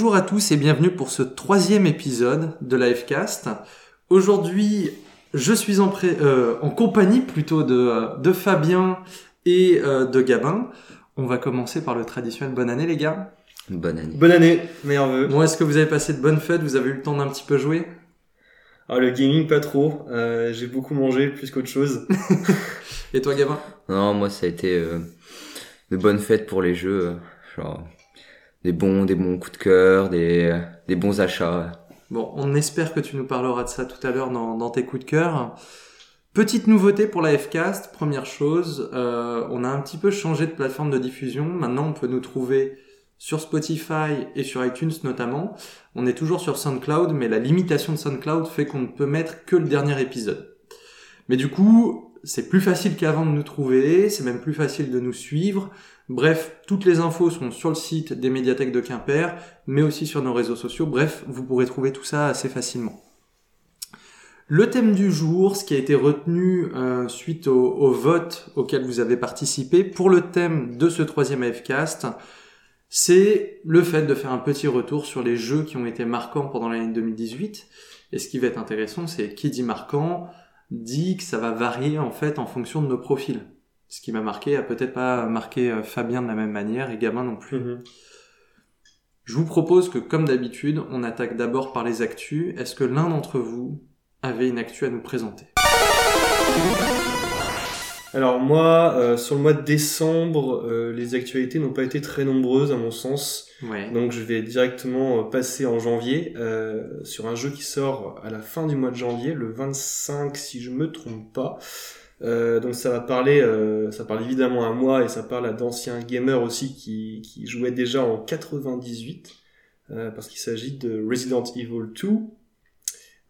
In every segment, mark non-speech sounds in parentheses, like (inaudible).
Bonjour à tous et bienvenue pour ce troisième épisode de la Fcast. Aujourd'hui, je suis en, pré- euh, en compagnie plutôt de, euh, de Fabien et euh, de Gabin. On va commencer par le traditionnel bonne année les gars. Bonne année. Bonne année, meilleurs vœux. Bon, est-ce que vous avez passé de bonnes fêtes? Vous avez eu le temps d'un petit peu jouer? Ah, le gaming, pas trop. Euh, j'ai beaucoup mangé, plus qu'autre chose. (laughs) Et toi Gabin? Non, moi ça a été euh, de bonnes fêtes pour les jeux, euh, genre des bons, des bons coups de cœur, des, des bons achats. Bon, on espère que tu nous parleras de ça tout à l'heure dans, dans tes coups de cœur. Petite nouveauté pour la Fcast, première chose, euh, on a un petit peu changé de plateforme de diffusion. Maintenant, on peut nous trouver sur Spotify et sur iTunes notamment. On est toujours sur SoundCloud, mais la limitation de SoundCloud fait qu'on ne peut mettre que le dernier épisode. Mais du coup, c'est plus facile qu'avant de nous trouver, c'est même plus facile de nous suivre. Bref, toutes les infos sont sur le site des médiathèques de Quimper, mais aussi sur nos réseaux sociaux. Bref, vous pourrez trouver tout ça assez facilement. Le thème du jour, ce qui a été retenu euh, suite au, vote auquel vous avez participé, pour le thème de ce troisième AFcast, c'est le fait de faire un petit retour sur les jeux qui ont été marquants pendant l'année 2018. Et ce qui va être intéressant, c'est qui dit marquant dit que ça va varier en fait en fonction de nos profils. Ce qui m'a marqué a peut-être pas marqué euh, Fabien de la même manière et Gamin non plus. Mhm. Je vous propose que, comme d'habitude, on attaque d'abord par les actus. Est-ce que l'un d'entre vous avait une actu à nous présenter? Alors moi, euh, sur le mois de décembre, euh, les actualités n'ont pas été très nombreuses à mon sens. Ouais. Donc je vais directement passer en janvier euh, sur un jeu qui sort à la fin du mois de janvier, le 25 si je me trompe pas. Euh, donc ça va parler, euh, ça parle évidemment à moi et ça parle à d'anciens gamers aussi qui, qui jouaient déjà en 98 euh, parce qu'il s'agit de Resident Evil 2.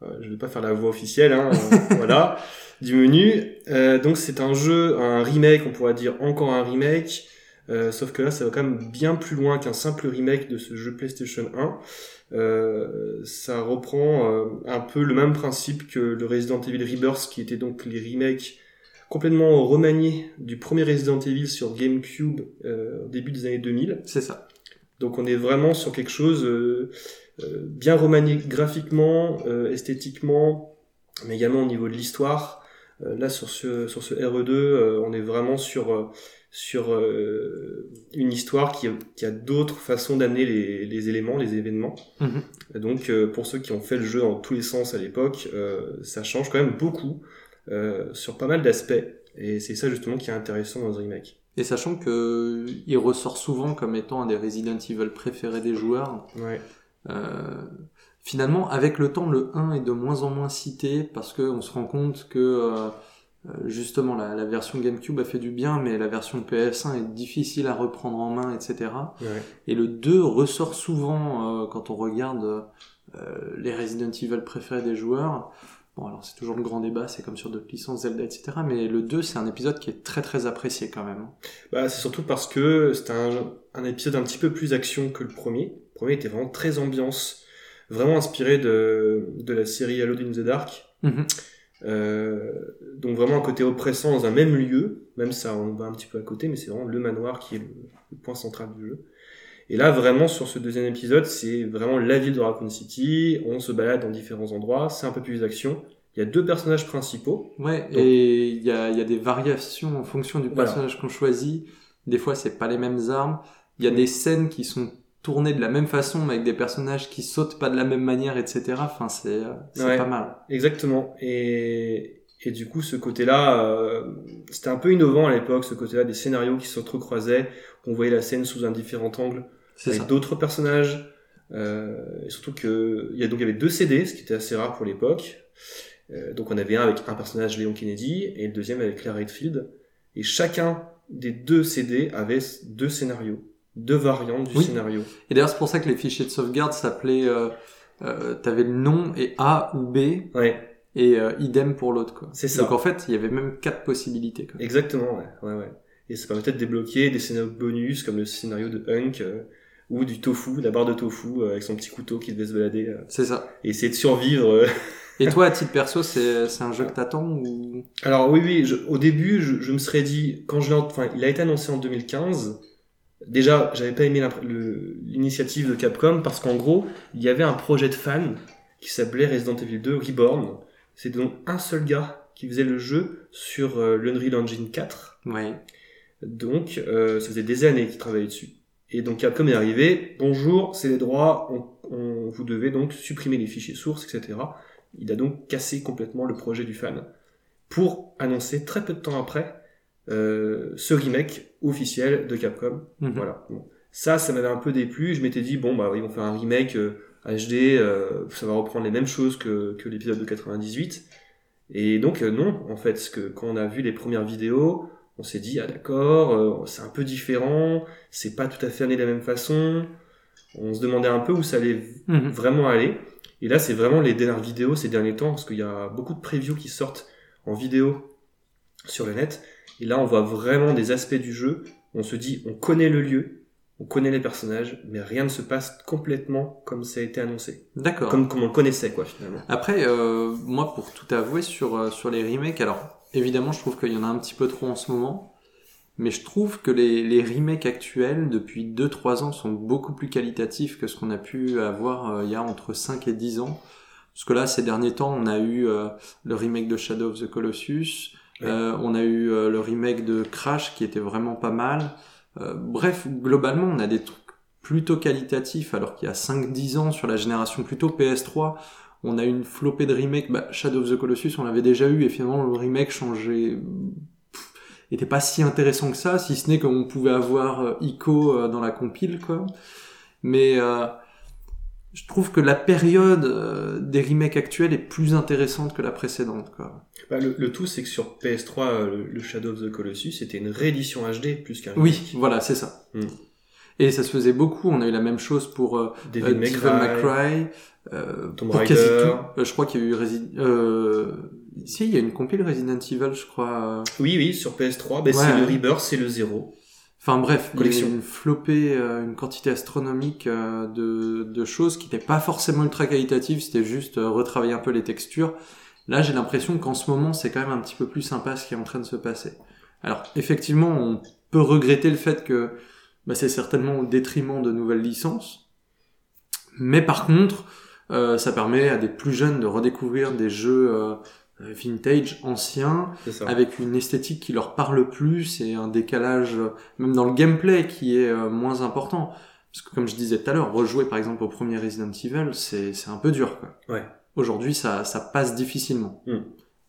Euh, je vais pas faire la voix officielle, hein, euh, (laughs) voilà, du menu. Euh, donc c'est un jeu, un remake, on pourrait dire encore un remake. Euh, sauf que là, ça va quand même bien plus loin qu'un simple remake de ce jeu PlayStation 1. Euh, ça reprend euh, un peu le même principe que le Resident Evil Rebirth, qui était donc les remakes complètement remaniés du premier Resident Evil sur GameCube euh, au début des années 2000. C'est ça. Donc on est vraiment sur quelque chose euh, euh, bien remanié graphiquement, euh, esthétiquement, mais également au niveau de l'histoire. Euh, là sur ce sur ce RE2, euh, on est vraiment sur sur euh, une histoire qui, qui a d'autres façons d'amener les, les éléments, les événements. Mhm. Donc euh, pour ceux qui ont fait le jeu dans tous les sens à l'époque, euh, ça change quand même beaucoup sur pas mal d'aspects. Et c'est ça justement qui est intéressant dans un remake. Et sachant que il ressort souvent comme étant un des Resident Evil préférés des joueurs, Ouais. euh, finalement, avec le temps, le 1 est de moins en moins cité parce que on se rend compte que euh, euh, justement la, la version GameCube a fait du bien, mais la version PS1 est difficile à reprendre en main, etc. Ouais. Et le 2 ressort souvent euh, quand on regarde euh, les Resident Evil préférés des joueurs. Bon, alors c'est toujours le grand débat, c'est comme sur d'autres licences Zelda, etc. Mais le 2, c'est un épisode qui est très très apprécié quand même. Bah, c'est surtout parce que c'est un, un épisode un petit peu plus action que le premier. Le premier était vraiment très ambiance, vraiment inspiré de, de la série Alone in the Dark. Mhm. Euh, donc vraiment un côté oppressant dans un même lieu, même ça on va un petit peu à côté, mais c'est vraiment le manoir qui est le, le point central du jeu. Et là vraiment sur ce deuxième épisode, c'est vraiment la ville de Raccoon City, on se balade dans différents endroits, c'est un peu plus d'action. Il y a deux personnages principaux, Ouais, Donc- et il y a, il y a des variations en fonction du Voilà. personnage qu'on choisit. Des fois, c'est pas les mêmes armes. Il y a des scènes qui sont tournées de la même façon, mais avec des personnages qui sautent pas de la même manière, etc. Enfin, c'est euh, c'est Ouais. pas mal. Exactement. Et, et du coup, ce côté-là, euh, c'était un peu innovant à l'époque, ce côté-là des scénarios qui s'entrecroisaient. On voyait la scène sous un différent angle, avec d'autres personnages. Euh, et surtout que il y a donc il y avait deux CD, ce qui était assez rare pour l'époque. Euh, donc on avait un avec un personnage Léon Kennedy et le deuxième avec Claire Redfield. Et chacun des deux CD avait deux scénarios, deux variantes du Oui. scénario. Et d'ailleurs, c'est pour ça que les fichiers de sauvegarde s'appelaient. Euh, euh, T'avais le nom et A ou B, Ouais, et euh, idem pour l'autre, quoi. c'est ça. Donc en fait, il y avait même quatre possibilités. Quoi. Exactement, ouais, ouais, ouais. Et ça permettait de débloquer des scénarios bonus comme le scénario de Hunk euh, ou du tofu, la barre de tofu euh, avec son petit couteau qui devait se balader euh, C'est ça. et essayer de survivre. euh. Et toi, à titre perso, c'est c'est un jeu que t'attends ou? Alors oui, oui, je- au début, je, je me serais dit, quand je l'ai, enfin, il a été annoncé en 2015, Déjà, j'avais pas aimé le- l'initiative de Capcom parce qu'en gros, il y avait un projet de fan qui s'appelait Resident Evil 2 Reborn. C'était donc un seul gars qui faisait le jeu sur euh, l'Unreal Engine 4. Ouais. Donc, euh, ça faisait des années qu'il travaillait dessus. Et donc Capcom est arrivé, bonjour, c'est les droits, on, on- vous devez donc supprimer les fichiers sources, etc. Il a donc cassé complètement le projet du fan pour annoncer très peu de temps après euh, ce remake officiel de Capcom. Mhm. Voilà. Bon. Ça, ça m'avait un peu déplu. Je m'étais dit, bon, bah, ils vont faire un remake euh, HD, euh, ça va reprendre les mêmes choses que, que l'épisode de 98. Et donc, euh, non, en fait, que quand on a vu les premières vidéos, on s'est dit, ah d'accord, euh, c'est un peu différent, c'est pas tout à fait amené de la même façon. On se demandait un peu où ça allait Mhm. vraiment aller. Et là, c'est vraiment les dernières vidéos ces derniers temps, parce qu'il y a beaucoup de previews qui sortent en vidéo sur le net. Et là, on voit vraiment des aspects du jeu. On se dit, on connaît le lieu, on connaît les personnages, mais rien ne se passe complètement comme ça a été annoncé. D'accord. Comme, comme on le connaissait, quoi, finalement. Après, euh, moi, pour tout avouer sur, euh, sur les remakes, alors évidemment, je trouve qu'il y en a un petit peu trop en ce moment, mais je trouve que les, les remakes actuels, depuis 2-3 ans, sont beaucoup plus qualitatifs que ce qu'on a pu avoir euh, il y a entre 5 et 10 ans. Parce que là, ces derniers temps, on a eu euh, le remake de Shadow of the Colossus, euh, on a eu le remake de Crash qui était vraiment pas mal. Bref, globalement, on a des trucs plutôt qualitatifs, alors qu'il y a 5-10 ans, sur la génération plutôt PS3, on a une flopée de remakes. Bah, Shadow of the Colossus, on l'avait déjà eu, et finalement, le remake changeait... était pas si intéressant que ça, si ce n'est qu'on pouvait avoir euh, Ico euh, dans la compile, quoi. Mais euh, je trouve que la période euh, des remakes actuels est plus intéressante que la précédente, quoi. Bah, le, le tout, c'est que sur PS3, euh, le, le Shadow of the Colossus, c'était une réédition HD plus qu'un Oui, remake. voilà, c'est ça. Mm. Et ça se faisait beaucoup. On a eu la même chose pour Devil euh, Euh, Tomb Raider. quasi tout. Euh, je crois qu'il y a eu Resi- euh, si, il y a une compile Resident Evil, je crois. Oui, oui, sur PS3, bah, Ouais. c'est le Rebirth, c'est le 0. Enfin bref, il y Collection. avait une flopée, euh, une quantité astronomique euh, de, de choses qui n'étaient pas forcément ultra qualitatives, c'était juste retravailler un peu les textures. Là, j'ai l'impression qu'en ce moment, c'est quand même un petit peu plus sympa ce qui est en train de se passer. Alors, effectivement, on peut regretter le fait que bah, c'est certainement au détriment de nouvelles licences. Mais par contre, euh, ça permet à des plus jeunes de redécouvrir des jeux euh, vintage, anciens, avec une esthétique qui leur parle plus et un décalage même dans le gameplay qui est euh, moins important. Parce que comme je disais tout à l'heure, rejouer par exemple au premier Resident Evil, c'est c'est un peu dur quoi. Ouais. Aujourd'hui, ça ça passe difficilement. Mm.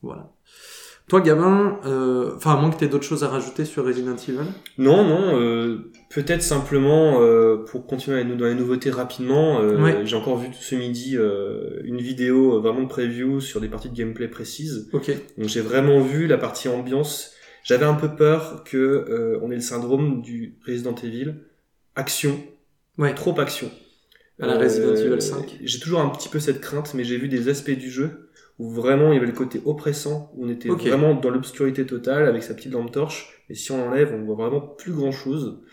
Voilà. Toi, Gabin, euh, enfin à moins que tu aies d'autres choses à rajouter sur Resident Evil. Non, non, euh, peut-être simplement euh, pour continuer dans les nouveautés rapidement. euh, Ouais. J'ai encore vu ce midi euh, une vidéo euh, vraiment de preview sur des parties de gameplay précises. Ok. Donc j'ai vraiment vu la partie ambiance. J'avais un peu peur que euh, on ait le syndrome du Resident Evil action, Ouais. trop action. À la Resident Evil 5. J'ai toujours un petit peu cette crainte, mais j'ai vu des aspects du jeu où vraiment il y avait le côté oppressant, où on était vraiment dans l'obscurité totale avec sa petite lampe torche, et si on enlève, on voit vraiment plus grand chose.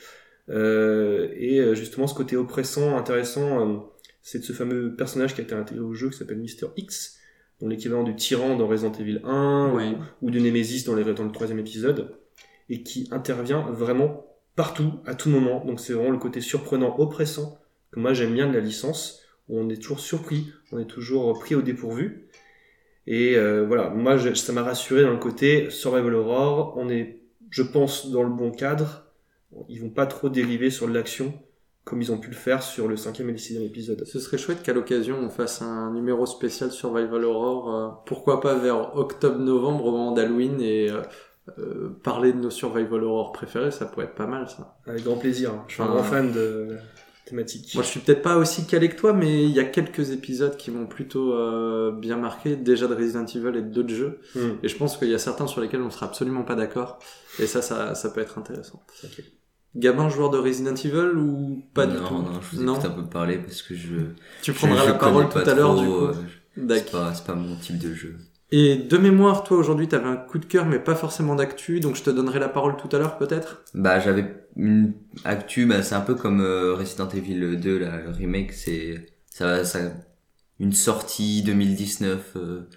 Euh, et euh, justement, ce côté oppressant, intéressant, euh, c'est de ce fameux personnage qui a été intégré au jeu qui s'appelle Mister X, dont l'équivalent du tyran dans Resident Evil 1 Ouais. ou, ou du Nemesis dans, les, dans le troisième épisode, et qui intervient vraiment partout, à tout moment. Donc c'est vraiment le côté surprenant, oppressant, que moi j'aime bien de la licence. où On est toujours surpris, on est toujours pris au dépourvu. Et euh, voilà, moi je- ça m'a rassuré dans le côté Survival Horror, on est, je pense, dans le bon cadre. Ils vont pas trop dériver sur de l'action comme ils ont pu le faire sur le cinquième et le sixième épisode. Ce serait chouette qu'à l'occasion on fasse un numéro spécial Survival Horror, euh, pourquoi pas vers octobre-novembre au moment d'Halloween et euh, euh, parler de nos Survival Horror préférés, ça pourrait être pas mal ça. Avec grand plaisir. Je suis un grand fan de thématique. Moi je suis peut-être pas aussi calé que toi, mais il y a quelques épisodes qui m'ont plutôt euh, bien marqué, déjà de Resident Evil et d'autres jeux, Hmm. et je pense qu'il y a certains sur lesquels on sera absolument pas d'accord, et ça, ça, ça peut être intéressant. Ok. Gabin, joueur de Resident Evil ou pas non, du tout? Non, je vous Non. écoute un peu parler parce que je. Tu prendras je la parole tout à l'heure trop, du coup. euh, C'est D'accord. pas, c'est pas mon type de jeu. Et de mémoire, toi aujourd'hui, t'avais un coup de cœur, mais pas forcément d'actu, donc je te donnerai la parole tout à l'heure peut-être? Bah j'avais une actu, bah, c'est un peu comme euh, Resident Evil 2, là, le remake, c'est ça, ça une sortie 2019, euh,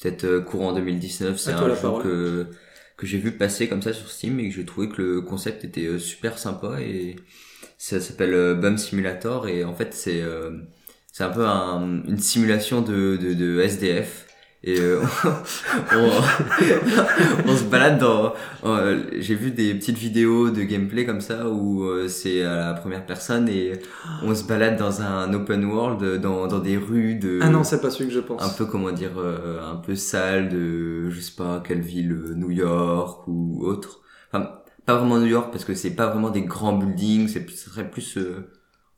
peut-être euh, courant 2019. C'est un jeu que que j'ai vu passer comme ça sur Steam et que j'ai trouvé que le concept était euh, super sympa et ça s'appelle euh, Bum Simulator et en fait c'est euh, c'est un peu un, une simulation de, de, de SDF et euh, (laughs) on, on se balade dans euh, j'ai vu des petites vidéos de gameplay comme ça où euh, c'est à la première personne et on se balade dans un open world dans, dans des rues de Ah non, c'est pas celui que je pense. un peu comment dire euh, un peu sale de je sais pas quelle ville New York ou autre. Enfin pas vraiment New York parce que c'est pas vraiment des grands buildings c'est ce serait plus euh,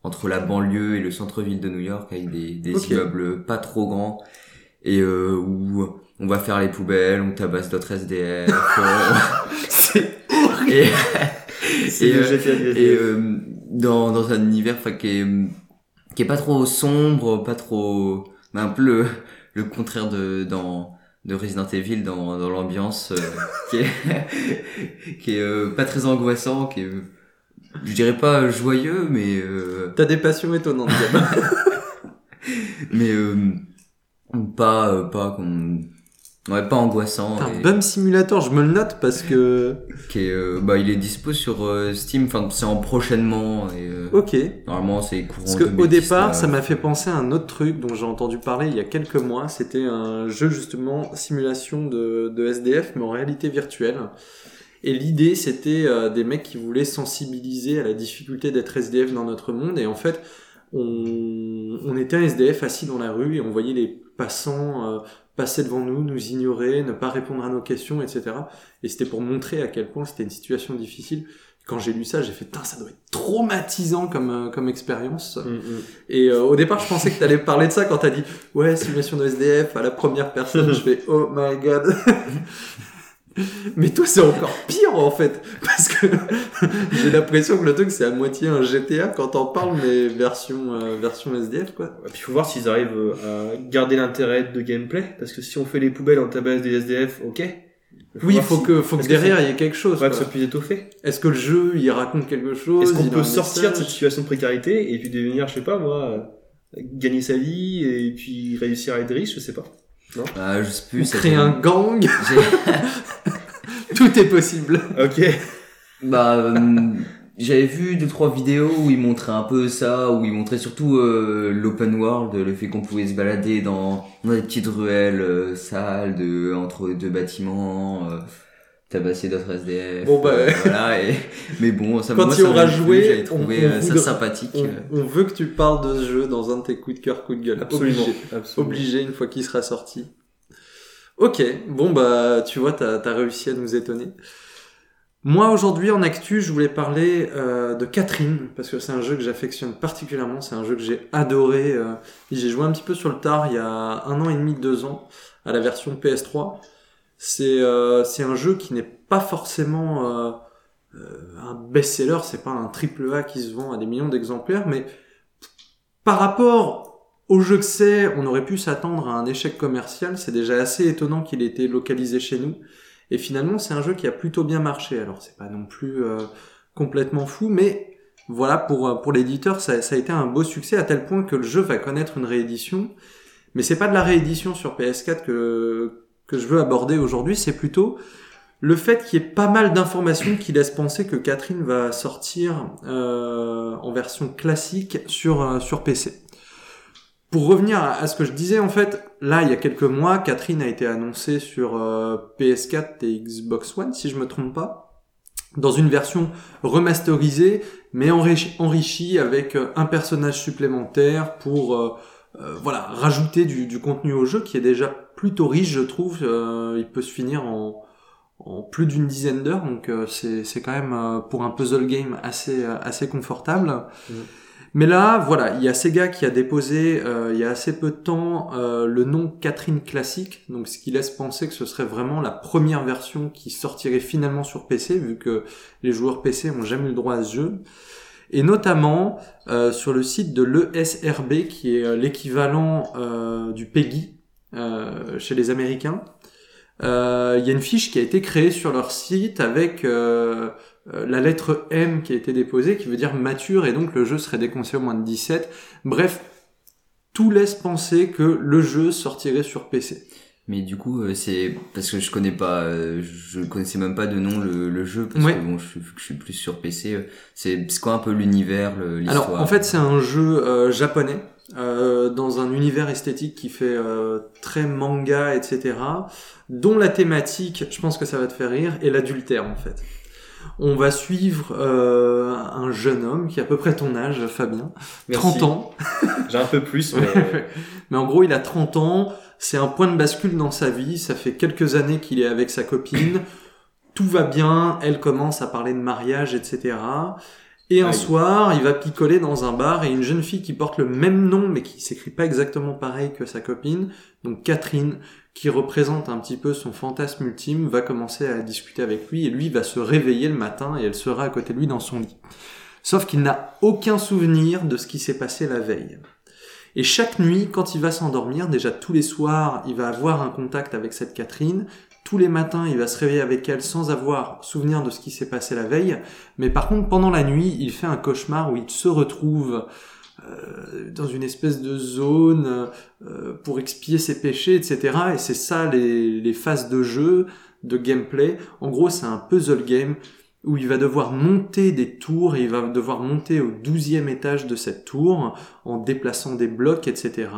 entre la banlieue et le centre-ville de New York avec des, des immeubles pas trop grands et euh, où on va faire les poubelles on tabasse d'autres SDF (laughs) euh, C'est et C'est et, le euh, et euh, dans dans un univers qui est qui est pas trop sombre pas trop mais un peu le le contraire de dans de Resident Evil dans dans l'ambiance euh, qui est (laughs) qui est euh, pas très angoissant qui est je dirais pas joyeux mais euh, T'as des passions étonnantes, (laughs) mais euh, pas euh, pas comme ouais pas angoissant Putain, et- Bum Simulator, je me le note parce que... qui euh, bah il est dispo sur euh, Steam enfin c'est en prochainement et euh, Ok. Normalement, c'est courant. Parce que au 2019. départ, ça m'a fait penser à un autre truc dont j'ai entendu parler il y a quelques mois. C'était un jeu justement simulation de, de SDF, mais en réalité virtuelle. Et l'idée, c'était euh, des mecs qui voulaient sensibiliser à la difficulté d'être SDF dans notre monde. Et en fait, on, on était un SDF assis dans la rue et on voyait les passants euh, passer devant nous, nous ignorer, ne pas répondre à nos questions, etc. Et c'était pour montrer à quel point c'était une situation difficile. Quand j'ai lu ça, j'ai fait, ça doit être traumatisant comme, euh, comme expérience. Mm, mm. Et euh, au départ, je pensais que t'allais parler de ça quand t'as dit ouais simulation de SDF à la première personne. (laughs) je fais oh my god. Mais toi, c'est encore pire en fait, parce que (laughs) j'ai l'impression que le truc c'est à moitié un GTA quand t'en parles, mais version euh, version SDF quoi. Ouais, puis il faut voir s'ils arrivent euh, à garder l'intérêt de gameplay, parce que si on fait les poubelles en tabasse des SDF, ok. Oui, il faut si- que faut que derrière ça- il y ait quelque chose. faudrait que soit plus étoffé. Est-ce que le jeu il raconte quelque chose Est-ce qu'on peut sortir de cette situation de précarité et puis devenir, je sais pas moi, euh, gagner sa vie et puis réussir à être riche, je sais pas. Ah, je sais Ou plus. ça créer un gang (laughs) (laughs) Tout est possible. Ok. Bah, euh, j'avais vu deux trois vidéos où ils montraient un peu ça, où ils montraient surtout euh, l'open world, le fait qu'on pouvait se balader dans, dans des petites ruelles euh, sales, de entre deux bâtiments. Tabasser d'autres SDF Bon, bah, euh, (laughs) voilà et mais bon ça Quand moi, il ça aura joué, on- trouvé on euh, ça voudra- sympathique On, euh. on veut que tu parles de ce jeu dans un de tes coups de cœur, coups de gueule. Absolument. Obligé. Absolument. Obligé une fois qu'il sera sorti. Ok, bon bah tu vois, t'as as réussi à nous étonner. Moi aujourd'hui en actu, je voulais parler euh, de Catherine parce que c'est un jeu que j'affectionne particulièrement. C'est un jeu que j'ai adoré. euh, j'ai joué un petit peu sur le tard il y a un an et demi, deux ans à la version PS3. C'est euh, c'est un jeu qui n'est pas forcément euh, euh, un best-seller. C'est pas un triple A qui se vend à des millions d'exemplaires, mais par rapport au jeu que c'est, on aurait pu s'attendre à un échec commercial. C'est déjà assez étonnant qu'il ait été localisé chez nous. Et finalement, c'est un jeu qui a plutôt bien marché. Alors, c'est pas non plus complètement fou, mais voilà, pour, pour l'éditeur, ça, ça a été un beau succès à tel point que le jeu va connaître une réédition. Mais c'est pas de la réédition sur PS4 que, que je veux aborder aujourd'hui, c'est plutôt le fait qu'il y ait pas mal d'informations qui laissent penser que Catherine va sortir euh, en version classique sur, euh, sur PC. Pour revenir à, ce que je disais, en fait, là, il y a quelques mois, Catherine a été annoncée sur euh, PS4 et Xbox One, si je me trompe pas, dans une version remasterisée, mais enrichi, enrichie avec euh, un personnage supplémentaire pour, euh, voilà, rajouter du, du contenu au jeu qui est déjà plutôt riche, je trouve. Euh, il peut se finir en, en plus d'une dizaine d'heures, donc euh, c'est c'est quand même euh, pour un puzzle game assez euh, assez confortable. Mhm. Mais là, voilà, il y a Sega qui a déposé euh, il y a assez peu de temps euh, le nom Catherine classique, donc ce qui laisse penser que ce serait vraiment la première version qui sortirait finalement sur PC, vu que les joueurs PC ont jamais eu le droit à ce jeu. Et notamment euh, sur le site de l'ESRB, qui est euh, l'équivalent euh, du PEGI euh, chez les Américains. Euh, Il y a une fiche qui a été créée sur leur site avec la lettre M qui a été déposée, qui veut dire mature, et donc le jeu serait déconseillé au moins de 17. Bref, tout laisse penser que le jeu sortirait sur PC. Mais du coup, euh, c'est parce que je connais pas, euh, je connaissais même pas de nom le, le jeu parce Ouais. que bon, je, suis- je suis plus sur PC. euh, C'est c'est quoi un peu l'univers, l'histoire? Alors en fait c'est un jeu euh, japonais euh, dans un univers esthétique qui fait euh, très manga etc. dont la thématique, je pense que ça va te faire rire, est l'adultère en fait. On va suivre euh, un jeune homme qui a à peu près ton âge, Fabien, Merci. 30 ans. J'ai un peu plus, mais (laughs) Mais en gros, il a 30 ans, c'est un point de bascule dans sa vie, ça fait quelques années qu'il est avec sa copine, (clears throat) tout va bien, elle commence à parler de mariage, etc. Et un soir, il va picoler dans un bar et une jeune fille qui porte le même nom mais qui s'écrit pas exactement pareil que sa copine, donc Catherine, qui représente un petit peu son fantasme ultime, va commencer à discuter avec lui et lui va se réveiller le matin et elle sera à côté de lui dans son lit. Sauf qu'il n'a aucun souvenir de ce qui s'est passé la veille. Et chaque nuit, quand il va s'endormir, déjà tous les soirs, il va avoir un contact avec cette Catherine. Tous les matins, il va se réveiller avec elle sans avoir souvenir de ce qui s'est passé la veille. Mais par contre, pendant la nuit, il fait un cauchemar où il se retrouve euh, dans une espèce de zone euh, pour expier ses péchés, etc. Et c'est ça les, les phases de jeu, de gameplay. En gros, c'est un puzzle game où il va devoir monter des tours et il va devoir monter au douzième étage de cette tour en déplaçant des blocs, etc.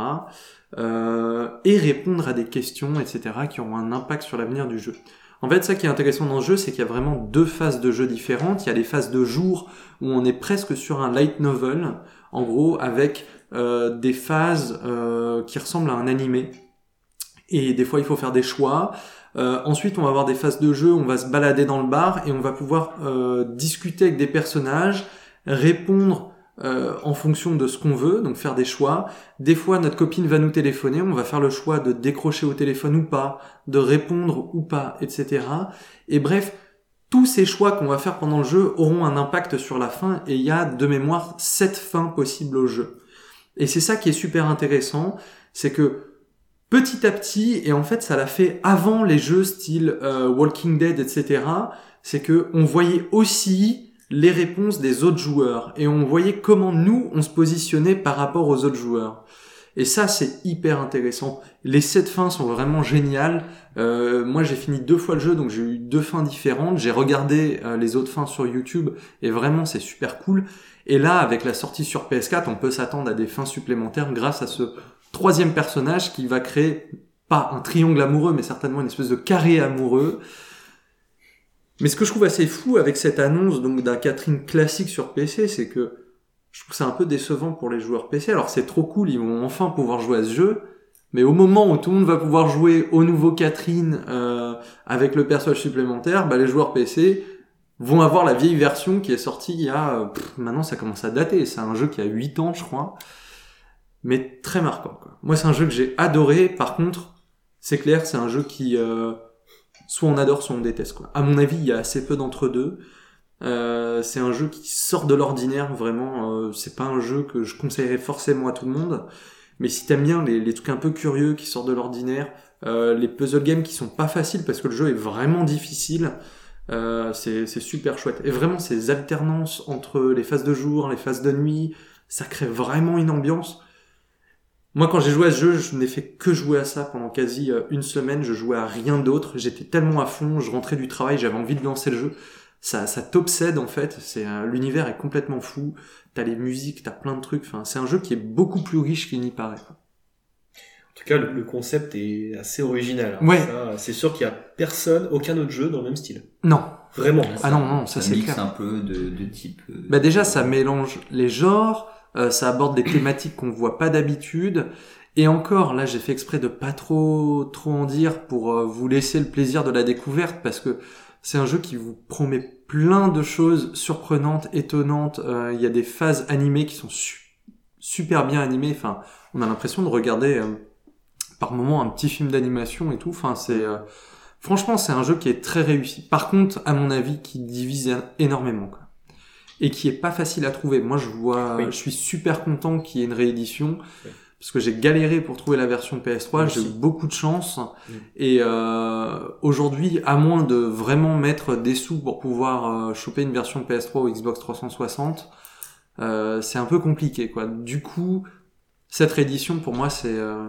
euh, et répondre à des questions, etc. qui auront un impact sur l'avenir du jeu. En fait, ça qui est intéressant dans le jeu, c'est qu'il y a vraiment deux phases de jeu différentes. Il y a les phases de jour où on est presque sur un light novel, en gros, avec euh, des phases euh, qui ressemblent à un animé. Et des fois, il faut faire des choix. Euh, ensuite, on va avoir des phases de jeu, on va se balader dans le bar et on va pouvoir euh, discuter avec des personnages, répondre euh, en fonction de ce qu'on veut, donc faire des choix. Des fois, notre copine va nous téléphoner, on va faire le choix de décrocher au téléphone ou pas, de répondre ou pas, etc. Et bref, tous ces choix qu'on va faire pendant le jeu auront un impact sur la fin et il y a de mémoire sept fins possibles au jeu. Et c'est ça qui est super intéressant, c'est que petit à petit, et en fait ça l'a fait avant les jeux style euh, Walking Dead, etc., c'est que on voyait aussi les réponses des autres joueurs et on voyait comment nous on se positionnait par rapport aux autres joueurs. Et ça c'est hyper intéressant. Les sept fins sont vraiment géniales. Euh, moi j'ai fini deux fois le jeu donc j'ai eu deux fins différentes. J'ai regardé euh, les autres fins sur YouTube et vraiment c'est super cool. Et là avec la sortie sur PS4 on peut s'attendre à des fins supplémentaires grâce à ce troisième personnage qui va créer pas un triangle amoureux, mais certainement une espèce de carré amoureux. Mais ce que je trouve assez fou avec cette annonce donc d'un Catherine classique sur PC, c'est que je trouve c'est un peu décevant pour les joueurs PC. Alors c'est trop cool, ils vont enfin pouvoir jouer à ce jeu, mais au moment où tout le monde va pouvoir jouer au nouveau Catherine euh, avec le personnage supplémentaire, bah, les joueurs PC vont avoir la vieille version qui est sortie il y a... pff, maintenant ça commence à dater, c'est un jeu qui a 8 ans je crois mais très marquant. Quoi. Moi, c'est un jeu que j'ai adoré. Par contre, c'est clair, c'est un jeu qui euh, soit on adore, soit on déteste. Quoi. À mon avis, il y a assez peu d'entre deux. Euh, c'est un jeu qui sort de l'ordinaire, vraiment. Euh, c'est pas un jeu que je conseillerais forcément à tout le monde. Mais si t'aimes bien les, les trucs un peu curieux qui sortent de l'ordinaire, euh, les puzzle games qui sont pas faciles parce que le jeu est vraiment difficile, c'est super chouette. Et vraiment, ces alternances entre les phases de jour, les phases de nuit, ça crée vraiment une ambiance. Moi, quand j'ai joué à ce jeu, je n'ai fait que jouer à ça pendant quasi euh, une semaine. Je jouais à rien d'autre. J'étais tellement à fond. Je rentrais du travail, j'avais envie de lancer le jeu. Ça, ça t'obsède en fait. C'est l'univers est complètement fou. T'as les musiques, t'as plein de trucs. Enfin, c'est un jeu qui est beaucoup plus riche qu'il n'y paraît. quoi. En tout cas, le, le concept est assez original. hein. Ouais. Ça, C'est sûr qu'il y a personne, aucun autre jeu dans le même style. Non. Vraiment. Ah non, non, ça, c'est mixe clair. un peu de, de type. euh, Bah déjà, ça mélange les genres, euh, ça aborde des thématiques qu'on voit pas d'habitude. Et encore, là, j'ai fait exprès de pas trop trop en dire pour euh, vous laisser le plaisir de la découverte parce que c'est un jeu qui vous promet plein de choses surprenantes, étonnantes. Euh, Il y a des phases animées qui sont su- super bien animées. Enfin, on a l'impression de regarder par moments un petit film d'animation et tout. Enfin, c'est franchement, c'est un jeu qui est très réussi. Par contre, à mon avis, qui divise énormément. Et qui est pas facile à trouver. Moi, je vois, Oui. je suis super content qu'il y ait une réédition Oui. parce que j'ai galéré pour trouver la version PS3. Moi J'ai eu beaucoup de chance et euh, aujourd'hui, à moins de vraiment mettre des sous pour pouvoir euh, choper une version PS3 ou Xbox 360, euh, c'est un peu compliqué, quoi. Du coup, cette réédition pour moi, c'est euh,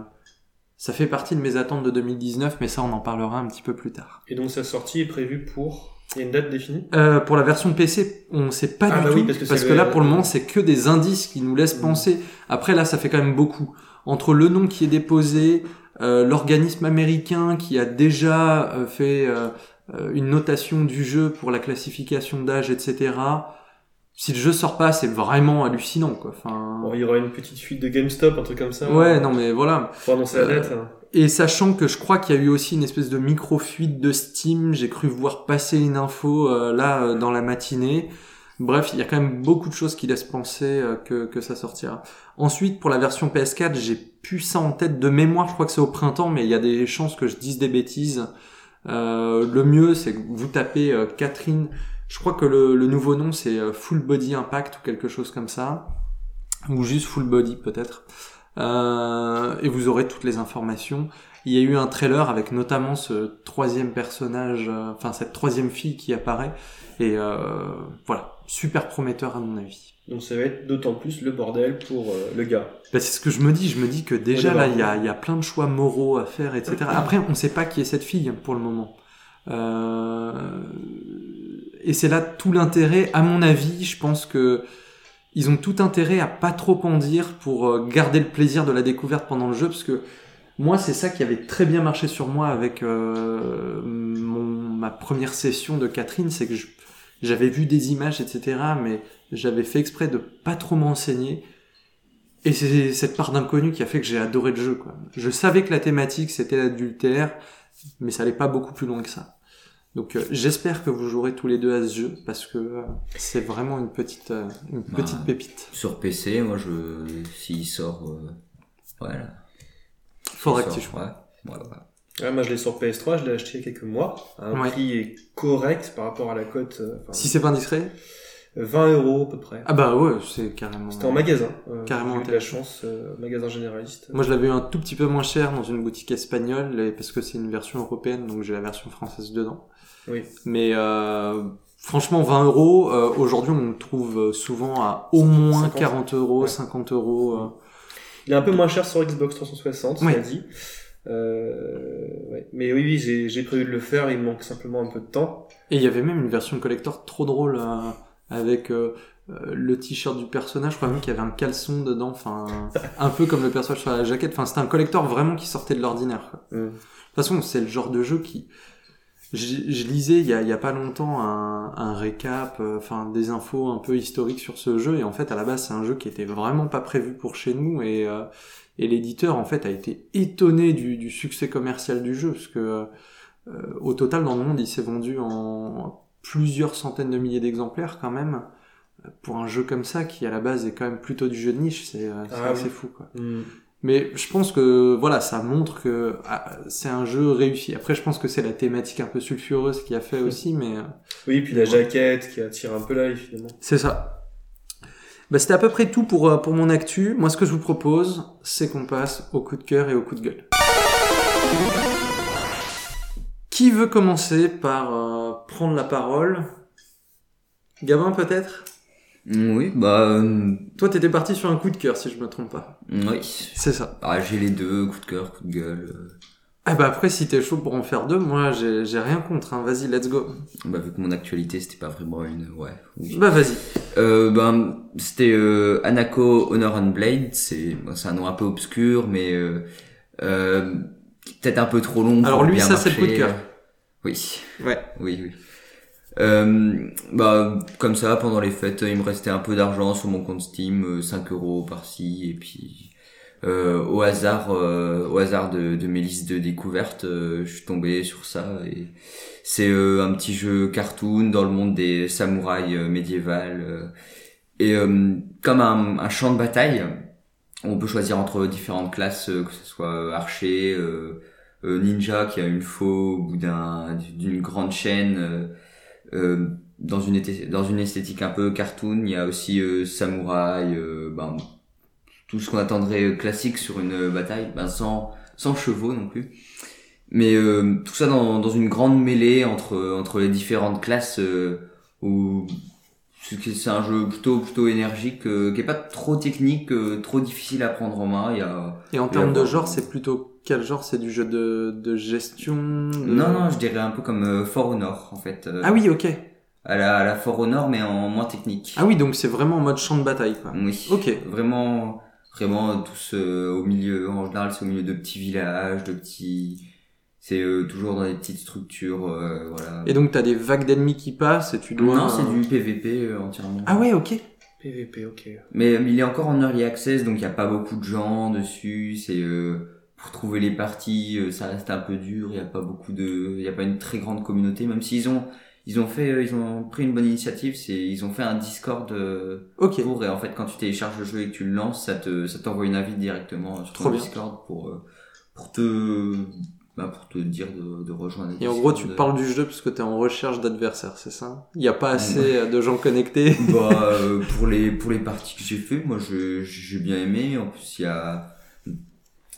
ça fait partie de mes attentes de 2019, mais ça on en parlera un petit peu plus tard. Et donc sa sortie est prévue pour il y a une date définie Euh, pour la version PC, on sait pas Ah du bah tout oui, parce que le- là pour le moment c'est que des indices qui nous laissent Mm. penser. Après là ça fait quand même beaucoup entre le nom qui est déposé, euh, l'organisme américain qui a déjà euh, fait euh, euh, une notation du jeu pour la classification d'âge, etc. Si le jeu sort pas, c'est vraiment hallucinant quoi. Enfin, Bon, il y aura une petite fuite de GameStop, un truc comme ça. ouais non mais voilà. Pour annoncer la date. hein. Et sachant que je crois qu'il y a eu aussi une espèce de micro-fuite de Steam, j'ai cru voir passer une info euh, là euh, dans la matinée. Bref, il y a quand même beaucoup de choses qui laissent penser euh, que, ça sortira. Ensuite, pour la version PS4, j'ai plus ça en tête de mémoire, je crois que c'est au printemps, mais il y a des chances que je dise des bêtises. Le mieux, c'est que vous tapez Catherine, je crois que le, nouveau nom c'est Full Body Impact ou quelque chose comme ça, ou juste Full Body peut-être. Euh, et vous aurez toutes les informations. Il y a eu un trailer avec notamment ce troisième personnage, euh, enfin cette troisième fille qui apparaît. Et euh, voilà, super prometteur à mon avis. Donc ça va être d'autant plus le bordel pour euh, le gars. Bah, c'est ce que je me dis, je me dis que déjà là, il y a, il y a plein de choix moraux à faire, etc. (clears throat) Après, on sait pas qui est cette fille pour le moment. Euh, Et c'est là tout l'intérêt, à mon avis, je pense que ils ont tout intérêt à pas trop en dire pour euh, garder le plaisir de la découverte pendant le jeu, parce que moi, c'est ça qui avait très bien marché sur moi avec euh, mon, ma première session de Catherine, c'est que j'avais vu des images, etc., mais j'avais fait exprès de pas trop m'enseigner. Et c'est cette part d'inconnu qui a fait que j'ai adoré le jeu. Quoi. Je savais que la thématique c'était l'adultère, mais ça allait pas beaucoup plus loin que ça. Donc euh, j'espère que vous jouerez tous les deux à ce jeu parce que euh, c'est vraiment une petite euh, une Bah, petite pépite. Sur PC, moi, je, s'il sort, euh, voilà. Faudrait S'il que tu joues. Ouais, moi je l'ai sur PS3, je l'ai acheté il y a quelques mois. à Un Ouais. prix correct par rapport à la cote. euh, Si c'est pas indiscret 20 euros à peu près. Ah bah ouais, c'est carrément. C'était en magasin. euh, Carrément j'ai eu de la chance, euh, magasin généraliste. Moi je l'avais eu un tout petit peu moins cher dans une boutique espagnole et- parce que c'est une version européenne donc j'ai la version française dedans. Oui. Mais euh, franchement 20 euros euh, aujourd'hui on le trouve souvent à au moins 50. 40 euros, Ouais. 50 euros. euh. Il est un peu moins cher sur Xbox 360, Oui. cela dit. Euh, ouais. Mais oui, oui, j'ai prévu de le faire, il me manque simplement un peu de temps. Et il y avait même une version collector trop drôle euh, avec euh, euh, le t-shirt du personnage, je crois même qu'il y avait un caleçon dedans, enfin un peu comme le personnage sur la jaquette. Enfin c'était un collector vraiment qui sortait de l'ordinaire. Mm. De toute façon c'est le genre de jeu qui je, je lisais il y, a, il y a pas longtemps un, un récap, euh, enfin des infos un peu historiques sur ce jeu et en fait à la base c'est un jeu qui était vraiment pas prévu pour chez nous et, euh, et l'éditeur en fait a été étonné du, du succès commercial du jeu parce que euh, au total dans le monde il s'est vendu en plusieurs centaines de milliers d'exemplaires quand même pour un jeu comme ça qui à la base est quand même plutôt du jeu de niche c'est c'est Ah assez oui. fou quoi. Mm. Mais je pense que voilà, ça montre que ah, c'est un jeu réussi. Après, je pense que c'est la thématique un peu sulfureuse qui a fait aussi, mais euh, Oui, puis la jaquette qui attire un peu l'œil finalement. c'est ça. Bah, C'était à peu près tout pour, euh, pour mon actu. Moi, ce que je vous propose, c'est qu'on passe au coup de cœur et au coup de gueule. Qui veut commencer par euh, prendre la parole? Gabin, peut-être? Oui, bah, euh, Toi, t'étais parti sur un coup de cœur, si je me trompe pas. oui. C'est ça. Ah, j'ai les deux, coup de cœur, coup de gueule. Ah bah après, si t'es chaud pour en faire deux, moi, j'ai rien contre. Hein. Vas-y, let's go. Bah, vu que mon actualité, c'était pas vraiment une, ouais. oui. Bah vas-y. Euh, ben, c'était euh, Anako Honor and Blade. C'est c'est un nom un peu obscur, mais euh, euh, peut-être un peu trop long. Alors pour lui, bien ça, c'est le coup de cœur. Oui, Ouais. oui, oui. Euh, bah, comme ça, pendant les fêtes, il me restait un peu d'argent sur mon compte Steam, euh, 5 euros par-ci, et puis euh, au hasard, euh, au hasard de, mes listes de découvertes, euh, je suis tombé sur ça. Et c'est euh, un petit jeu cartoon dans le monde des samouraïs euh, médiévals. euh, et euh, comme un, champ de bataille, on peut choisir entre différentes classes, euh, que ce soit euh, archer, euh, euh, ninja qui a une faux au bout d'un d'une grande chaîne. Euh, dans une esthé- dans une esthétique un peu cartoon, il y a aussi euh, samouraï, euh, ben, tout ce qu'on attendrait classique sur une bataille, ben, sans sans chevaux non plus. Mais euh, tout ça dans, dans une grande mêlée entre entre les différentes classes euh, où c'est un jeu plutôt plutôt énergique euh, qui est pas trop technique, euh, trop difficile à prendre en main. Il y a Et en termes de genre, c'est plutôt quel genre C'est du jeu de, de gestion de- Non, non, je dirais un peu comme euh, For Honor, en fait. euh, Ah oui, ok. À la, à la For Honor, mais en moins technique. Ah oui, donc c'est vraiment en mode champ de bataille, quoi. Oui. Ok. Vraiment, vraiment tous euh, au milieu, en général, c'est au milieu de petits villages, de petits... C'est euh, toujours dans des petites structures, euh, voilà. Et donc t'as des vagues d'ennemis qui passent et tu dois... Non, c'est du PVP euh, entièrement. Ah ouais, ok. PVP, ok. Mais euh, il est encore en early access, donc il n'y a pas beaucoup de gens dessus. C'est euh, pour trouver les parties, euh, ça reste un peu dur. Il n'y a pas beaucoup de, il y a pas une très grande communauté, même s'ils ont, ils ont fait, euh, ils ont pris une bonne initiative. C'est, ils ont fait un Discord euh, Ok. pour et en fait quand tu télécharges le jeu et que tu le lances, ça te, ça t'envoie une invite directement sur Trop ton bien. Discord pour, pour te, bah, pour te dire de, de rejoindre. Et en gros, tu parles du jeu parce que t'es en recherche d'adversaires, c'est ça? Il n'y a pas assez de gens connectés? Bah, euh, pour les pour les parties que j'ai fait, moi je j'ai bien aimé. En plus, il y a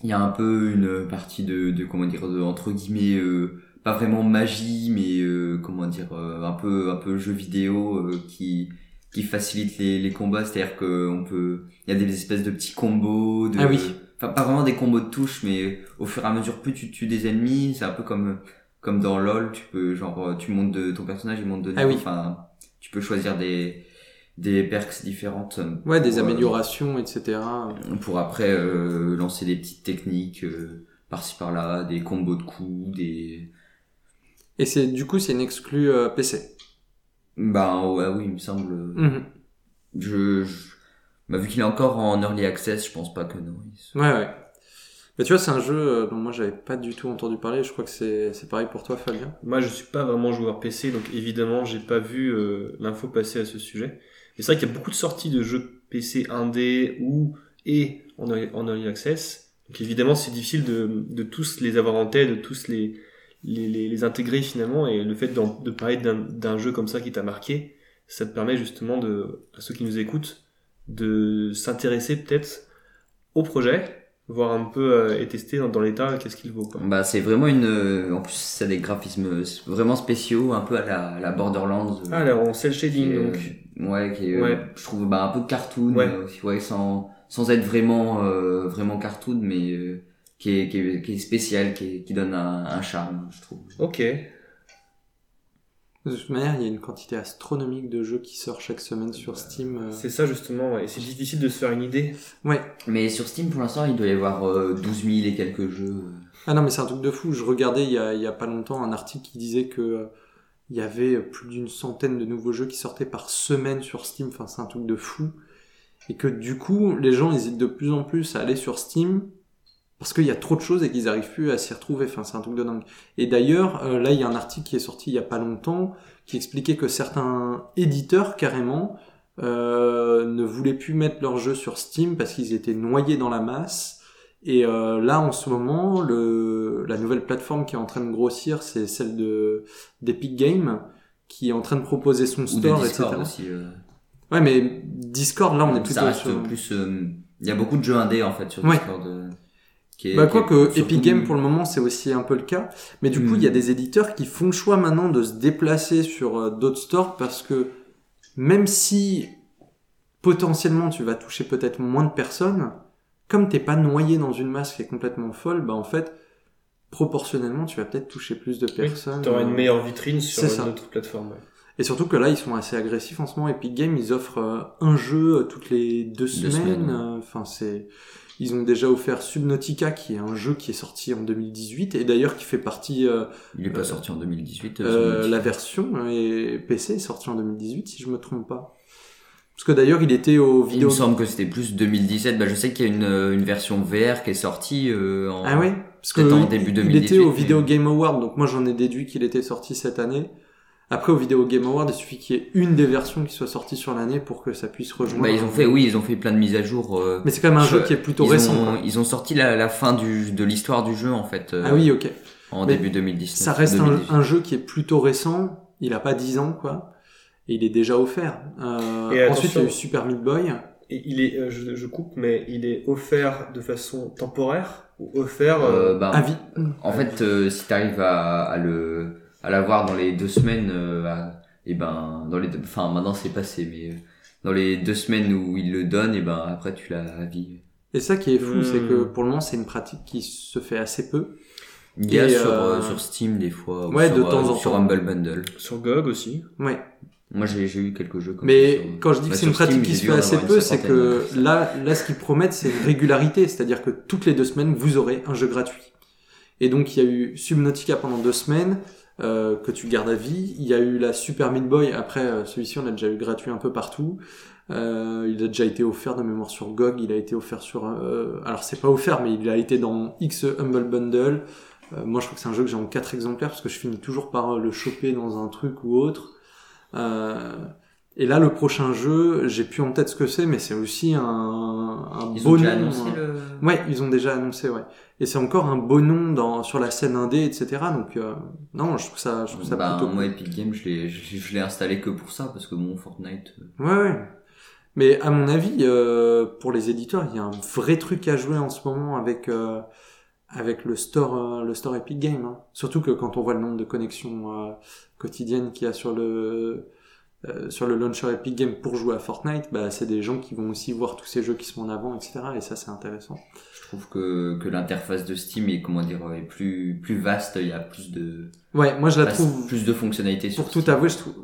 il y a un peu une partie de de comment dire de entre guillemets euh, pas vraiment magie, mais euh, comment dire euh, un peu un peu jeu vidéo euh, qui qui facilite les les combats. C'est-à-dire que on peut il y a des espèces de petits combos. De, Ah oui. Enfin, pas vraiment des combos de touches, mais au fur et à mesure, plus tu tues des ennemis, c'est un peu comme comme dans LoL, tu peux genre tu montes de ton personnage, il monte de Ah oui. Enfin, tu peux choisir des des perks différentes. Ouais, des pour, euh, améliorations, etc. pour après euh, lancer des petites techniques euh, par-ci par-là, des combos de coups, des Et c'est du coup, c'est une exclue euh, PC. bah ouais oui, il me semble. Mhm. Je, je... Bah, vu qu'il est encore en early access, je pense pas que non. se- Ouais, ouais. Mais tu vois, c'est un jeu dont moi j'avais pas du tout entendu parler. Je crois que c'est c'est pareil pour toi, Fabien. Moi, je suis pas vraiment joueur PC, donc évidemment, j'ai pas vu euh, l'info passer à ce sujet. Mais c'est vrai qu'il y a beaucoup de sorties de jeux PC indé ou et en, early- en early access. Donc évidemment, c'est difficile de, de tous les avoir en tête, de tous les, les, les, les intégrer finalement. Et le fait de parler d'un jeu comme ça qui t'a marqué, ça te permet justement de, à ceux qui nous écoutent, de s'intéresser peut-être au projet, voir un peu euh, et tester dans, dans l'état qu'est-ce qu'il vaut. Quoi. Bah c'est vraiment une. euh, En plus, ça a des graphismes vraiment spéciaux, un peu à la, à la Borderlands. euh, Ah, alors en cel qui shading donc. Ouais, qui est, euh, Ouais. je trouve bah, un peu cartoon, Ouais. euh, ouais, sans sans être vraiment euh, vraiment cartoon, mais euh, qui est qui est, qui est spécial, qui, est- qui donne un, un charme, je trouve. Ok. De toute manière, il y a une quantité astronomique de jeux qui sort chaque semaine sur Steam. euh. C'est ça justement, ouais. et c'est difficile de se faire une idée. Ouais. Mais sur Steam, pour l'instant, il doit y avoir euh, 12 000 et quelques jeux. Ah non, mais c'est un truc de fou. Je regardais il y a, il y a pas longtemps un article qui disait que euh, il y avait plus d'une centaine de nouveaux jeux qui sortaient par semaine sur Steam. Enfin, c'est un truc de fou. Et que du coup, les gens hésitent de plus en plus à aller sur Steam parce qu'il y a trop de choses et qu'ils arrivent plus à s'y retrouver. Enfin, c'est un truc de dingue. Et d'ailleurs, euh, là, il y a un article qui est sorti il y a pas longtemps qui expliquait que certains éditeurs carrément euh, ne voulaient plus mettre leurs jeux sur Steam parce qu'ils étaient noyés dans la masse. Et euh, là, en ce moment, le, la nouvelle plateforme qui est en train de grossir, c'est celle de d'Epic Games, qui est en train de proposer son Ou de store, Discord etc. aussi. euh. Ouais, mais Discord, là, on est plutôt ça reste sur... plus. euh, Il y a beaucoup de jeux indés en fait sur Ouais. Discord. euh, qui est- Bah, qui quoi est que Epic Games, pour le moment, c'est aussi un peu le cas. Mais du coup, Hmm. il y a des éditeurs qui font le choix maintenant de se déplacer sur euh, d'autres stores parce que même si potentiellement tu vas toucher peut-être moins de personnes, comme t'es pas noyé dans une masse qui est complètement folle, bah en fait, proportionnellement, tu vas peut-être toucher plus de personnes. Tu auras une Euh, meilleure vitrine sur une ça. autre plateforme. ouais. Et surtout que là, ils sont assez agressifs en ce moment. Epic Games, ils offrent euh, un jeu euh, toutes les deux semaines. Enfin, c'est, ils ont déjà offert Subnautica, qui est un jeu qui est sorti en 2018 et d'ailleurs qui fait partie euh, Il est pas Euh, sorti en 2018. euh, euh, sur la version et PC est sortie en 2018 si je me trompe pas. Parce que d'ailleurs, il était au Il vidéo. me semble que c'était plus 2017. Bah, je sais qu'il y a une, euh, une version VR qui est sortie euh, en. Ah ouais. Parce que Peut-être en il- début il 2018, était au mais- Video Game Award, donc moi j'en ai déduit qu'il était sorti cette année. Après, au Video Game Award, il suffit qu'il y ait une des versions qui soit sortie sur l'année pour que ça puisse rejoindre. Bah, ils ont fait, oui, ils ont fait plein de mises à jour. euh, Mais c'est quand même un Je- jeu qui est plutôt ils récent. Ont, ils ont sorti la, la fin du, de l'histoire du jeu en fait. euh, Ah oui, ok. En Mais début 2019. Ça reste un, 2018. un jeu qui est plutôt récent. Il a pas 10 ans, quoi. Et il est déjà offert. Euh, Et ensuite, il y a eu Super Meat Boy. Et il est, euh, je, je coupe, mais il est offert de façon temporaire ou offert. Euh, euh, bah, à vie. En fait, euh, si t'arrives à, à le à l'avoir dans les deux semaines, euh, à- et ben dans les deux, enfin maintenant c'est passé, mais euh, dans les deux semaines où il le donne, et ben après tu l'as à vie. Et ça qui est fou, Hmm. c'est que pour le moment, c'est une pratique qui se fait assez peu. Il y a sur, sur Steam des fois, ou ouais, sur, de temps en sur temps. Humble Bundle. Sur GOG aussi. Ouais. Moi j'ai eu quelques jeux comme Mais ça. sur- quand je dis que bah, c'est une Steam, pratique qui se fait assez peu, c'est que là, là, ce qu'ils promettent, c'est une régularité, c'est-à-dire que toutes les deux semaines, vous aurez un jeu gratuit. Et donc, il y a eu Subnautica pendant deux semaines, euh, que tu gardes à vie. Il y a eu la Super Meat Boy. Après, euh, celui-ci, on l'a déjà eu gratuit un peu partout. Euh, il a déjà été offert de mémoire sur GOG. Il a été offert sur... Euh, alors, c'est pas offert, mais il a été dans X Humble Bundle. Euh, moi, je crois que c'est un jeu que j'ai en quatre exemplaires, parce que je finis toujours par le choper dans un truc ou autre. Euh, et là, le prochain jeu, j'ai plus en tête ce que c'est, mais c'est aussi un, un Ils beau ont déjà nom, annoncé hein. le... Ouais, ils ont déjà annoncé, ouais. Et c'est encore un beau nom dans, sur la scène indé, etc. Donc, euh, non, je trouve ça, je trouve ça Bah, plutôt moi. Epic Games je l'ai je, je l'ai installé que pour ça parce que bon Fortnite euh, Ouais, ouais. Mais à mon avis, euh, pour les éditeurs, il y a un vrai truc à jouer en ce moment avec euh, avec le store euh, le store Epic Games. hein. Surtout que quand on voit le nombre de connexions euh, quotidiennes qu'il y a sur le euh, sur le launcher Epic Games pour jouer à Fortnite, bah c'est des gens qui vont aussi voir tous ces jeux qui sont en avant, etc. Et ça, c'est intéressant. je trouve que, que l'interface de Steam est comment dire est plus plus vaste il y a plus de Ouais, moi je la trouve plus de fonctionnalités sur pour tout avouer, je trouve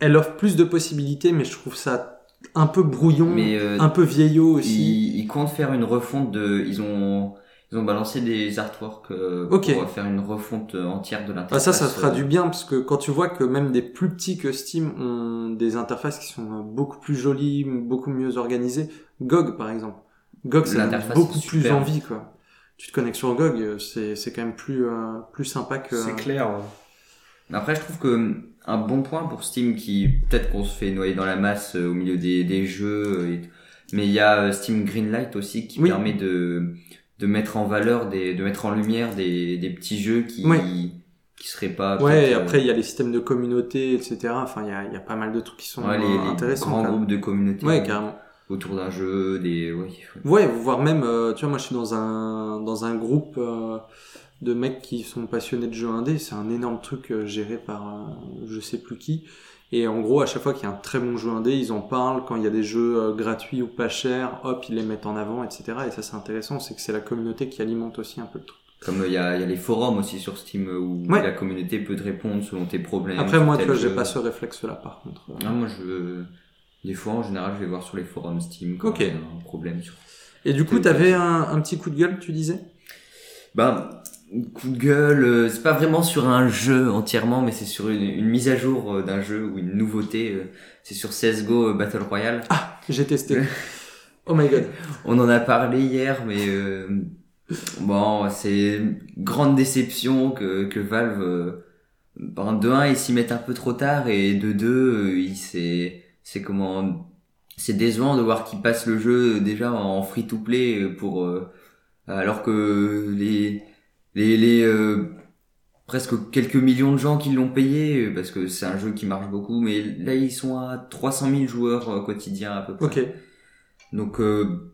elle offre plus de possibilités, mais je trouve ça un peu brouillon, mais euh, un peu vieillot aussi. ils, ils comptent faire une refonte de ils ont ils ont balancé des artworks euh, Ok. pour faire une refonte entière de Ah, l'interface ça, ça fera euh, du bien parce que quand tu vois que même des plus petits que Steam ont des interfaces qui sont beaucoup plus jolies, beaucoup mieux organisées. GOG, par exemple. GOG, ça donne beaucoup plus envie, quoi. Tu te connectes sur GOG, euh, c'est, c'est quand même plus, euh, plus sympa que... C'est clair. Après, je trouve que un bon point pour Steam qui peut-être qu'on se fait noyer dans la masse euh, au milieu des, des jeux, euh, et- mais il y a euh, Steam Greenlight aussi qui Oui. permet de de mettre en valeur des de mettre en lumière des des petits jeux qui qui seraient pas Ouais, et euh, après, il y a les systèmes de communauté, etc. Enfin, il y a, il y a pas mal de trucs qui sont ouais, les, euh, les intéressants. grands quand même. groupes de communauté Ouais, carrément. autour d'un jeu, des ouais. Ouais, voire même, euh, tu vois, moi je suis dans un dans un groupe euh, de mecs qui sont passionnés de jeux indés. C'est un énorme truc euh, géré par euh, je sais plus qui. Et en gros, à chaque fois qu'il y a un très bon jeu indé, ils en parlent. Quand il y a des jeux euh, gratuits ou pas chers, hop, ils les mettent en avant, etc. Et ça, c'est intéressant. C'est que c'est la communauté qui alimente aussi un peu le truc. Comme euh, il y a il y a les forums aussi sur Steam euh, où Ouais. la communauté peut te répondre selon tes problèmes. Après, moi, tu vois, j'ai pas ce réflexe-là, par contre. Ah, moi je des fois en général je vais voir sur les forums Steam quand Ok. il y a un problème sur Et du coup, t'avais un, un petit coup de gueule, tu disais? Ben, coup de gueule, euh, c'est pas vraiment sur un jeu entièrement, mais c'est sur une, une mise à jour euh, d'un jeu ou une nouveauté. euh, C'est sur CSGO Battle Royale. J'ai testé. (laughs) oh my god. On en a parlé hier, mais euh, bon, c'est grande déception que, que Valve, euh, ben, de 1, ils s'y mettent un peu trop tard, et de 2, euh, il c'est, c'est comment, c'est décevant de voir qu'ils passent le jeu déjà en free-to-play euh, pour, euh, alors que les, les, les, euh, presque quelques millions de gens qui l'ont payé, euh, parce que c'est un jeu qui marche beaucoup, mais là, ils sont à 300 000 joueurs euh, quotidiens à peu près. Ok. Donc euh,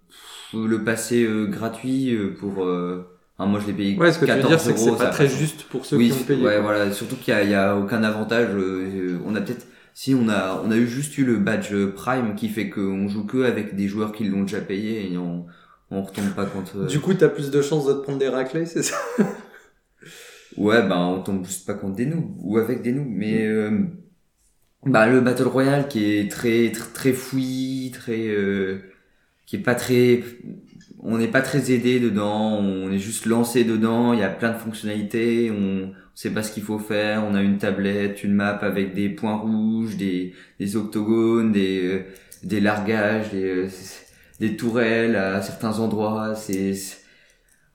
le passer euh, gratuit pour euh, ah, moi je l'ai payé Ouais, ce que tu veux 14 dire, c'est que c'est pas très juste pour ceux oui, qui ont payé. ouais voilà, surtout qu'il y a, il y a aucun avantage euh, on a peut-être si on a on a eu juste eu le badge Prime qui fait qu'on joue que avec des joueurs qui l'ont déjà payé et on on retombe pas contre euh, Du coup, t'as plus de chances de te prendre des raclés, c'est ça (laughs) Ouais, ben on tombe juste pas contre des noobs ou avec des noobs, mais euh, bah le battle royale qui est très très, très fouillis, très euh, qui est pas très on n'est pas très aidé dedans, on est juste lancé dedans, il y a plein de fonctionnalités, on sait pas ce qu'il faut faire, on a une tablette, une map avec des points rouges, des des octogones, des euh, des largages, des euh, (laughs) des tourelles à certains endroits, c'est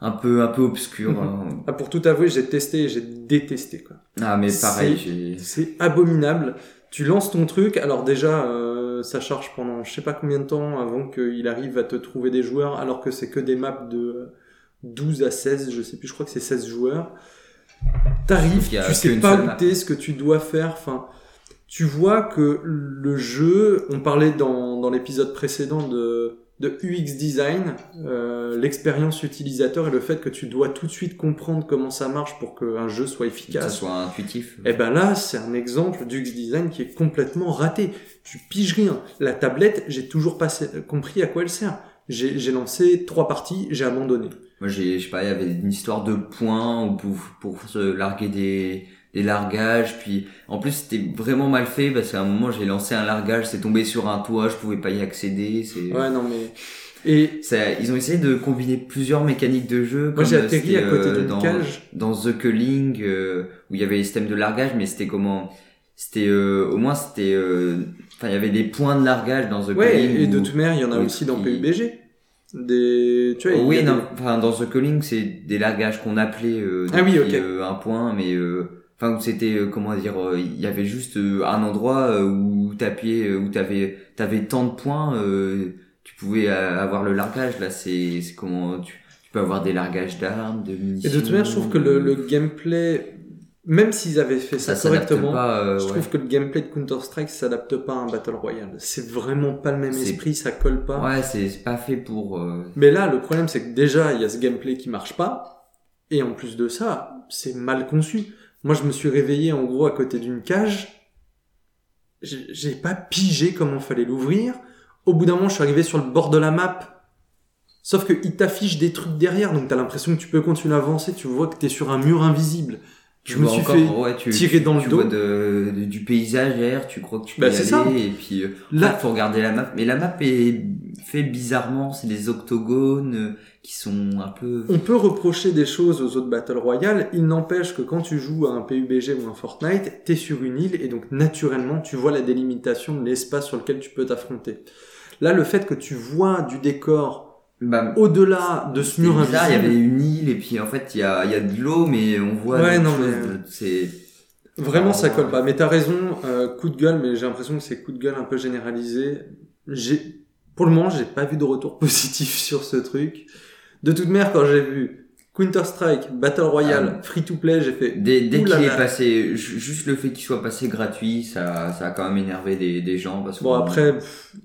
un peu un peu obscur. hein. Ah, pour tout avouer, j'ai testé et j'ai détesté quoi. Ah mais pareil, C'est- abominable. Tu lances ton truc, alors déjà euh, ça charge pendant je sais pas combien de temps avant qu'il arrive à te trouver des joueurs, alors que c'est que des maps de 12 à 16, je sais plus, je crois que c'est 16 joueurs. T'arrives, tu sais pas où t'es, ce que tu dois faire, enfin... Tu vois que le jeu, on parlait dans, dans l'épisode précédent de, de UX design, euh, l'expérience utilisateur et le fait que tu dois tout de suite comprendre comment ça marche pour qu'un jeu soit que ça efficace. soit intuitif. Et ben là, c'est un exemple d'UX design qui est complètement raté. Tu piges rien. La tablette, j'ai toujours pas compris à quoi elle sert. J'ai j'ai lancé trois parties, j'ai abandonné. Moi, j'ai, je sais pas, il y avait une histoire de points ou pour, pour se larguer des, des largages. Puis, en plus, c'était vraiment mal fait parce qu'à un moment, j'ai lancé un largage, c'est tombé sur un toit, je pouvais pas y accéder. C'est, Ouais, non mais et ça, ils ont essayé de combiner plusieurs mécaniques de jeu. moi j'ai euh, atterri à côté euh, d'une dans, cage. dans The Culling, euh, où il y avait les systèmes de largage, mais c'était comment, c'était, euh, au moins, c'était, euh, enfin, il y avait des points de largage dans The Ouais, Culling. et de toute manière, il y en a aussi dans qui- PUBG. Des, tu vois, oui, non, des- enfin, dans The Calling, c'est des largages qu'on appelait euh, Ah oui, depuis, ok. euh, un point, mais euh, enfin où c'était euh, comment dire, euh, il y avait juste euh, un endroit euh, où t'appuyais, où t'avais t'avais tant de points, euh, tu pouvais euh, avoir le largage. Là, c'est c'est comment tu, tu peux avoir des largages d'armes, de Et munitions. de toute manière, je trouve que le, le gameplay, même s'ils avaient fait ça, ça correctement, pas. euh, je ouais. trouve que le gameplay de Counter-Strike s'adapte pas à un Battle Royale. C'est vraiment pas le même esprit, ça colle pas. Ouais, c'est c'est pas fait pour. euh, Mais là, le problème, c'est que déjà, il y a ce gameplay qui marche pas. Et en plus de ça, c'est mal conçu. Moi, je me suis réveillé, en gros, à côté d'une cage. J'ai pas pigé comment fallait l'ouvrir. Au bout d'un moment, je suis arrivé sur le bord de la map. Sauf que il t'affiche des trucs derrière, donc t'as l'impression que tu peux continuer à avancer. Tu vois que t'es sur un mur invisible. Tu je me suis encore, fait ouais, tu, tirer tu- dans le tu dos. vois de, de- du paysage derrière, tu crois que tu peux Bah, y c'est aller, ça. et puis euh, Là- là, faut regarder la map. Mais la map est fait bizarrement, c'est des octogones euh, qui sont un peu. On peut reprocher des choses aux autres Battle Royale, il n'empêche que quand tu joues à un PUBG ou un Fortnite, t'es sur une île et donc naturellement tu vois la délimitation de l'espace sur lequel tu peux t'affronter. Là, le fait que tu vois du décor Bah, au-delà de ce mur bizarre, il y invisible, avait une île et puis en fait il y a, il y a de l'eau, mais on voit. Ouais, non, mais- de- C'est. vraiment Ah, ça colle pas. Mais t'as raison, euh, coup de gueule, mais j'ai l'impression que c'est coup de gueule un peu généralisé. J'ai, pour le moment, j'ai pas vu de retour (laughs) positif sur ce truc. De toute manière, quand j'ai vu Counter-Strike, Battle Royale, Free-to-Play, j'ai fait Dès, dès qu'il est passé, ju- juste le fait qu'il soit passé gratuit, ça, ça a quand même énervé des, des gens parce que Bon après, pff,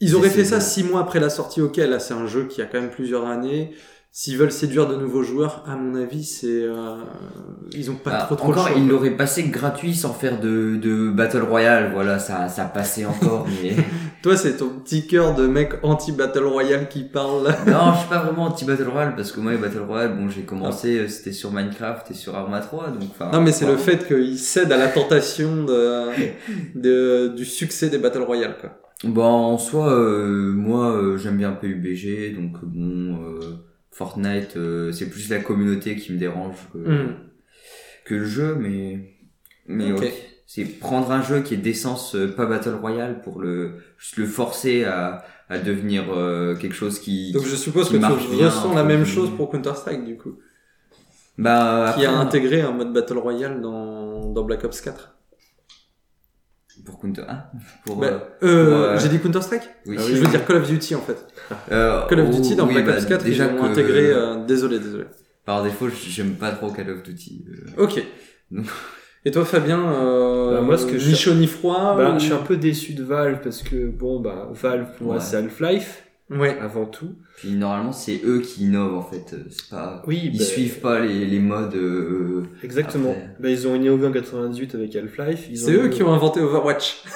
ils auraient fait ça six mois après la sortie. Ok, là c'est un jeu qui a quand même plusieurs années. S'ils veulent séduire de nouveaux joueurs, à mon avis, c'est euh, ils ont pas Bah, trop trop encore, le choix. il l'aurait passé gratuit sans faire de, de Battle Royale, voilà, ça, ça passait encore, (laughs) mais Toi, c'est ton petit cœur de mec anti Battle Royale qui parle. là. (laughs) non, je suis pas vraiment anti Battle Royale parce que moi, les Battle Royale, bon, j'ai commencé, euh, c'était sur Minecraft et sur Arma 3, donc enfin. Non, mais c'est le fait qu'il cède à la tentation de, (laughs) de du succès des Battle Royale, quoi. Bon, en soi, euh, moi, euh, j'aime bien PUBG, donc euh, bon, euh, Fortnite, euh, c'est plus la communauté qui me dérange que, Hmm. que le jeu, mais mais ouais, c'est prendre un jeu qui est d'essence euh, pas Battle Royale pour le juste le forcer à à devenir euh, quelque chose qui Donc je suppose que tu ressens la même chose pour Counter Strike, du coup, bah qui a intégré un mode Battle Royale dans dans Black Ops 4. Pour Counter ah, pour Bah, euh, pour, j'ai dit Counter Strike. oui. Je veux dire Call of Duty en fait. Euh, Call of oh, Duty dans oui, Black bah, Ops 4, déjà ils ont que- intégré. euh, Désolé, désolé. par défaut j'aime pas trop Call of Duty euh. Ok. Et toi, Fabien, euh, Bah, moi, ce que je ni suis- chaud ni froid. Bah, ou- je suis un peu déçu de Valve parce que bon bah Valve pour moi c'est Half-Life Ouais. avant tout. puis normalement c'est eux qui innovent en fait euh, c'est pas Oui, ils bah, suivent pas les, les modes euh, Exactement. Bah, ils ont innové en 98 avec Half-Life. C'est eux qui ont inventé Overwatch. (laughs)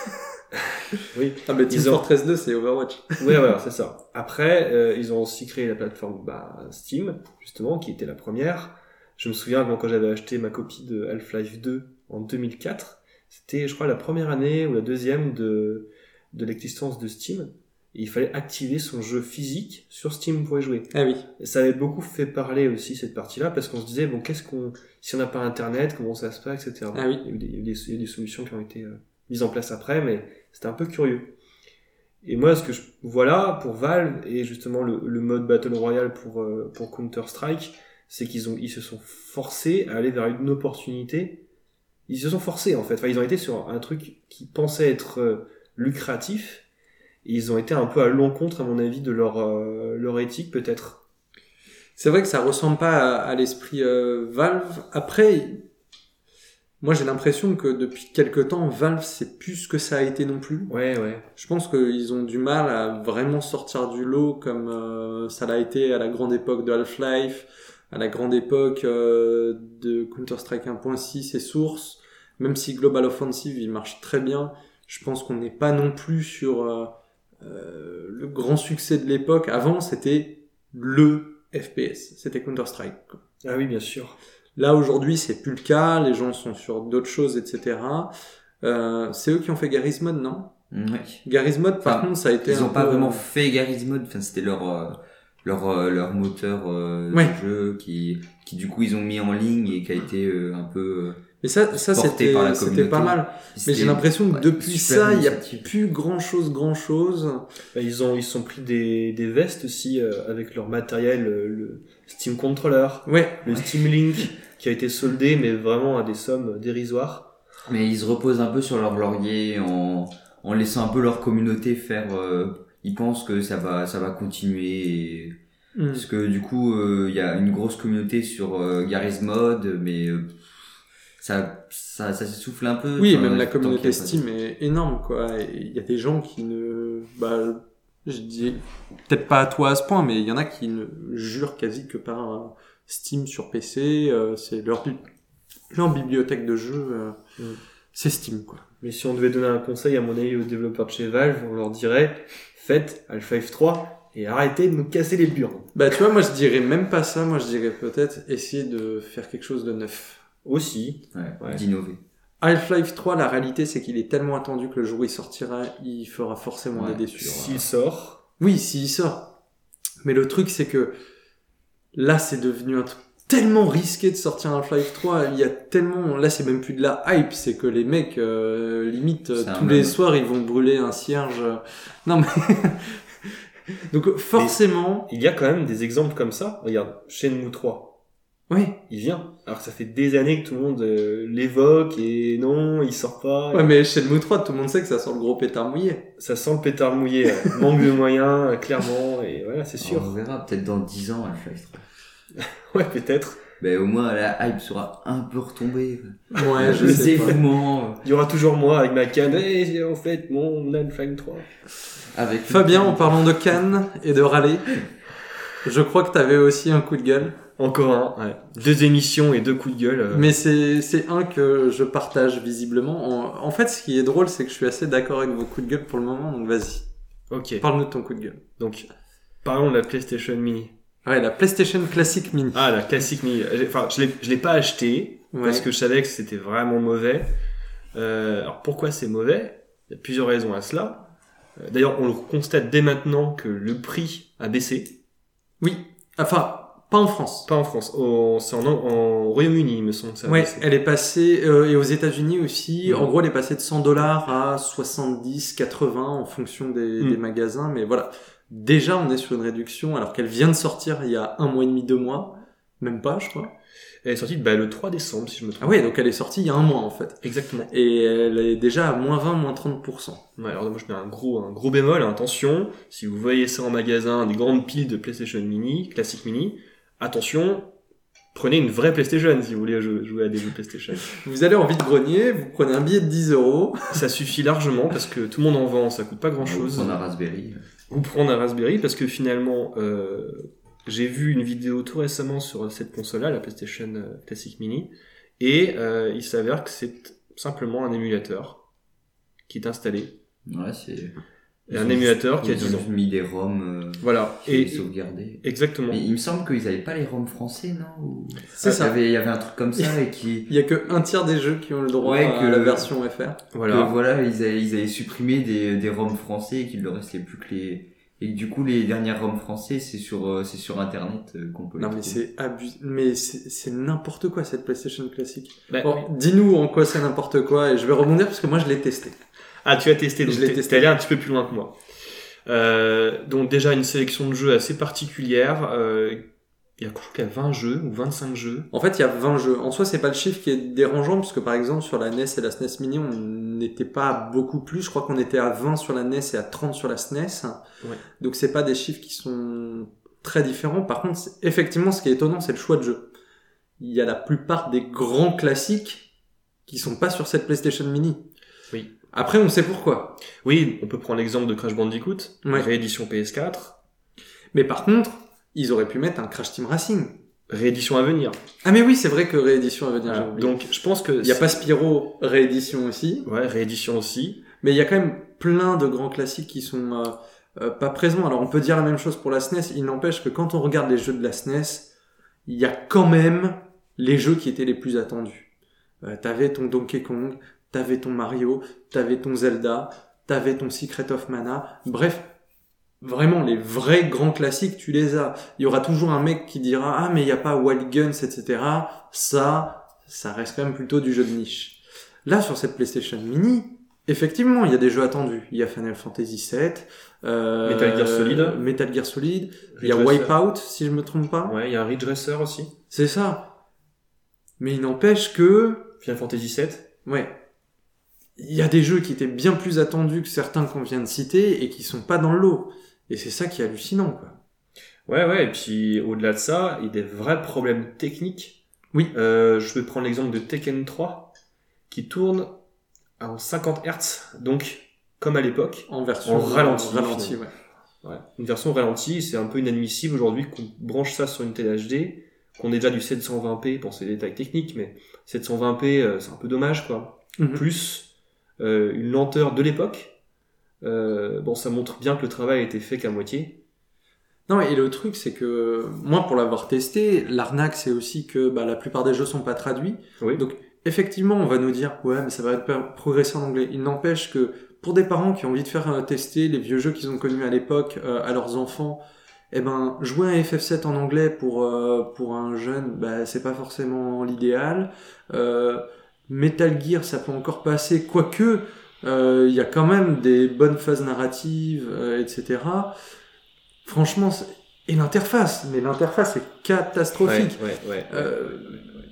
Oui. Ah, mais Team ont- Fortress 2, c'est Overwatch. Ouais, voilà, c'est ça. Après, euh, ils ont aussi créé la plateforme bah, Steam, justement, qui était la première. Je me souviens quand j'avais acheté ma copie de Half-Life 2 en 2004, c'était, je crois, la première année ou la deuxième de, de l'existence de Steam. Il fallait activer son jeu physique sur Steam pour y jouer. Ah oui. Et ça avait beaucoup fait parler aussi cette partie-là, parce qu'on se disait, bon, qu'est-ce qu'on, si on n'a pas Internet, comment ça se passe, etc. Ah oui. Il y a eu des, il y a eu solutions qui ont été euh, mises en place après, mais c'était un peu curieux. Et moi, ce que je vois là, pour Valve, et justement le, le mode Battle Royale pour, euh, pour Counter-Strike, c'est qu'ils ont, ils se sont forcés à aller vers une opportunité. Ils se sont forcés, en fait. Enfin, ils ont été sur un truc qui pensait être euh, lucratif, et ils ont été un peu à l'encontre, à mon avis, de leur, euh, leur éthique, peut-être. C'est vrai que ça ressemble pas à, à l'esprit euh, Valve. Après, moi j'ai l'impression que depuis quelque temps, Valve c'est plus ce que ça a été non plus. Ouais, ouais. Je pense qu'ils ont du mal à vraiment sortir du lot comme euh, ça l'a été à la grande époque de Half-Life, à la grande époque euh, de Counter-Strike 1.6 et Source. Même si Global Offensive il marche très bien, je pense qu'on n'est pas non plus sur euh, le grand succès de l'époque. Avant, c'était le FPS, c'était Counter Strike. Ah oui, bien sûr. Là aujourd'hui, c'est plus le cas. Les gens sont sur d'autres choses, etc. Euh, c'est eux qui ont fait Garry's Mod, non Ouais. Garry's Mod, par Enfin, contre, ça a été Ils un ont pas peu- vraiment fait Garry's Mod, enfin c'était leur euh, leur euh, leur moteur euh, Ouais. de jeu qui qui du coup ils ont mis en ligne et qui a été euh, un peu Mais ça, ça c'était c'était pas mal. Mais j'ai l'impression que ouais, depuis ça, il y a plus grand chose, grand chose. Bah, Ils ont ils se sont pris des, des vestes aussi euh, avec leur matériel, euh, le Steam Controller, Ouais, le Steam Link qui a été soldé mais vraiment à des sommes dérisoires. Mais ils se reposent un peu sur leur laurier en, en laissant un peu leur communauté faire. euh, ils pensent que ça va, ça va continuer. et- Hmm. Parce que du coup, euh, il y a une grosse communauté sur euh, Garry's Mod, mais euh, ça, ça, ça s'essouffle un peu. Oui, même la communauté Steam est énorme, quoi. Il y a des gens qui ne, bah, je dis, peut-être pas à toi à ce point, mais il y en a qui ne jurent quasi que par euh, Steam sur PC. euh, c'est leur, bi- leur bibliothèque de jeux, euh, Mm. c'est Steam, quoi. Mais si on devait donner un conseil à mon avis aux développeurs de chez Valve, on leur dirait faites Half-Life 3 et arrêtez de nous casser les burnes. Bah, tu vois, moi je dirais même pas ça. Moi je dirais peut-être essayer de faire quelque chose de neuf. Aussi. Ouais, Ouais. d'innover. Half-Life 3, la réalité c'est qu'il est tellement attendu que le jour où il sortira, il fera forcément Ouais. des déçus. S'il sort, Oui, s'il sort. Mais le truc, c'est que là, c'est devenu un truc tellement risqué de sortir un Half-Life 3. Il y a tellement, là, c'est même plus de la hype, c'est que les mecs, euh, limite, tous les soirs, ils vont brûler un cierge. Non, mais. (laughs) Donc, forcément, il y a quand même des exemples comme ça. Regarde, Shenmue 3, oui. il vient. Alors que ça fait des années que tout le monde euh, l'évoque et non, il sort pas. Ouais, mais Shenmue 3, tout le monde sait que ça sent le gros pétard mouillé. Ça sent le pétard mouillé. euh, (laughs) Manque de moyens, euh, clairement. Et voilà, c'est sûr. On verra peut-être dans 10 ans Half-Life (laughs) 3. Ouais, peut-être. Mais au moins la hype sera un peu retombée. Ouais, je le sais pas. dévouement. Il y aura toujours moi avec ma canne. Eh, en fait, mon Half-Life 3. Avec Fabien, en parlant de Cannes et de râler, je crois que t'avais aussi un coup de gueule. Encore un, ouais. Deux émissions et deux coups de gueule. euh. Mais c'est c'est un que je partage visiblement. En, en fait, ce qui est drôle, c'est que je suis assez d'accord avec vos coups de gueule pour le moment, donc vas-y. Ok. Parle-nous de ton coup de gueule. Donc, parlons de la PlayStation Mini. Ouais, la PlayStation Classic Mini. Ah, la classique Mini. Enfin, je l'ai, je l'ai pas acheté Ouais. parce que je savais que c'était vraiment mauvais. Euh, alors pourquoi c'est mauvais? Il y a plusieurs raisons à cela. Euh, D'ailleurs, on le constate dès maintenant que le prix a baissé. Oui. Enfin, pas en France. Pas en France, c'est en, en Royaume-Uni, il me semble. Ça Ouais, elle est passée, euh, et aux États-Unis aussi. En gros, elle est passée de 100 dollars à 70, 80 en fonction des, Mm. des magasins. Mais voilà. Déjà, on est sur une réduction alors qu'elle vient de sortir il y a un mois et demi, deux mois. Même pas, je crois. Elle est sortie bah, le 3 décembre, si je me trompe. Ah ouais, donc elle est sortie il y a un mois en fait. Exactement. Et elle est déjà à moins 20, moins 30%. Ouais, alors moi je mets un gros, un gros bémol, hein. attention, si vous voyez ça en magasin, des grandes piles de PlayStation Mini, classique Mini, attention, prenez une vraie PlayStation si vous voulez jou- jouer à des jeux PlayStation. Vous allez en vide-grenier, vous prenez un billet de 10 euros. ça suffit largement parce que tout le monde en vend, ça coûte pas grand chose. On a Raspberry. Ou prendre un Raspberry parce que finalement, euh, j'ai vu une vidéo tout récemment sur cette console-là, la PlayStation euh, Classic Mini, et euh, il s'avère que c'est simplement un émulateur qui est installé. Ouais, c'est. Et un émulateur qui a ils 10 ont ans. mis des ROM euh, Voilà. et sauvegardés. exactement. Mais il me semble qu'ils avaient pas les ROM français, non Ou- C'est Il y ça. avait, il y avait un truc comme ça et qui. Il y a que un tiers des jeux qui ont le droit Ouais, à que- la version FR. Voilà. que voilà, ils avaient, ils avaient supprimé des, des ROM français et qu'il leur restait plus que les. Et du coup, les dernières ROM français, c'est sur, euh, c'est sur internet euh, qu'on peut les Non mais c'est abusé. Mais c'est c'est n'importe quoi cette PlayStation classique. Bah, Bon, dis-nous en quoi c'est n'importe quoi et je vais rebondir parce que moi je l'ai testé. Ah, tu as testé, donc Je l'ai t'es- testé. t'es allé un petit peu plus loin que moi. Euh, donc déjà une sélection de jeux assez particulière. Euh, il y a, je qu'il y a 20 jeux ou 25 jeux? En fait, il y a 20 jeux. En soi, c'est pas le chiffre qui est dérangeant parce que par exemple sur la NES et la SNES Mini, on n'était pas beaucoup plus. Je crois qu'on était à 20 sur la NES et à 30 sur la SNES. Ouais. Donc c'est pas des chiffres qui sont très différents. Par contre, effectivement, ce qui est étonnant, c'est le choix de jeu. Il y a la plupart des grands classiques qui sont pas sur cette PlayStation Mini. Après, on sait pourquoi. Oui, on peut prendre l'exemple de Crash Bandicoot, Ouais. réédition PS4, Mais par contre, ils auraient pu mettre un Crash Team Racing. réédition à venir. Ah mais oui, c'est vrai que réédition à venir. Voilà. Donc je pense que il y a pas Spyro réédition aussi. ouais réédition aussi. Mais il y a quand même plein de grands classiques qui sont euh, euh, pas présents. Alors on peut dire la même chose pour la SNES. Il n'empêche que quand on regarde les jeux de la SNES, il y a quand même les jeux qui étaient les plus attendus. Euh, t'avais ton Donkey Kong, t'avais ton Mario, t'avais ton Zelda, t'avais ton Secret of Mana. Bref, vraiment les vrais grands classiques, tu les as. Il y aura toujours un mec qui dira ah mais il n'y a pas Wild Guns, etc. Ça, ça reste quand même plutôt du jeu de niche. Là sur cette PlayStation Mini, effectivement il y a des jeux attendus. Il y a Final Fantasy VII, euh, Metal Gear Solid. Metal Gear Solid. Il y a. Wipeout si je me trompe pas. Ouais, il y a Ridge Racer aussi. C'est ça. Mais il n'empêche que Final Fantasy VII. Ouais. Il y a des jeux qui étaient bien plus attendus que certains qu'on vient de citer et qui sont pas dans le lot. Et c'est ça qui est hallucinant, quoi. Ouais, ouais, et puis au-delà de ça, il y a des vrais problèmes techniques. Oui. Euh, je vais prendre l'exemple de Tekken 3, qui tourne en 50 Hz, donc comme à l'époque. En version En ralenti, ralenti ouais. Ouais. Une version ralentie, c'est un peu inadmissible aujourd'hui qu'on branche ça sur une télé HD, qu'on ait déjà du 720p pour ces détails techniques, mais 720p, euh, c'est un peu dommage, quoi. Mhm. Plus euh, une lenteur de l'époque. Euh, bon, ça montre bien que le travail a été fait qu'à moitié. Non, et le truc, c'est que moi, pour l'avoir testé, l'arnaque, c'est aussi que bah, la plupart des jeux sont pas traduits. Oui. Donc, effectivement, on va nous dire, ouais, mais ça va être progresser en anglais. Il n'empêche que pour des parents qui ont envie de faire euh, tester les vieux jeux qu'ils ont connus à l'époque euh, à leurs enfants, eh ben, jouer un FF7 en anglais pour euh, pour un jeune, bah, c'est pas forcément l'idéal. Euh, Metal Gear, ça peut encore passer, quoique euh, il y a quand même des bonnes phases narratives, euh, etc. Franchement, c'est- et l'interface, mais l'interface est catastrophique. Ouais, ouais, ouais. Euh,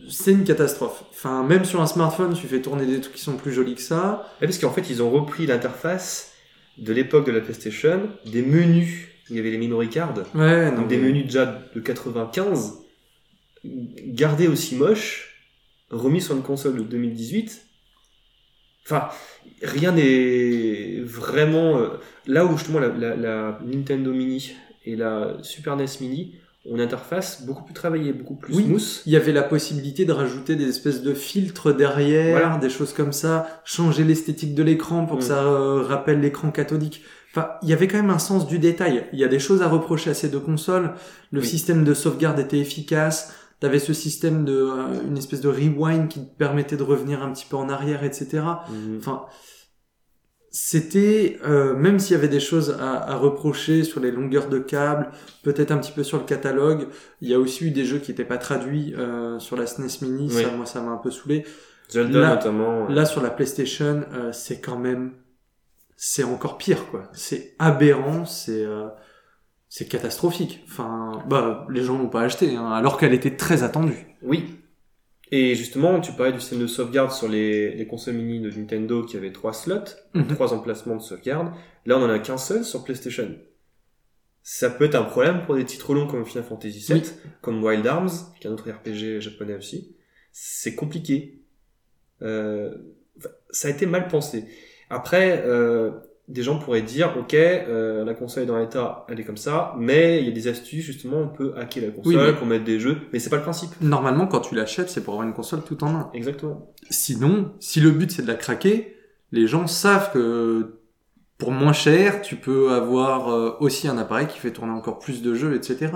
c'est une catastrophe. Enfin, même sur un smartphone, tu fais tourner des trucs qui sont plus jolis que ça. Parce qu'en fait, ils ont repris l'interface de l'époque de la PlayStation, des menus. Il y avait les memory cards, Ouais, non, donc des mais- menus déjà de 95, gardés aussi moches, remis sur une console de 2018. Enfin, rien n'est vraiment... euh, Là où justement la, la- la Nintendo Mini et la Super NES Mini ont une interface beaucoup plus travaillée, beaucoup plus Oui. smooth. Il y avait la possibilité de rajouter des espèces de filtres derrière, Voilà. des choses comme ça, changer l'esthétique de l'écran pour que Mm. ça euh, rappelle l'écran cathodique. Enfin, il y avait quand même un sens du détail. Il y a des choses à reprocher à ces deux consoles. Le Oui. système de sauvegarde était efficace. T'avais ce système de, euh, une espèce de rewind qui te permettait de revenir un petit peu en arrière, etc. Mhm. Enfin, c'était euh, même s'il y avait des choses à, à reprocher sur les longueurs de câbles, peut-être un petit peu sur le catalogue. Il y a aussi eu des jeux qui n'étaient pas traduits euh, sur la SNES Mini. Oui. Ça, moi, ça m'a un peu saoulé. Zelda Là- notamment. ouais. Là, sur la PlayStation, euh, c'est quand même, c'est encore pire, quoi. C'est aberrant, c'est euh, c'est catastrophique. Enfin, bah, les gens l'ont pas acheté, hein, alors qu'elle était très attendue. Oui. Et justement, tu parlais du système de sauvegarde sur les, les consoles mini de Nintendo qui avait trois slots, Mhm. trois emplacements de sauvegarde. Là, on en a qu'un seul sur PlayStation. Ça peut être un problème pour des titres longs comme Final Fantasy VII, Oui. comme Wild Arms, qui est un autre RPG japonais aussi. C'est compliqué. Euh, ça a été mal pensé. Après, euh, des gens pourraient dire, ok, euh, la console est dans l'état, elle est comme ça, mais il y a des astuces, justement, on peut hacker la console, Oui, mais- pour mettre des jeux, mais c'est pas le principe. Normalement, quand tu l'achètes, c'est pour avoir une console tout en un. Exactement. Sinon, si le but c'est de la craquer, les gens savent que pour moins cher, tu peux avoir euh, aussi un appareil qui fait tourner encore plus de jeux, etc.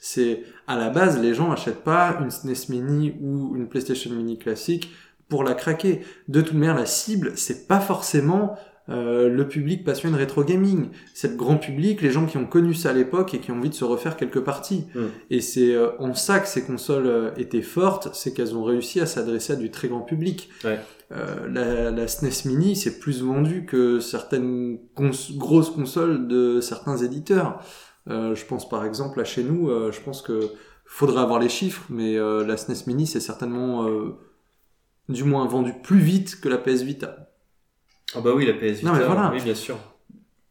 C'est à la base, les gens achètent pas une SNES Mini ou une PlayStation Mini classique pour la craquer. De toute manière, la cible, c'est pas forcément euh, le public passionné de rétro gaming. C'est le grand public, les gens qui ont connu ça à l'époque et qui ont envie de se refaire quelques parties. Mm. Et c'est euh, en ça que ces consoles euh, étaient fortes, c'est qu'elles ont réussi à s'adresser à du très grand public. Ouais. La, la SNES Mini, c'est plus vendu que certaines cons- grosses consoles de certains éditeurs. Je pense par exemple à chez nous, je pense que faudrait avoir les chiffres, mais la SNES Mini c'est certainement du moins vendu plus vite que la PS Vita. Ah bah oui, la PS Vita, Non, mais voilà. oui, bien sûr.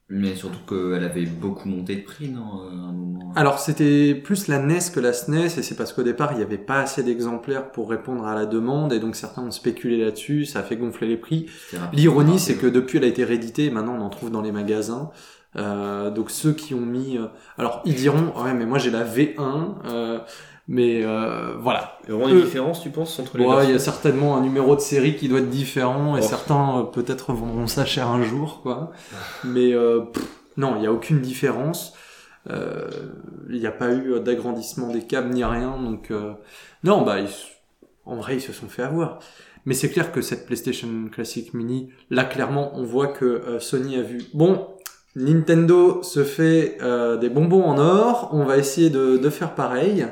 Mais surtout qu'elle avait beaucoup monté de prix, non, euh, à un moment. Alors c'était plus la NES que la SNES et c'est parce qu'au départ il n'y avait pas assez d'exemplaires pour répondre à la demande et donc certains ont spéculé là-dessus, ça a fait gonfler les prix. L'ironie c'est que depuis elle a été rééditée et maintenant on en trouve dans les magasins. Euh, donc ceux qui ont mis... euh, Alors ils diront, ouais mais moi j'ai la V1, euh, Mais euh, voilà. Il y a vraiment une Euh, différence, tu penses, entre les Ouais, il y a certainement un numéro de série qui doit être différent et Oh. certains euh, peut-être vendront ça cher un jour, quoi. (laughs) Mais euh, pff, non, il n'y a aucune différence. Euh, Il n'y a pas eu d'agrandissement des câbles ni rien, donc euh, non, bah ils en vrai ils se sont fait avoir. Mais c'est clair que cette PlayStation Classic Mini, là clairement on voit que Sony a vu. Bon, Nintendo se fait euh, des bonbons en or, on va essayer de, de faire pareil.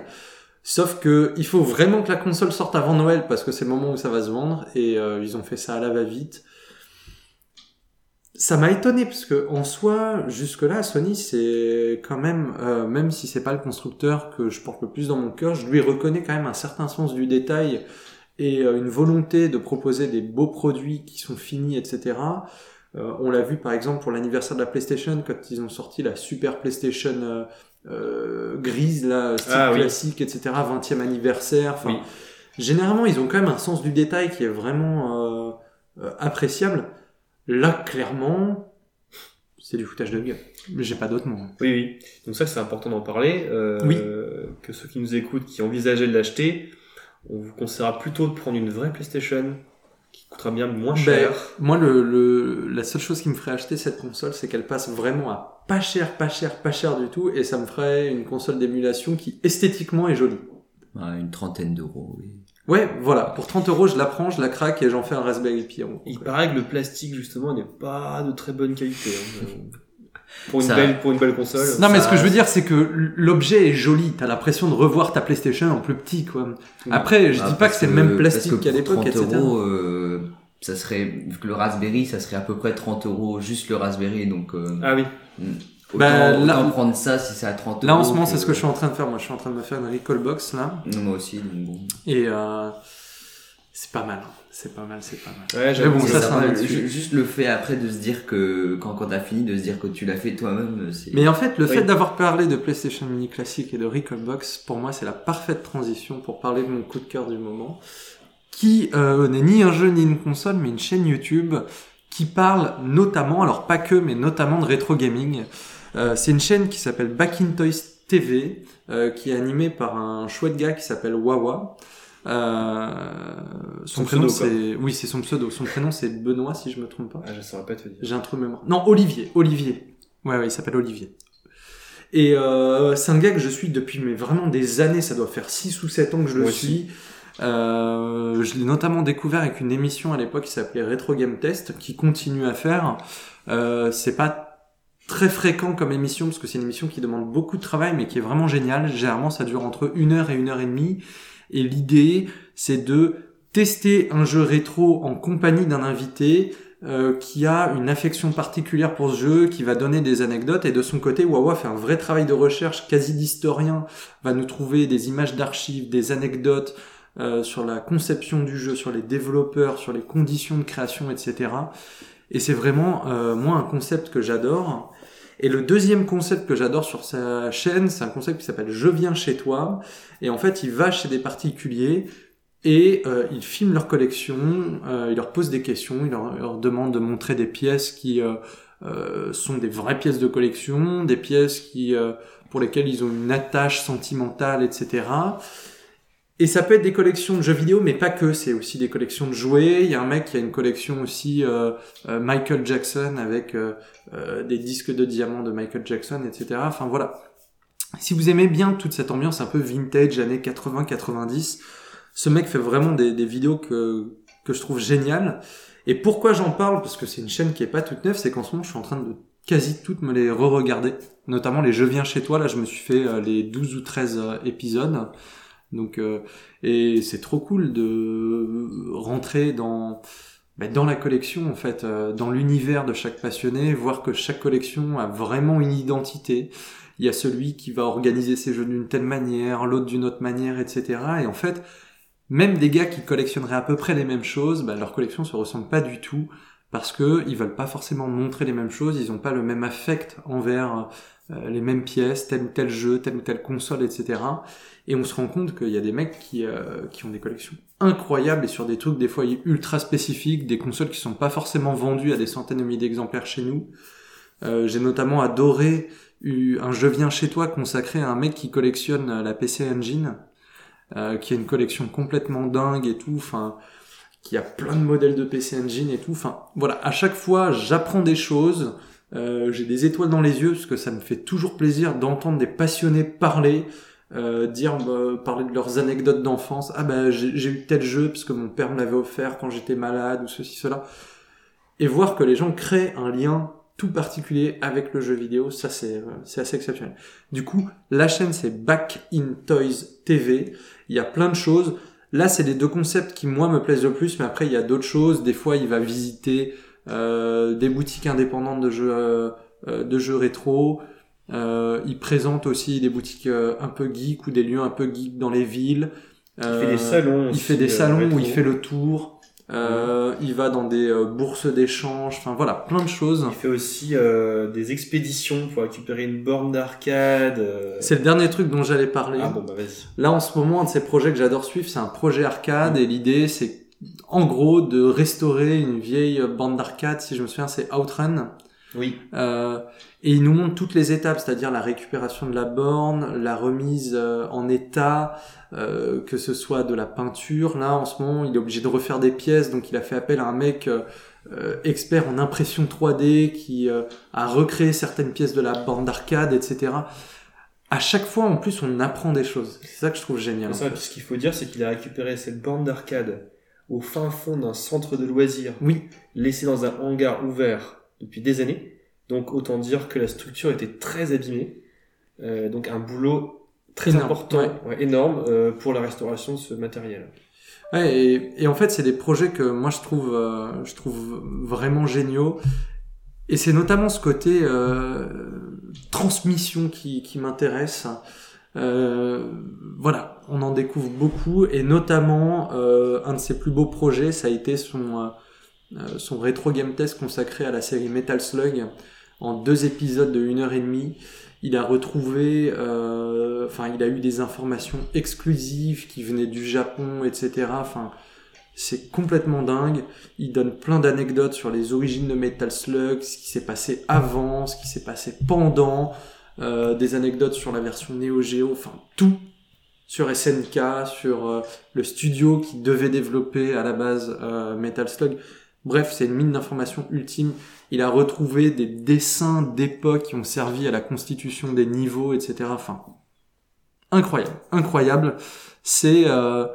Sauf que il faut vraiment que la console sorte avant Noël parce que c'est le moment où ça va se vendre et euh, ils ont fait ça à la va-vite. Ça m'a étonné parce que en soi, jusque-là, Sony, c'est quand même, euh, même si c'est pas le constructeur que je porte le plus dans mon cœur, je lui reconnais quand même un certain sens du détail et euh, une volonté de proposer des beaux produits qui sont finis, etc. On l'a vu par exemple pour l'anniversaire de la PlayStation quand ils ont sorti la Super PlayStation euh, grise, là, style Ah oui. classique, etc. 20e anniversaire. Oui. généralement, ils ont quand même un sens du détail qui est vraiment euh, euh, appréciable. Là, clairement, c'est du foutage de gueule. Mais j'ai pas d'autre mot. Oui, oui. Donc ça, c'est important d'en parler. Euh, Oui. Que ceux qui nous écoutent, qui envisageaient de l'acheter, on vous conseillera plutôt de prendre une vraie PlayStation qui coûtera bien moins cher. Ben, moi, le, le, la seule chose qui me ferait acheter cette console, c'est qu'elle passe vraiment à pas cher, pas cher, pas cher du tout, et ça me ferait une console d'émulation qui esthétiquement est jolie. Ouais, une trentaine d'euros, oui. Ouais, voilà, pour 30 euros, je la prends, je la craque et j'en fais un Raspberry Pi. en gros. Il paraît que le plastique, justement, n'est pas de très bonne qualité. hein. (laughs) pour, une Ça- belle, pour une belle console. Non, mais ce que je veux dire, c'est que l'objet est joli. T'as l'impression de revoir ta PlayStation en plus petit, quoi. Après, je Ah, dis pas que c'est le même plastique que qu'à l'époque, 30 etc. euros, euh, ça serait, vu que le Raspberry, ça serait à peu près 30 euros, juste le Raspberry, donc, euh, Ah oui. autant, Bah, là- autant prendre ça si c'est à 30 Là, euros. en ce moment, c'est ce que je suis en train de faire. Moi, je suis en train de me faire une recall box, là. Non, Moi aussi, donc bon. Et, euh, c'est pas mal. hein. C'est pas mal, c'est pas mal. Ouais, bon, ça, juste le fait après de se dire que, quand, quand t'as fini, de se dire que tu l'as fait toi-même, c'est... Mais en fait, le Oui. fait d'avoir parlé de PlayStation Mini classique et de Recallbox, pour moi, c'est la parfaite transition pour parler de mon coup de cœur du moment, qui euh, n'est ni un jeu ni une console, mais une chaîne YouTube qui parle notamment, alors pas que, mais notamment de rétro gaming. Euh, c'est une chaîne qui s'appelle Back in Toys TV, euh, qui est animée par un chouette gars qui s'appelle Wawa. Euh, son, Son prénom c'est, oui, c'est son pseudo. Son prénom c'est Benoît, si je me trompe pas. Ah, je saurais pas te dire. J'ai un trou de mémoire. Non, Olivier. Olivier. Ouais, ouais, il s'appelle Olivier. Et euh, c'est un gars que je suis depuis mais vraiment des années. Ça doit faire 6 ou 7 ans que je le Moi suis. Euh, je l'ai notamment découvert avec une émission à l'époque qui s'appelait Retro Game Test, qui continue à faire. Euh, c'est pas très fréquent comme émission parce que c'est une émission qui demande beaucoup de travail mais qui est vraiment géniale. Généralement, ça dure entre une heure et une heure et demie. Et l'idée, c'est de tester un jeu rétro en compagnie d'un invité euh, qui a une affection particulière pour ce jeu, qui va donner des anecdotes, et de son côté, Wawa fait un vrai travail de recherche quasi d'historien, va nous trouver des images d'archives, des anecdotes euh, sur la conception du jeu, sur les développeurs, sur les conditions de création, etc. Et c'est vraiment, euh, moi, un concept que j'adore. Et le deuxième concept que j'adore sur sa chaîne, c'est un concept qui s'appelle Je viens chez toi. Et en fait, il va chez des particuliers et euh, il filme leur collection, euh, il leur pose des questions, il leur, leur demande de montrer des pièces qui euh, sont des vraies pièces de collection, des pièces qui pour lesquelles ils ont une attache sentimentale, etc. Et ça peut être des collections de jeux vidéo, mais pas que. C'est aussi des collections de jouets. Il y a un mec qui a une collection aussi euh, euh, Michael Jackson avec euh, des disques de diamants de Michael Jackson, etc. Enfin voilà. Si vous aimez bien toute cette ambiance un peu vintage, années 80-90, ce mec fait vraiment des, des vidéos que, que je trouve géniales. Et pourquoi j'en parle? Parce que c'est une chaîne qui est pas toute neuve, c'est qu'en ce moment je suis en train de quasi toutes me les re-regarder. Notamment les Je viens chez toi, là je me suis fait les 12 ou 13 euh, épisodes. Donc euh, et c'est trop cool de rentrer dans bah, dans la collection en fait, euh, dans l'univers de chaque passionné, voir que chaque collection a vraiment une identité. Il y a celui qui va organiser ses jeux d'une telle manière, l'autre d'une autre manière, etc. Et en fait, même des gars qui collectionneraient à peu près les mêmes choses, bah, leur collection se ressemble pas du tout parce que ils veulent pas forcément montrer les mêmes choses, ils ont pas le même affect envers euh, les mêmes pièces, tel ou tel jeu, telle ou telle console, etc. Et on se rend compte qu'il y a des mecs qui, euh, qui ont des collections incroyables et sur des trucs des fois ultra spécifiques, des consoles qui sont pas forcément vendues à des centaines de milliers d'exemplaires chez nous. Euh, J'ai notamment adoré un Je viens chez toi consacré à un mec qui collectionne euh, la PC Engine. euh, qui a une collection complètement dingue et tout, enfin, qui a plein de modèles de PC Engine et tout. Enfin, voilà, à chaque fois, j'apprends des choses. Euh, j'ai des étoiles dans les yeux parce que ça me fait toujours plaisir d'entendre des passionnés parler, euh, dire bah, parler de leurs anecdotes d'enfance. Ah ben j'ai eu tel jeu parce que mon père me l'avait offert quand j'étais malade ou ceci cela. Et voir que les gens créent un lien tout particulier avec le jeu vidéo, ça c'est c'est assez exceptionnel. Du coup, la chaîne c'est Back in Toys TV. Il y a plein de choses. Là, c'est les deux concepts qui moi me plaisent le plus, mais après il y a d'autres choses. Des fois, il va visiter euh, des boutiques indépendantes de jeux euh, de jeux rétro. Euh, il présente aussi des boutiques euh, un peu geek ou des lieux un peu geek dans les villes. il fait des salons. Il fait des salons où il fait le tour. Euh, il va dans des bourses d'échange, enfin voilà, plein de choses. Il fait aussi euh, des expéditions pour récupérer une borne d'arcade. Euh... C'est le dernier truc dont j'allais parler. Ah bon, bah vas-y. Là, en ce moment, un de ces projets que j'adore suivre, c'est un projet arcade, et l'idée, c'est en gros de restaurer une vieille bande d'arcade, si je me souviens, c'est Outrun. Oui. Euh, et il nous montre toutes les étapes, c'est-à-dire la récupération de la borne, la remise euh, en état, euh, que ce soit de la peinture. Là, en ce moment, il est obligé de refaire des pièces, donc il a fait appel à un mec euh, expert en impression 3D qui a recréé certaines pièces de la borne d'arcade, etc. À chaque fois, en plus, on apprend des choses. C'est ça que je trouve génial. Ça, ce qu'il faut dire, c'est qu'il a récupéré cette borne d'arcade au fin fond d'un centre de loisirs, oui. laissé dans un hangar ouvert depuis des années. Donc autant dire que la structure était très abîmée. Euh, donc un boulot très Énorme, important, ouais. ouais, énorme euh, pour la restauration de ce matériel. Ouais, et, et en fait, c'est des projets que moi je trouve, euh, je trouve vraiment géniaux. Et c'est notamment ce côté euh, transmission qui, qui m'intéresse. Euh, voilà, on en découvre beaucoup, et notamment euh, un de ses plus beaux projets, ça a été son euh, son rétro game test consacré à la série Metal Slug en deux épisodes de une heure et demie. Il a retrouvé, euh, enfin, il a eu des informations exclusives qui venaient du Japon, etc. Enfin, c'est complètement dingue. Il donne plein d'anecdotes sur les origines de Metal Slug, ce qui s'est passé avant, ce qui s'est passé pendant, euh, des anecdotes sur la version Neo Geo, enfin tout sur SNK, sur euh, le studio qui devait développer à la base euh, Metal Slug. Bref, c'est une mine d'informations ultime. Il a retrouvé des dessins d'époque qui ont servi à la constitution des niveaux, etc. Enfin, incroyable, incroyable. C'est euh,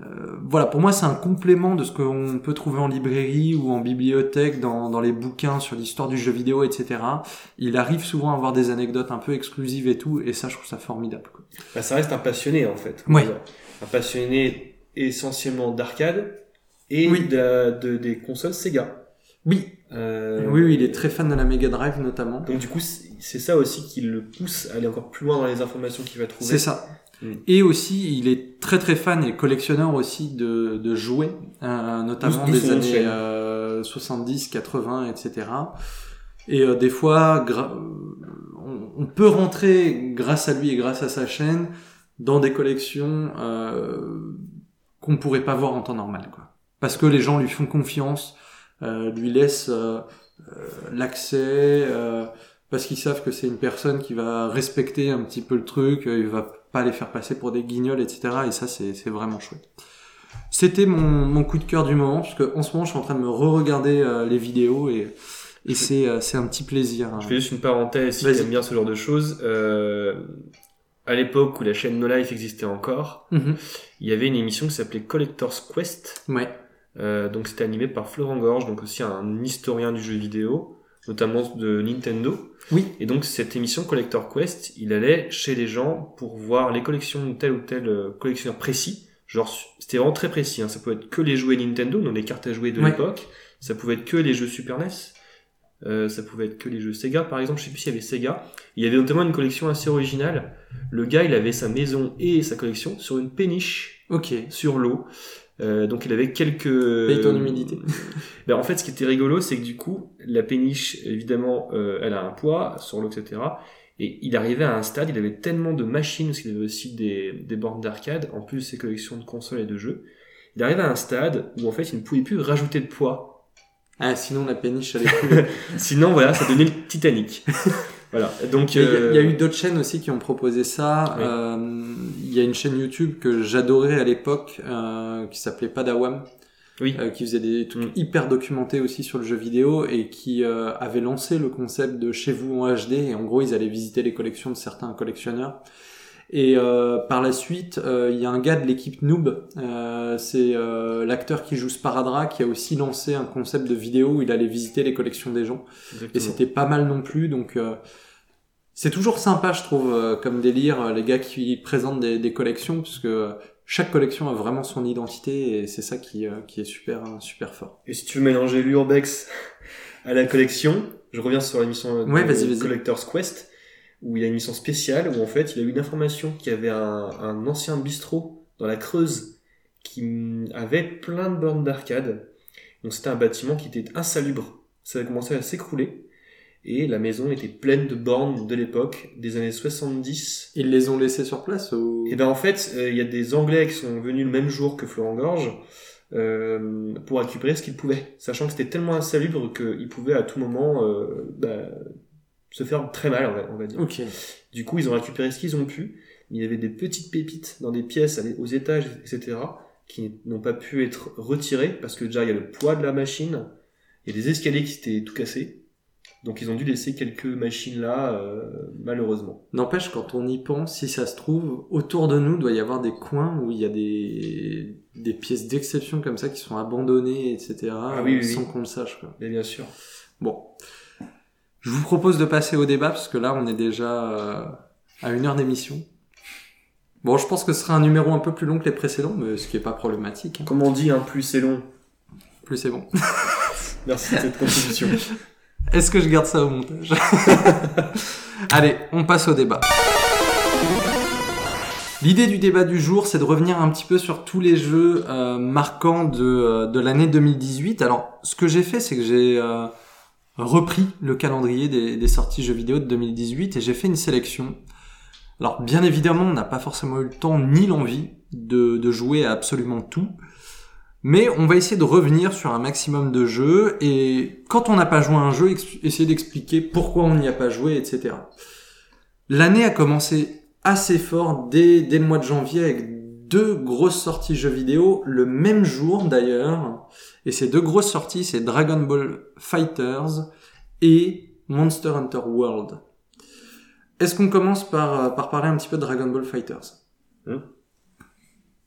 euh, voilà, pour moi, c'est un complément de ce qu'on peut trouver en librairie ou en bibliothèque, dans, dans les bouquins sur l'histoire du jeu vidéo, etc. Il arrive souvent à avoir des anecdotes un peu exclusives et tout, et ça, je trouve ça formidable. Quoi. Bah, ça reste un passionné en fait. Ouais. Un passionné essentiellement d'arcade et Oui. de, de- des consoles Sega. Oui, Euh, oui, oui, il est très fan de la Mega Drive notamment. Donc du coup, c'est ça aussi qui le pousse à aller encore plus loin dans les informations qu'il va trouver. C'est ça. Mm. Et aussi, il est très très fan et collectionneur aussi de, de jouets, euh, notamment des années chaîne. euh, 70, 80, etc. Et euh, des fois, on, on peut rentrer grâce à lui et grâce à sa chaîne dans des collections euh, qu'on pourrait pas voir en temps normal, quoi. Parce que les gens lui font confiance, euh, lui laissent euh, euh, l'accès. euh, parce qu'ils savent que c'est une personne qui va respecter un petit peu le truc, il va pas les faire passer pour des guignols, etc. Et ça, c'est c'est vraiment chouette. C'était mon, mon coup de cœur du moment, parce que en ce moment, je suis en train de me re-regarder euh, les vidéos et, et c'est euh, c'est un petit plaisir. hein. Je fais juste une parenthèse si t'aimes bien ce genre de choses. Euh, à l'époque où la chaîne No Life existait encore, Mhm. il y avait une émission qui s'appelait Collector's Quest. Ouais. Euh, donc c'était animé par Florent Gorge, donc aussi un historien du jeu vidéo, notamment de Nintendo. Oui. Et donc cette émission Collector Quest, il allait chez les gens pour voir les collections de tel ou tel euh, collectionneur précis. Genre c'était vraiment très précis. Hein. Ça pouvait être que les jouets Nintendo, donc les cartes à jouer de Ouais. l'époque. Ça pouvait être que les jeux Super NES. Euh, ça pouvait être que les jeux Sega, par exemple. Je sais plus s'il y avait Sega. Il y avait notamment une collection assez originale. Le gars, il avait sa maison et sa collection sur une péniche Ok. sur l'eau. Euh, donc il avait quelques... Paye ton humidité. (laughs) Ben, en fait, ce qui était rigolo, c'est que du coup, la péniche, évidemment, euh, elle a un poids sur l'eau, etc. Et il arrivait à un stade, il avait tellement de machines, parce qu'il avait aussi des, des bornes d'arcade, en plus de ses collections de consoles et de jeux. Il arrivait à un stade où en fait, il ne pouvait plus rajouter de poids. Ah, sinon la péniche, est (laughs) cool. Sinon, voilà, ça donnait le Titanic. (laughs) Voilà. Donc, Il y, a- il y a euh, eu d'autres chaînes aussi qui ont proposé ça. Oui. Euh, Il y a une chaîne YouTube que j'adorais à l'époque euh, qui s'appelait Padawam, Oui. euh, qui faisait des trucs Mm. hyper documentés aussi sur le jeu vidéo et qui euh, avait lancé le concept de chez vous en HD. Et en gros, ils allaient visiter les collections de certains collectionneurs. Et euh, par la suite, euh, il y a un gars de l'équipe Noob, euh, c'est euh, l'acteur qui joue Sparadra, qui a aussi lancé un concept de vidéo où il allait visiter les collections des gens. Et c'était pas mal non plus, donc euh, c'est toujours sympa, je trouve, euh, comme délire, les gars qui présentent des, des collections, puisque euh, chaque collection a vraiment son identité, et c'est ça qui, euh, qui est super, super fort. Et si tu veux mélanger l'urbex à la collection, je reviens sur l'émission Ouais. Collector's Quest, où il y a une émission spéciale où en fait il a eu une information qu'il y avait un, un ancien bistrot dans la Creuse qui avait plein de bornes d'arcade. Donc c'était un bâtiment qui était insalubre. Ça a commencé à s'écrouler. Et la maison était pleine de bornes de l'époque, des années 70, Ils les ont laissés sur place ou... et ben en fait, euh, il y a des Anglais qui sont venus le même jour que Florent Gorge euh, pour récupérer ce qu'ils pouvaient, sachant que c'était tellement insalubre qu'ils pouvaient à tout moment euh, bah, se faire très mal, on va, on va dire. Ok. Du coup, ils ont récupéré ce qu'ils ont pu. Il y avait des petites pépites dans des pièces aux étages, etc., qui n'ont pas pu être retirées parce que déjà il y a le poids de la machine, a des escaliers qui étaient tout cassés. Donc ils ont dû laisser quelques machines là, euh, malheureusement. N'empêche, quand on y pense, si ça se trouve, autour de nous, doit y avoir des coins où il y a des, des pièces d'exception comme ça qui sont abandonnées, etc., Ah oui, oui, sans oui. qu'on le sache. Quoi. Mais bien sûr. Bon. Je vous propose de passer au débat, parce que là, on est déjà euh, à une heure d'émission. Bon, je pense que ce sera un numéro un peu plus long que les précédents, mais ce qui est pas problématique. hein. Comme on dit, un plus c'est long. Plus c'est bon. (laughs) Merci de cette contribution. Est-ce que je garde ça au montage? (laughs) Allez, on passe au débat. L'idée du débat du jour, c'est de revenir un petit peu sur tous les jeux euh, marquants de, euh, de l'année 2018. Alors, ce que j'ai fait, c'est que j'ai euh, repris le calendrier des, sorties jeux vidéo de 2018 et j'ai fait une sélection. Alors, bien évidemment, on n'a pas forcément eu le temps ni l'envie de, jouer à absolument tout. Mais on va essayer de revenir sur un maximum de jeux et quand on n'a pas joué à un jeu, essayer d'expliquer pourquoi on n'y a pas joué, etc. L'année a commencé assez fort dès le mois de janvier avec deux grosses sorties jeux vidéo le même jour d'ailleurs. Et ces deux grosses sorties, c'est Dragon Ball Fighters et Monster Hunter World. Est-ce qu'on commence par, euh, par parler un petit peu de Dragon Ball Fighters? Hmm.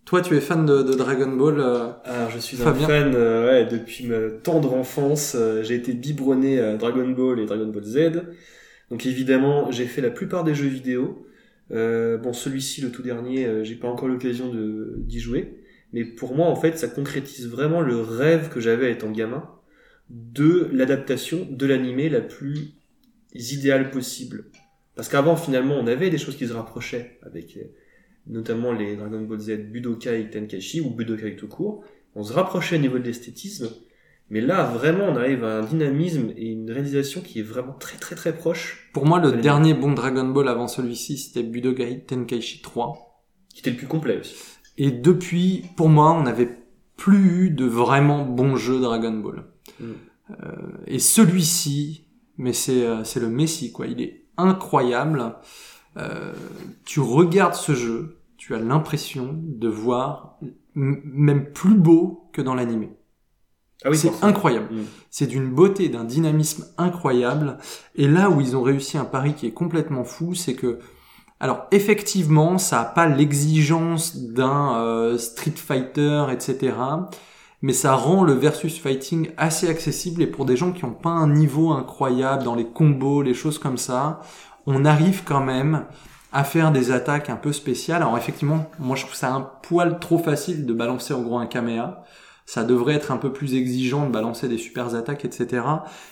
Toi, tu es fan de, de Dragon Ball euh, Alors, je suis Fabien? un fan euh, ouais, depuis ma tendre enfance. euh, j'ai été biberonné à Dragon Ball et Dragon Ball Z. Donc évidemment, j'ai fait la plupart des jeux vidéo. Euh, bon, celui-ci, le tout dernier, j'ai pas encore l'occasion de d'y jouer. Mais pour moi, en fait, ça concrétise vraiment le rêve que j'avais étant gamin de l'adaptation de l'animé la plus idéale possible. Parce qu'avant, finalement, on avait des choses qui se rapprochaient avec euh, notamment les Dragon Ball Z Budokai Tenkaichi ou Budokai tout court. On se rapprochait au niveau de l'esthétisme, mais là, vraiment, on arrive à un dynamisme et une réalisation qui est vraiment très très très proche, Pour moi, le dernier bon Dragon Ball avant celui-ci, c'était Budokai Tenkaichi 3. qui était le plus complet aussi. Et depuis, pour moi, on n'avait plus eu de vraiment bons jeux Dragon Ball. Mm. Euh, et celui-ci, mais c'est euh, c'est le Messi, quoi. Il est incroyable. Euh, tu regardes ce jeu, tu as l'impression de voir même plus beau que dans l'animé. Ah oui, c'est incroyable. Mm. C'est d'une beauté, d'un dynamisme incroyable. Et là où ils ont réussi un pari qui est complètement fou, c'est que, alors effectivement, ça a pas l'exigence d'un euh, Street Fighter, etc. Mais ça rend le versus fighting assez accessible et pour des gens qui n'ont pas un niveau incroyable dans les combos, les choses comme ça, on arrive quand même à faire des attaques un peu spéciales. Alors effectivement, moi je trouve ça un poil trop facile de balancer en gros un Kamea. Ça devrait être un peu plus exigeant de balancer des super attaques, etc.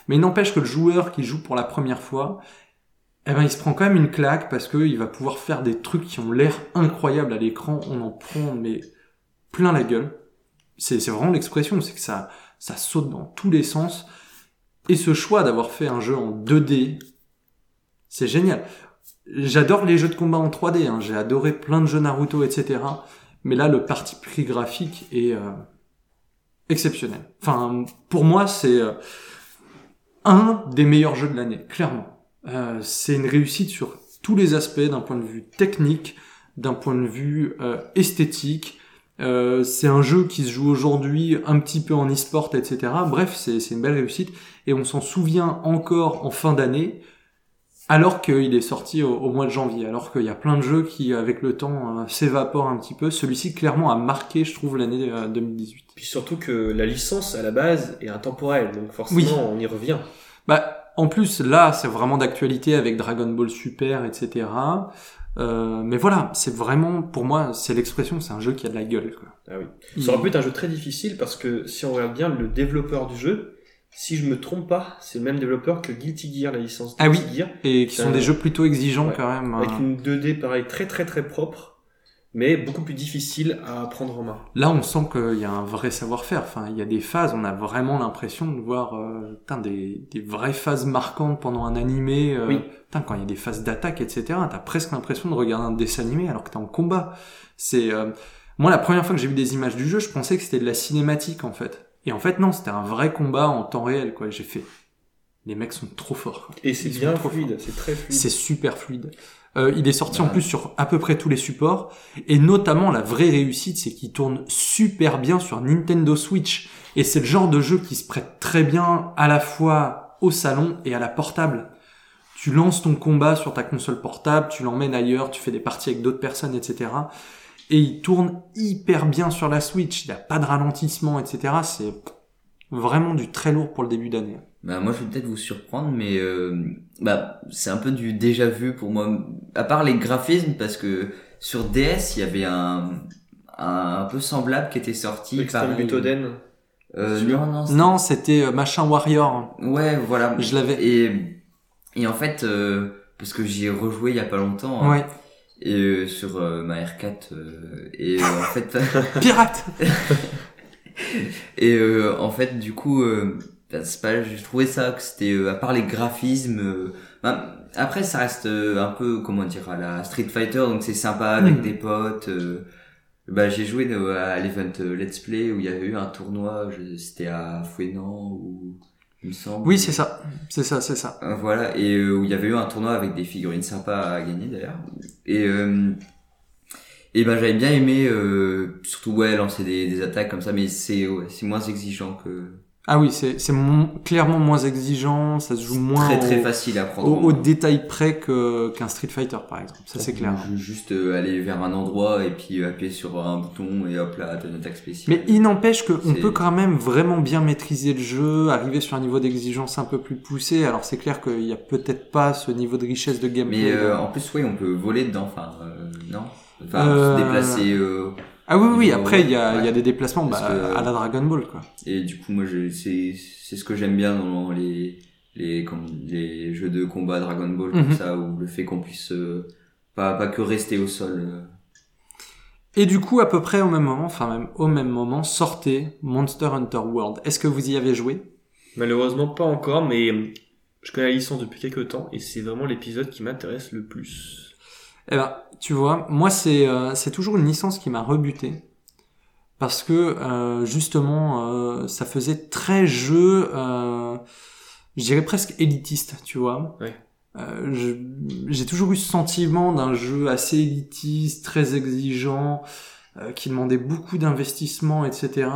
Mais il n'empêche que le joueur qui joue pour la première fois, eh ben, il se prend quand même une claque parce qu'il va pouvoir faire des trucs qui ont l'air incroyables à l'écran. On en prend, mais plein la gueule. C'est, c'est vraiment l'expression, c'est que ça, ça saute dans tous les sens. Et ce choix d'avoir fait un jeu en 2D, c'est génial. J'adore les jeux de combat en 3D, hein. j'ai adoré plein de jeux Naruto, etc. Mais là, le parti pris graphique est euh, exceptionnel. Enfin, pour moi, c'est euh, un des meilleurs jeux de l'année, clairement. Euh, c'est une réussite sur tous les aspects, d'un point de vue technique, d'un point de vue euh, esthétique. Euh, c'est un jeu qui se joue aujourd'hui un petit peu en e-sport, etc. Bref, c'est c'est une belle réussite et on s'en souvient encore en fin d'année, alors qu'il est sorti au, au mois de janvier. Alors qu'il y a plein de jeux qui, avec le temps, euh, s'évaporent un petit peu. Celui-ci clairement a marqué, je trouve, l'année euh, 2018. Puis surtout que la licence à la base est intemporelle, donc forcément Oui. on y revient. Bah, en plus, là, c'est vraiment d'actualité avec Dragon Ball Super, etc. Euh, mais voilà, c'est vraiment, pour moi, c'est l'expression, c'est un jeu qui a de la gueule. Quoi. Ah oui. Ça aurait pu être un jeu très difficile parce que si on regarde bien le développeur du jeu, si je me trompe pas, c'est le même développeur que Guilty Gear, la licence Ah oui. Gear, Et qui sont Euh, des jeux plutôt exigeants ouais. quand même. avec hein. une 2D pareil très très très propre, mais beaucoup plus difficile à prendre en main. Là, on sent qu'il y a un vrai savoir-faire. Enfin, il y a des phases, on a vraiment l'impression de voir euh, putain, des, des vraies phases marquantes pendant un animé. euh, Oui. putain, quand il y a des phases d'attaque, etc., t'as presque l'impression de regarder un dessin animé alors que t'es en combat. C'est euh, moi la première fois que j'ai vu des images du jeu, je pensais que c'était de la cinématique en fait. Et en fait, non, c'était un vrai combat en temps réel. Quoi. J'ai fait, les mecs sont trop forts. quoi. Et c'est bien trop fluide, c'est très fluide. C'est super fluide. Euh, il est sorti en plus sur à peu près tous les supports et notamment la vraie réussite c'est qu'il tourne super bien sur Nintendo Switch et c'est le genre de jeu qui se prête très bien à la fois au salon et à la portable. Tu lances ton combat sur ta console portable, tu l'emmènes ailleurs, tu fais des parties avec d'autres personnes, etc. Et il tourne hyper bien sur la Switch. Il n'y a pas de ralentissement, etc. C'est vraiment du très lourd pour le début d'année. Bah, moi, je vais peut-être vous surprendre, mais euh, bah, c'est un peu du déjà vu pour moi. À part les graphismes, parce que sur DS, il y avait un, un, un peu semblable qui était sorti. Extreme. Butoden. Euh, non, non. c'est- Non, c'était euh, Machin Warrior. Ouais, voilà. Je l'avais. Et, et en fait, euh, parce que j'y ai rejoué il y a pas longtemps. hein, Ouais. Et euh, sur euh, ma R4. euh, et euh, en fait. (laughs) (laughs) Pirate Et euh, en fait, du coup, c'est pas, j'ai trouvé ça que c'était euh, à part les graphismes. euh, ben, après, ça reste euh, un peu comment dire à la Street Fighter, donc c'est sympa avec Mm. des potes. euh, bah, j'ai joué euh, à l'event Let's Play où il y avait eu un tournoi. C'était à Fouenan ou il me semble. Oui, c'est ça. C'est ça, c'est ça. Voilà, et euh, où il y avait eu un tournoi avec des figurines sympas à gagner d'ailleurs. Et, euh, et ben j'avais bien aimé, euh, surtout ouais, lancer des, des attaques comme ça, mais c'est ouais, c'est moins exigeant que... Ah oui, c'est clairement moins exigeant, ça se joue moins très très au, facile à prendre. au, en au main. détail près qu'un Street Fighter par exemple. Ça c'est clair. Ju- Juste euh, aller vers un endroit et puis euh, appuyer sur un bouton et hop là, t'as une attaque spéciale. Mais il n'empêche qu'on peut quand même vraiment bien maîtriser le jeu, arriver sur un niveau d'exigence un peu plus poussé. Alors c'est clair qu'il y a peut-être pas ce niveau de richesse de gameplay. Mais euh, de- en plus, oui, on peut voler dedans, enfin, euh, non? Enfin, Euh, se déplacer... euh, Ah oui, oui, niveau- après il y a, il y a des déplacements bah, que- à la Dragon Ball quoi. Et du coup, moi, je, c'est, c'est ce que j'aime bien dans les, les, comme, les jeux de combat Dragon Ball, comme Mhm. ça, où le fait qu'on puisse euh, pas, pas que rester au sol. euh. Et du coup, à peu près au même moment, enfin même au même moment, sortait Monster Hunter World. Est-ce que vous y avez joué? Malheureusement pas encore, mais euh, je connais la licence depuis quelques temps et c'est vraiment l'épisode qui m'intéresse le plus. Eh ben, tu vois, moi c'est euh, c'est toujours une licence qui m'a rebuté parce que euh, justement euh, ça faisait très jeu, euh, je dirais presque élitiste, tu vois. Ouais. Euh, J'ai toujours eu ce sentiment d'un jeu assez élitiste, très exigeant, euh, qui demandait beaucoup d'investissement, etc.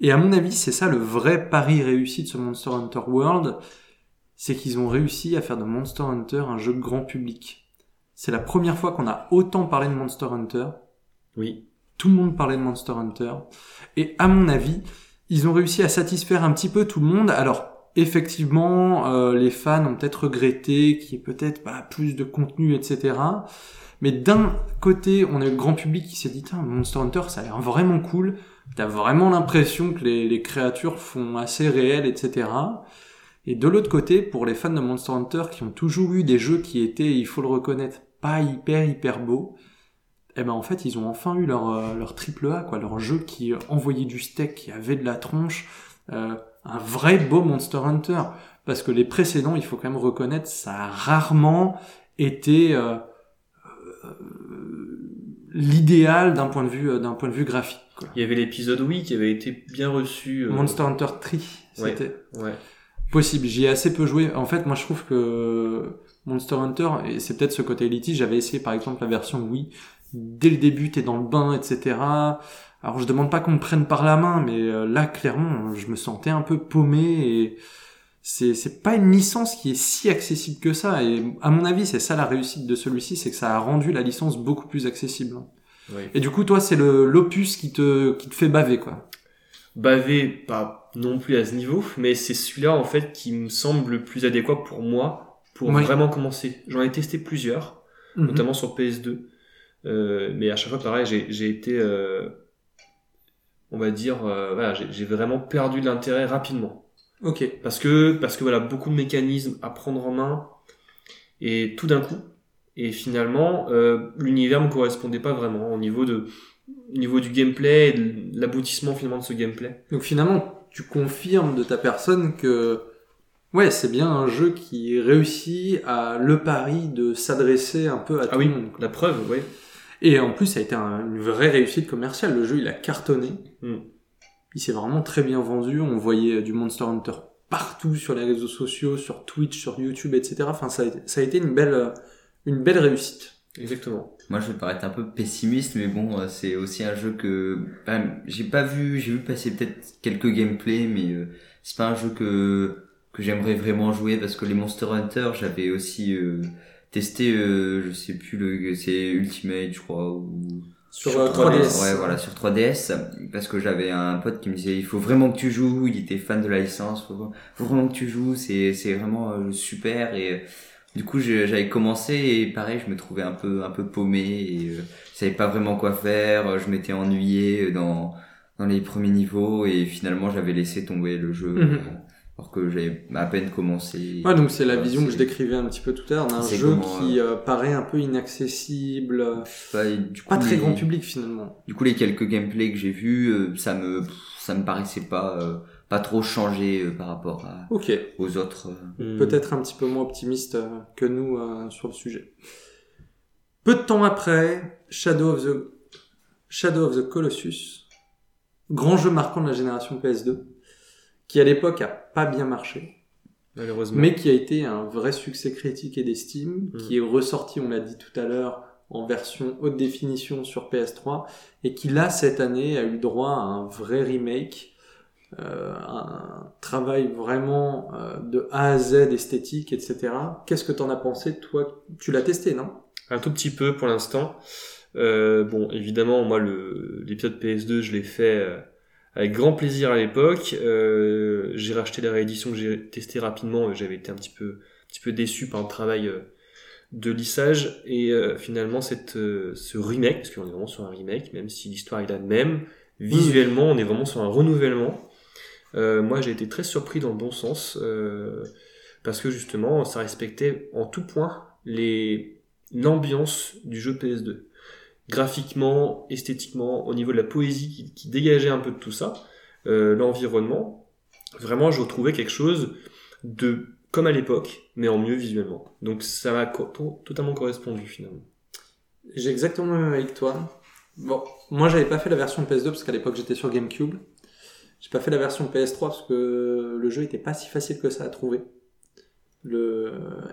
Et à mon avis, c'est ça le vrai pari réussi de ce Monster Hunter World, c'est qu'ils ont réussi à faire de Monster Hunter un jeu grand public. C'est la première fois qu'on a autant parlé de Monster Hunter. Oui. Tout le monde parlait de Monster Hunter. Et à mon avis, ils ont réussi à satisfaire un petit peu tout le monde. Alors, effectivement, euh, les fans ont peut-être regretté qu'il y ait peut-être pas plus de contenu, etc. Mais d'un côté, on a eu le grand public qui s'est dit, Tain, Monster Hunter, ça a l'air vraiment cool. T'as vraiment l'impression que les, les créatures font assez réel, etc. Et de l'autre côté, pour les fans de Monster Hunter qui ont toujours eu des jeux qui étaient, il faut le reconnaître, pas hyper hyper beaux, eh ben en fait ils ont enfin eu leur euh, leur triple A quoi, leur jeu qui euh, envoyait du steak, qui avait de la tronche, euh, un vrai beau Monster Hunter. Parce que les précédents, il faut quand même reconnaître, ça a rarement été euh, euh, l'idéal d'un point de vue d'un point de vue graphique. Quoi. Il y avait l'épisode oui qui avait été bien reçu. Monster Hunter 3, Ouais. c'était Ouais. Possible, j'y ai assez peu joué. En fait, moi je trouve que Monster Hunter, et c'est peut-être ce côté élitiste, j'avais essayé par exemple la version Wii, dès le début t'es dans le bain, etc. Alors je demande pas qu'on me prenne par la main, mais euh, là clairement je me sentais un peu paumé et c'est c'est pas une licence qui est si accessible que ça. Et à mon avis c'est ça la réussite de celui-ci, c'est que ça a rendu la licence beaucoup plus accessible. Oui. Et du coup toi c'est le l'opus qui te qui te fait baver quoi. Bavé, pas non plus à ce niveau, mais c'est celui-là en fait qui me semble le plus adéquat pour moi pour vraiment commencer. J'en ai testé plusieurs, Mhm. notamment sur PS2, euh, mais à chaque fois pareil, j'ai j'ai été, euh, on va dire, euh, voilà, j'ai j'ai vraiment perdu de l'intérêt rapidement. Ok. Parce que, parce que voilà, beaucoup de mécanismes à prendre en main, et tout d'un coup, et finalement, euh, l'univers me correspondait pas vraiment au niveau de, au niveau du gameplay, et de l'aboutissement finalement de ce gameplay. Donc finalement, tu confirmes de ta personne que ouais, c'est bien un jeu qui réussit à le pari de s'adresser un peu à tout Ah oui, le monde. la preuve, oui. Et en plus, ça a été un- une vraie réussite commerciale. Le jeu, il a cartonné. Mm. Il s'est vraiment très bien vendu. On voyait du Monster Hunter partout sur les réseaux sociaux, sur Twitch, sur YouTube, etc. Enfin, ça a été, ça a été une belle, une belle réussite. Exactement. Moi, je vais paraître un peu pessimiste, mais bon, euh, c'est aussi un jeu que ben, j'ai pas vu. J'ai vu passer peut-être quelques gameplays, mais euh, c'est pas un jeu que que j'aimerais vraiment jouer parce que les Monster Hunter, j'avais aussi euh, testé, euh, je sais plus le, c'est Ultimate, je crois, ou Sur, euh, 3DS. Ouais, voilà, sur 3DS, parce que j'avais un pote qui me disait, il faut vraiment que tu joues, il était fan de la licence, faut, faut vraiment que tu joues, c'est, c'est vraiment euh, super, et euh, du coup, j'avais commencé, et pareil, je me trouvais un peu, un peu paumé, et euh, je savais pas vraiment quoi faire, je m'étais ennuyé dans, dans les premiers niveaux, et finalement, j'avais laissé tomber le jeu, Mhm. alors que j'avais à peine commencé. Ouais, donc c'est la vision que je décrivais un petit peu tout à l'heure, d'un jeu comment, qui euh, paraît un peu inaccessible, euh, du coup, pas très les- grand public finalement. Du coup, les quelques gameplays que j'ai vus, euh, ça me, ça me paraissait pas, euh, pas trop changé euh, par rapport à, aux autres. euh. peut-être un petit peu moins optimiste euh, que nous euh, sur le sujet. Peu de temps après, Shadow of the Shadow of the Colossus, grand jeu marquant de la génération PS2, qui à l'époque a pas bien marché, Malheureusement. mais qui a été un vrai succès critique et d'estime, Mm. qui est ressorti, on l'a dit tout à l'heure, en version haute définition sur PS3, et qui là, cette année, a eu droit à un vrai remake, un travail vraiment euh, de A à Z esthétique, etc. Qu'est-ce que t'en as pensé, toi? Tu l'as testé, non? Un tout petit peu pour l'instant. Euh, bon, évidemment, moi, l'épisode PS2, je l'ai fait euh, avec grand plaisir à l'époque. Euh, j'ai racheté la réédition que j'ai testé rapidement. J'avais été un petit peu, un petit peu déçu par le travail euh, de lissage. Et euh, finalement, cette, euh, ce remake, parce qu'on est vraiment sur un remake, même si l'histoire est la même, visuellement, on est vraiment sur un renouvellement. Euh, moi, j'ai été très surpris dans le bon sens, euh, parce que justement, ça respectait en tout point l'ambiance du jeu PS2. Graphiquement, esthétiquement, au niveau de la poésie qui, dégageait un peu de tout ça, euh, l'environnement, vraiment je retrouvais quelque chose de comme à l'époque, mais en mieux visuellement. Donc ça m'a totalement correspondu finalement. J'ai exactement le même avec toi. Bon, moi j'avais pas fait la version PS2 parce qu'à l'époque j'étais sur GameCube. J'ai pas fait la version PS3 parce que le jeu était pas si facile que ça à trouver.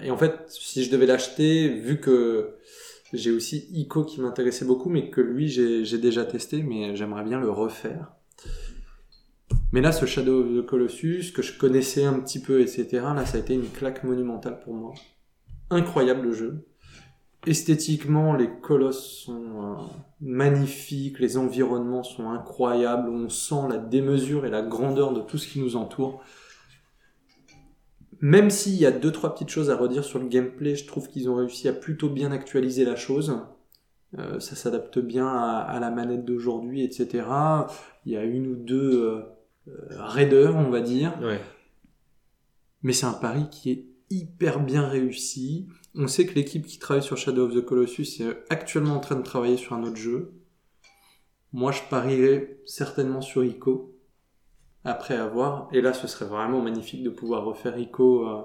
Et en fait, si je devais l'acheter, vu que j'ai aussi Ico qui m'intéressait beaucoup, mais que lui j'ai j'ai déjà testé, mais j'aimerais bien le refaire. Mais là, ce Shadow of the Colossus, que je connaissais un petit peu, etc., là, ça a été une claque monumentale pour moi. Incroyable le jeu. Esthétiquement, les colosses sont euh, magnifiques, les environnements sont incroyables, on sent la démesure et la grandeur de tout ce qui nous entoure. Même s'il y a deux trois petites choses à redire sur le gameplay, je trouve qu'ils ont réussi à plutôt bien actualiser la chose. Euh, ça s'adapte bien à, à la manette d'aujourd'hui, etc. Il y a une ou deux euh, euh, raideurs, on va dire. Ouais. Mais c'est un pari qui est hyper bien réussi. On sait que l'équipe qui travaille sur Shadow of the Colossus est actuellement en train de travailler sur un autre jeu. Moi, je parierais certainement sur Ico. Après avoir. Et là, ce serait vraiment magnifique de pouvoir refaire Ico euh,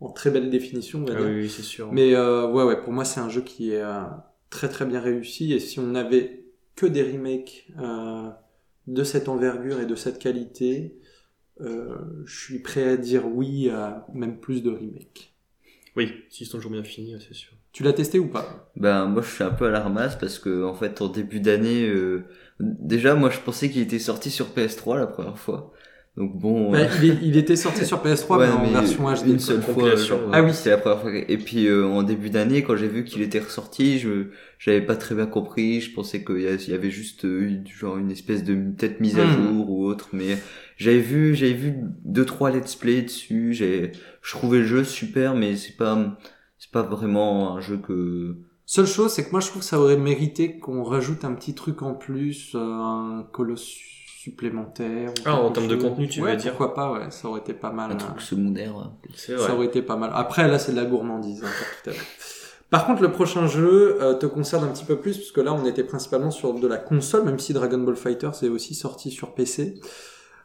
en très belle définition, on va Ah dire. oui, c'est sûr. Mais euh, ouais, ouais, pour moi, c'est un jeu qui est euh, très très bien réussi. Et si on n'avait que des remakes euh, de cette envergure et de cette qualité, euh, je suis prêt à dire oui à même plus de remakes. Oui, s'ils sont toujours bien finis, c'est sûr. Tu l'as testé ou pas? Ben moi je suis un peu à la ramasse parce que en fait en début d'année, euh, déjà moi je pensais qu'il était sorti sur PS3 la première fois. Donc bon. Bah, euh, il, est- il était sorti sur PS3 (laughs) ouais, mais en mais version HD. une seule fois. genre, ouais. Ah oui. C'était la première fois. Et puis euh, en début d'année, quand j'ai vu qu'il était ressorti, je j'avais pas très bien compris. Je pensais qu'il y avait juste euh, une- genre une espèce de peut-être mise à Hmm. jour ou autre. Mais j'avais vu j'avais vu deux trois let's play dessus. J'ai je trouvais le jeu super, mais c'est pas c'est pas vraiment un jeu que Seule chose, c'est que moi je trouve que ça aurait mérité qu'on rajoute un petit truc en plus, euh, un colosse supplémentaire. ou Ah, en termes de contenu, tu ouais, veux dire Pourquoi pas, ouais, ça aurait été pas mal. un hein. truc secondaire. ouais. C'est Ça aurait été pas mal. Après, là, c'est de la gourmandise, hein, pour tout à l'heure. Par contre, le prochain jeu euh, te concerne un petit peu plus, puisque là, on était principalement sur de la console, même si Dragon Ball Fighter est aussi sorti sur PC.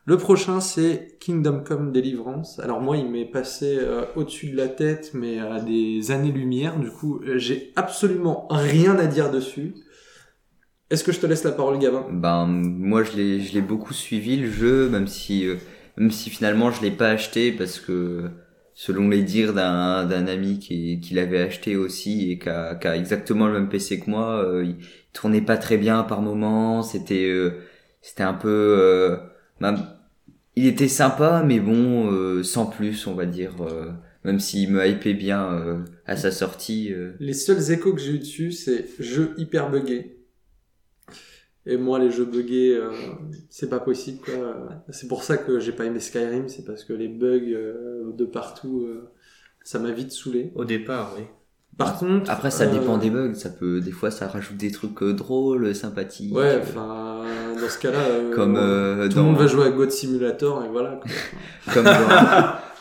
Le prochain, c'est Kingdom Come Deliverance. Alors moi, il m'est passé euh, au-dessus de la tête, mais à des années-lumière. Du coup, euh, j'ai absolument rien à dire dessus. Est-ce que je te laisse la parole, Gavin? Ben moi je l'ai je l'ai beaucoup suivi le jeu même si euh, même si finalement je l'ai pas acheté parce que selon les dires d'un d'un ami qui qui l'avait acheté aussi et qui a, qui a exactement le même PC que moi euh, il tournait pas très bien par moment c'était c'était un peu ben, il était sympa mais bon euh, sans plus on va dire euh, même s'il me hypait bien euh, à sa sortie euh. Les seuls échos que j'ai eu dessus, c'est jeu hyper buggé. Et moi, les jeux buggés, euh, c'est pas possible. quoi. C'est pour ça que j'ai pas aimé Skyrim, c'est parce que les bugs euh, de partout, euh, ça m'a vite saoulé. Au départ, oui. Par contre, après ça euh, dépend des bugs ça peut des fois ça rajoute des trucs euh, drôles sympathiques Ouais, euh. enfin, dans ce cas-là, euh, Comme, euh, tout dans- le monde va jouer à God Simulator et voilà. quoi. (laughs) comme dans,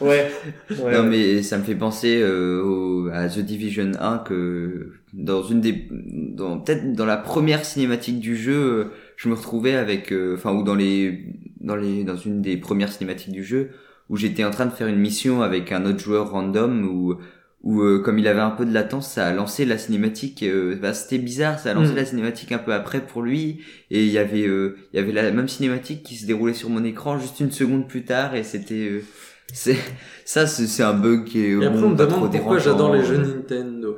(laughs) Ouais. ouais. non mais ça me fait penser euh, au, à The Division 1 que dans une des dans peut-être dans la première cinématique du jeu euh, je me retrouvais avec euh, enfin ou dans les dans les dans une des premières cinématiques du jeu où j'étais en train de faire une mission avec un autre joueur random où où euh, comme il avait un peu de latence ça a lancé la cinématique euh, bah, c'était bizarre ça a lancé Mm. la cinématique un peu après pour lui et il y avait euh, il y avait la même cinématique qui se déroulait sur mon écran juste une seconde plus tard et c'était euh, c'est ça c'est un bug qui est Et après, bon, on me demande pourquoi j'adore les jeux euh, Nintendo.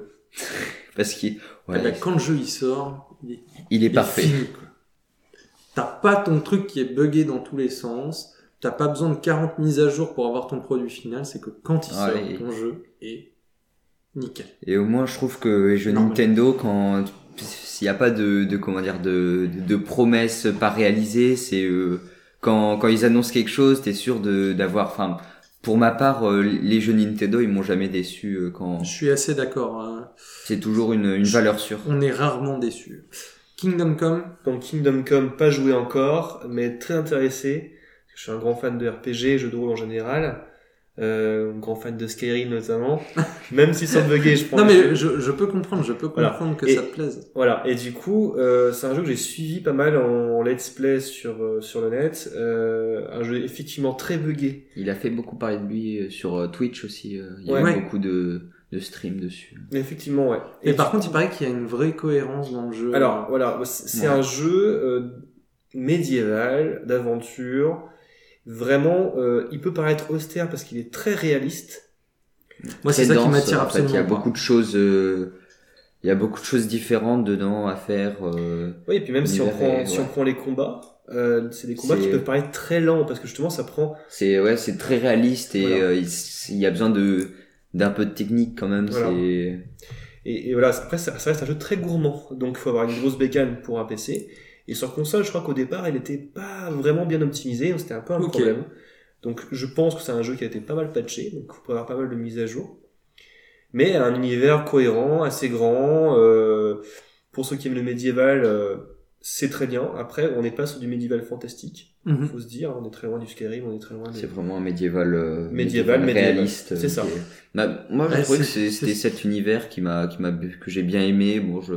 (laughs) parce qu'il Eh ouais, ben, quand le jeu il sort, il est il est Il est parfait. T'as pas ton truc qui est buggé dans tous les sens. T'as pas besoin de 40 mises à jour pour avoir ton produit final. C'est que quand il Ouais, sort, et- ton jeu est nickel. et au moins je trouve que les jeux. Nintendo quand s'il n'y a pas de, de comment dire de, de, de promesses pas réalisées c'est euh, quand quand ils annoncent quelque chose t'es sûr de d'avoir enfin pour ma part euh, les jeux Nintendo ils m'ont jamais déçu euh, quand Je suis assez d'accord. hein. c'est toujours une, une valeur sûre On est rarement déçu. Kingdom Come, Donc Kingdom Come, pas joué encore, mais très intéressé. Je suis un grand fan de RPG, jeux de rôle en général. Euh, un grand fan de Skyrim notamment. (laughs) Même si sans bugger, je prends non mais je, je peux comprendre, je peux Voilà. comprendre que Et- ça te plaise. Voilà, et du coup, euh, c'est un jeu que j'ai suivi pas mal en let's play sur, euh, sur le net. Euh, un jeu effectivement très buggé. il a fait beaucoup parler de lui euh, sur Twitch aussi il y a Ouais. eu Ouais. beaucoup de de streams dessus Effectivement, ouais. Et, par contre, il paraît qu'il y a une vraie cohérence dans le jeu. Alors voilà, c'est c'est Ouais. un jeu euh, médiéval, d'aventure. Vraiment, euh, il peut paraître austère parce qu'il est très réaliste. moi c'est ça qui dense, m'attire en fait, absolument. il y a pas. beaucoup de choses euh, il y a beaucoup de choses différentes dedans à faire euh, Oui, et puis même si on, prend, si on prend les combats, euh, c'est des combats qui peuvent paraître très lents parce que justement ça prend. c'est ouais c'est très réaliste et Voilà. euh, il, il y a besoin de d'un peu de technique quand même Voilà. c'est Et, et voilà, après ça, ça reste un jeu très gourmand, donc il faut avoir une grosse bécane pour un PC. Et sur console, je crois qu'au départ, il était pas vraiment bien optimisé, donc c'était un peu un problème. Donc je pense que c'est un jeu qui a été pas mal patché, donc il faut avoir pas mal de mises à jour. Mais un univers cohérent, assez grand. euh, pour ceux qui aiment le médiéval, euh, c'est très bien. Après, on n'est pas sur du médiéval fantastique, Mhm. faut se dire. On est très loin du Skyrim, on est très loin des... c'est vraiment un médiéval euh, Médiéval, médiéval. réaliste C'est ça. Bah, moi je Ouais, trouvais que c'était c'est- cet univers qui m'a qui m'a que j'ai bien aimé bon je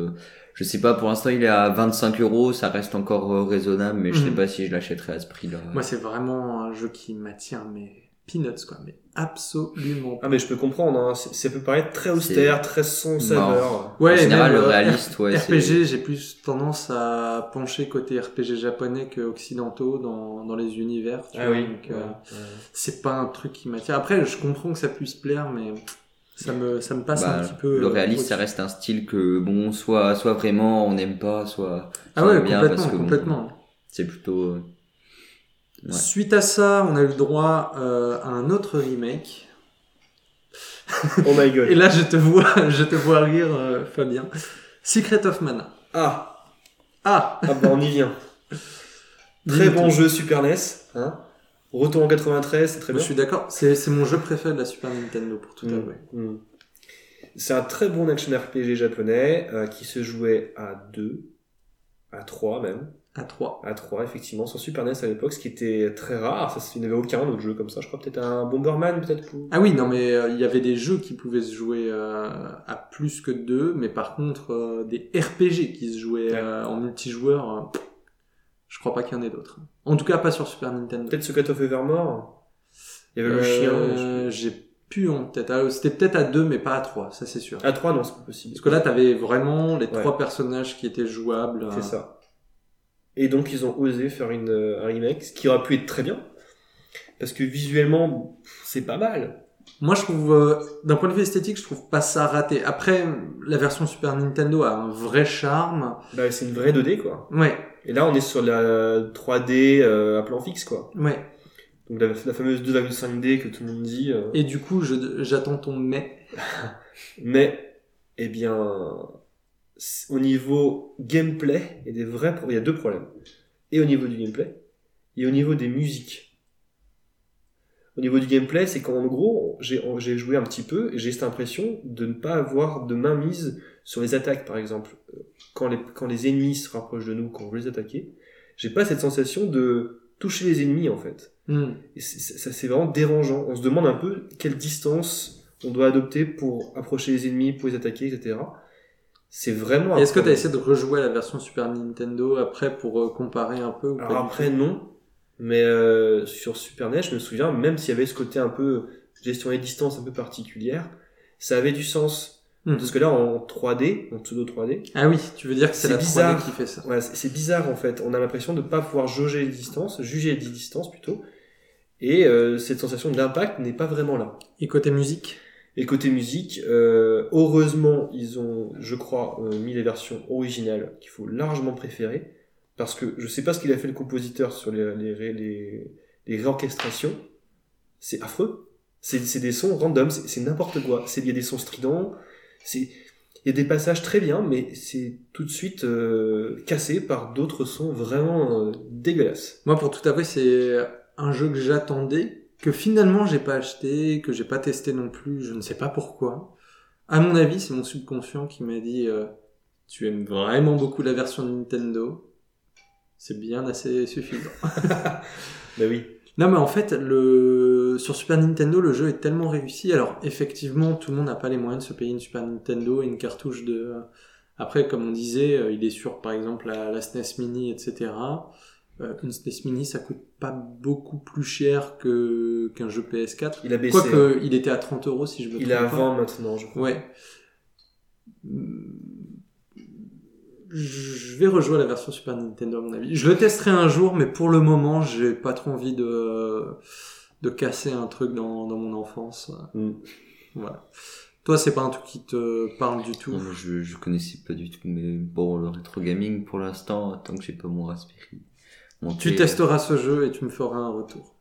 je sais pas pour l'instant il est à 25 euros ça reste encore euh, raisonnable mais je sais Mhm. pas si je l'achèterais à ce prix là Moi c'est vraiment un jeu qui m'attire mais peanuts, quoi. Mais absolument Ah mais je peux comprendre, hein. c'est- ça peut paraître très austère, très sans saveur. Ouais, en général, même, le euh, réaliste, ouais, c'est- RPG, j'ai plus tendance à pencher côté RPG japonais que occidentaux dans, dans les univers. Tu Ah vois, oui. donc, euh, ouais. c'est pas un truc qui m'attire. Après, je comprends que ça puisse plaire, mais ça me, ça me passe Bah, un petit peu. le euh, réaliste, ça au-dessus. reste un style que, bon, soit, soit vraiment on n'aime pas, soit, Ah ouais, aime bien complètement, parce que bon, complètement. c'est plutôt, euh, Ouais. Suite à ça, on a eu le droit euh, à un autre remake. Oh my god. (laughs) Et là, je te vois, je te vois rire, euh, Fabien. Secret of Mana. Ah, Ah, ah bah on y vient. Très bon jeu Super NES. Hein Retour en 93, c'est très je bien. suis d'accord. C'est, mon jeu préféré de la Super Nintendo, pour tout Mm, avouer. mm. C'est un très bon action RPG japonais euh, qui se jouait à 2, à 3 même. À 3. À 3, effectivement, sur Super NES à l'époque, ce qui était très rare. Ça, il n'y avait aucun autre jeu comme ça. Je crois peut-être un Bomberman, peut-être. pour- Ah oui, non, mais euh, il y avait des jeux qui pouvaient se jouer euh, à plus que deux, mais par contre, des RPG qui se jouaient Ouais. en multijoueur, je crois pas qu'il y en ait d'autres. En tout cas, pas sur Super Nintendo. Peut-être Secret of Evermore. Il y avait le Euh, chien. J'ai plus en tête. Ah, C'était peut-être à deux, mais pas à trois, ça c'est sûr. À 3, non, c'est pas possible. Parce que là, t'avais vraiment les Ouais. trois personnages qui étaient jouables. C'est euh, ça. Et donc ils ont osé faire une, euh, un remake, ce qui aurait pu être très bien. Parce que visuellement, c'est pas mal. Moi, je trouve, euh, d'un point de vue esthétique, je trouve pas ça raté. Après, la version Super Nintendo a un vrai charme. Bah, c'est une vraie 2D, quoi. Ouais, Et là, on est sur la 3D euh, à plan fixe, quoi. ouais. Donc la, la fameuse 2,5D que tout le monde dit. euh. Et du coup, j'attends ton mais. (laughs) Mais, eh bien, au niveau gameplay, il y a des vrais, il y a deux problèmes. Et au niveau du gameplay, et au niveau des musiques. Au niveau du gameplay, c'est qu'en gros, j'ai joué un petit peu et j'ai cette impression de ne pas avoir de main mise sur les attaques, par exemple. Quand les, quand les ennemis se rapprochent de nous, quand on veut les attaquer, j'ai pas cette sensation de toucher les ennemis, en fait. Hmm. Et ça, c'est vraiment dérangeant. On se demande un peu quelle distance on doit adopter pour approcher les ennemis, pour les attaquer, etc. C'est vraiment. Est-ce que tu as essayé de rejouer à la version Super Nintendo après pour euh, comparer un peu ou Alors après, non. Mais euh, sur Super NES, je me souviens, même s'il y avait ce côté un peu gestion des distances un peu particulière, ça avait du sens. Hmm. Parce que là, en 3D, en pseudo 3D, Ah oui, tu veux dire que c'est la bizarre. 3D qui fait ça. ouais, c'est c'est bizarre en fait. On a l'impression de ne pas pouvoir jauger les distances, juger les distances plutôt. Et euh, cette sensation d'impact n'est pas vraiment là. Et côté musique? Et côté musique, euh, heureusement, ils ont, je crois, euh, mis les versions originales qu'il faut largement préférer. Parce que je sais pas ce qu'il a fait le compositeur sur les, les, les, les réorchestrations. C'est affreux. C'est des sons random, c'est n'importe quoi. Il y a des sons stridents, il y a des passages très bien, mais c'est tout de suite euh, cassé par d'autres sons vraiment euh, dégueulasses. Moi, pour tout avouer, c'est un jeu que j'attendais, que finalement j'ai pas acheté, que j'ai pas testé non plus, je ne sais pas pourquoi. À mon avis, c'est mon subconscient qui m'a dit euh, Tu aimes vraiment beaucoup la version Nintendo. C'est bien assez suffisant. (laughs) Bah oui. Non, mais en fait, le... sur Super Nintendo, le jeu est tellement réussi. Alors, effectivement, tout le monde n'a pas les moyens de se payer une Super Nintendo et une cartouche de. Après, comme on disait, euh, il est sur, par exemple, la, la SNES Mini, etc. Euh, une SNES Mini, ça coûte pas beaucoup plus cher que qu'un jeu PS4. Il a baissé. hein. Quoique, il était à 30 euros, si je me Il trompe est à pas. 20 maintenant, je crois. Ouais. Je vais rejouer la version Super Nintendo à mon avis. Je le testerai un jour, mais pour le moment, j'ai pas trop envie de de casser un truc dans, dans mon enfance. Mm. Voilà. Toi, c'est pas un truc qui te parle du tout? Non, je, je connaissais pas du tout, mais bon, le rétro gaming pour l'instant, tant que j'ai pas mon Raspberry. Tu testeras ce jeu et tu me feras un retour.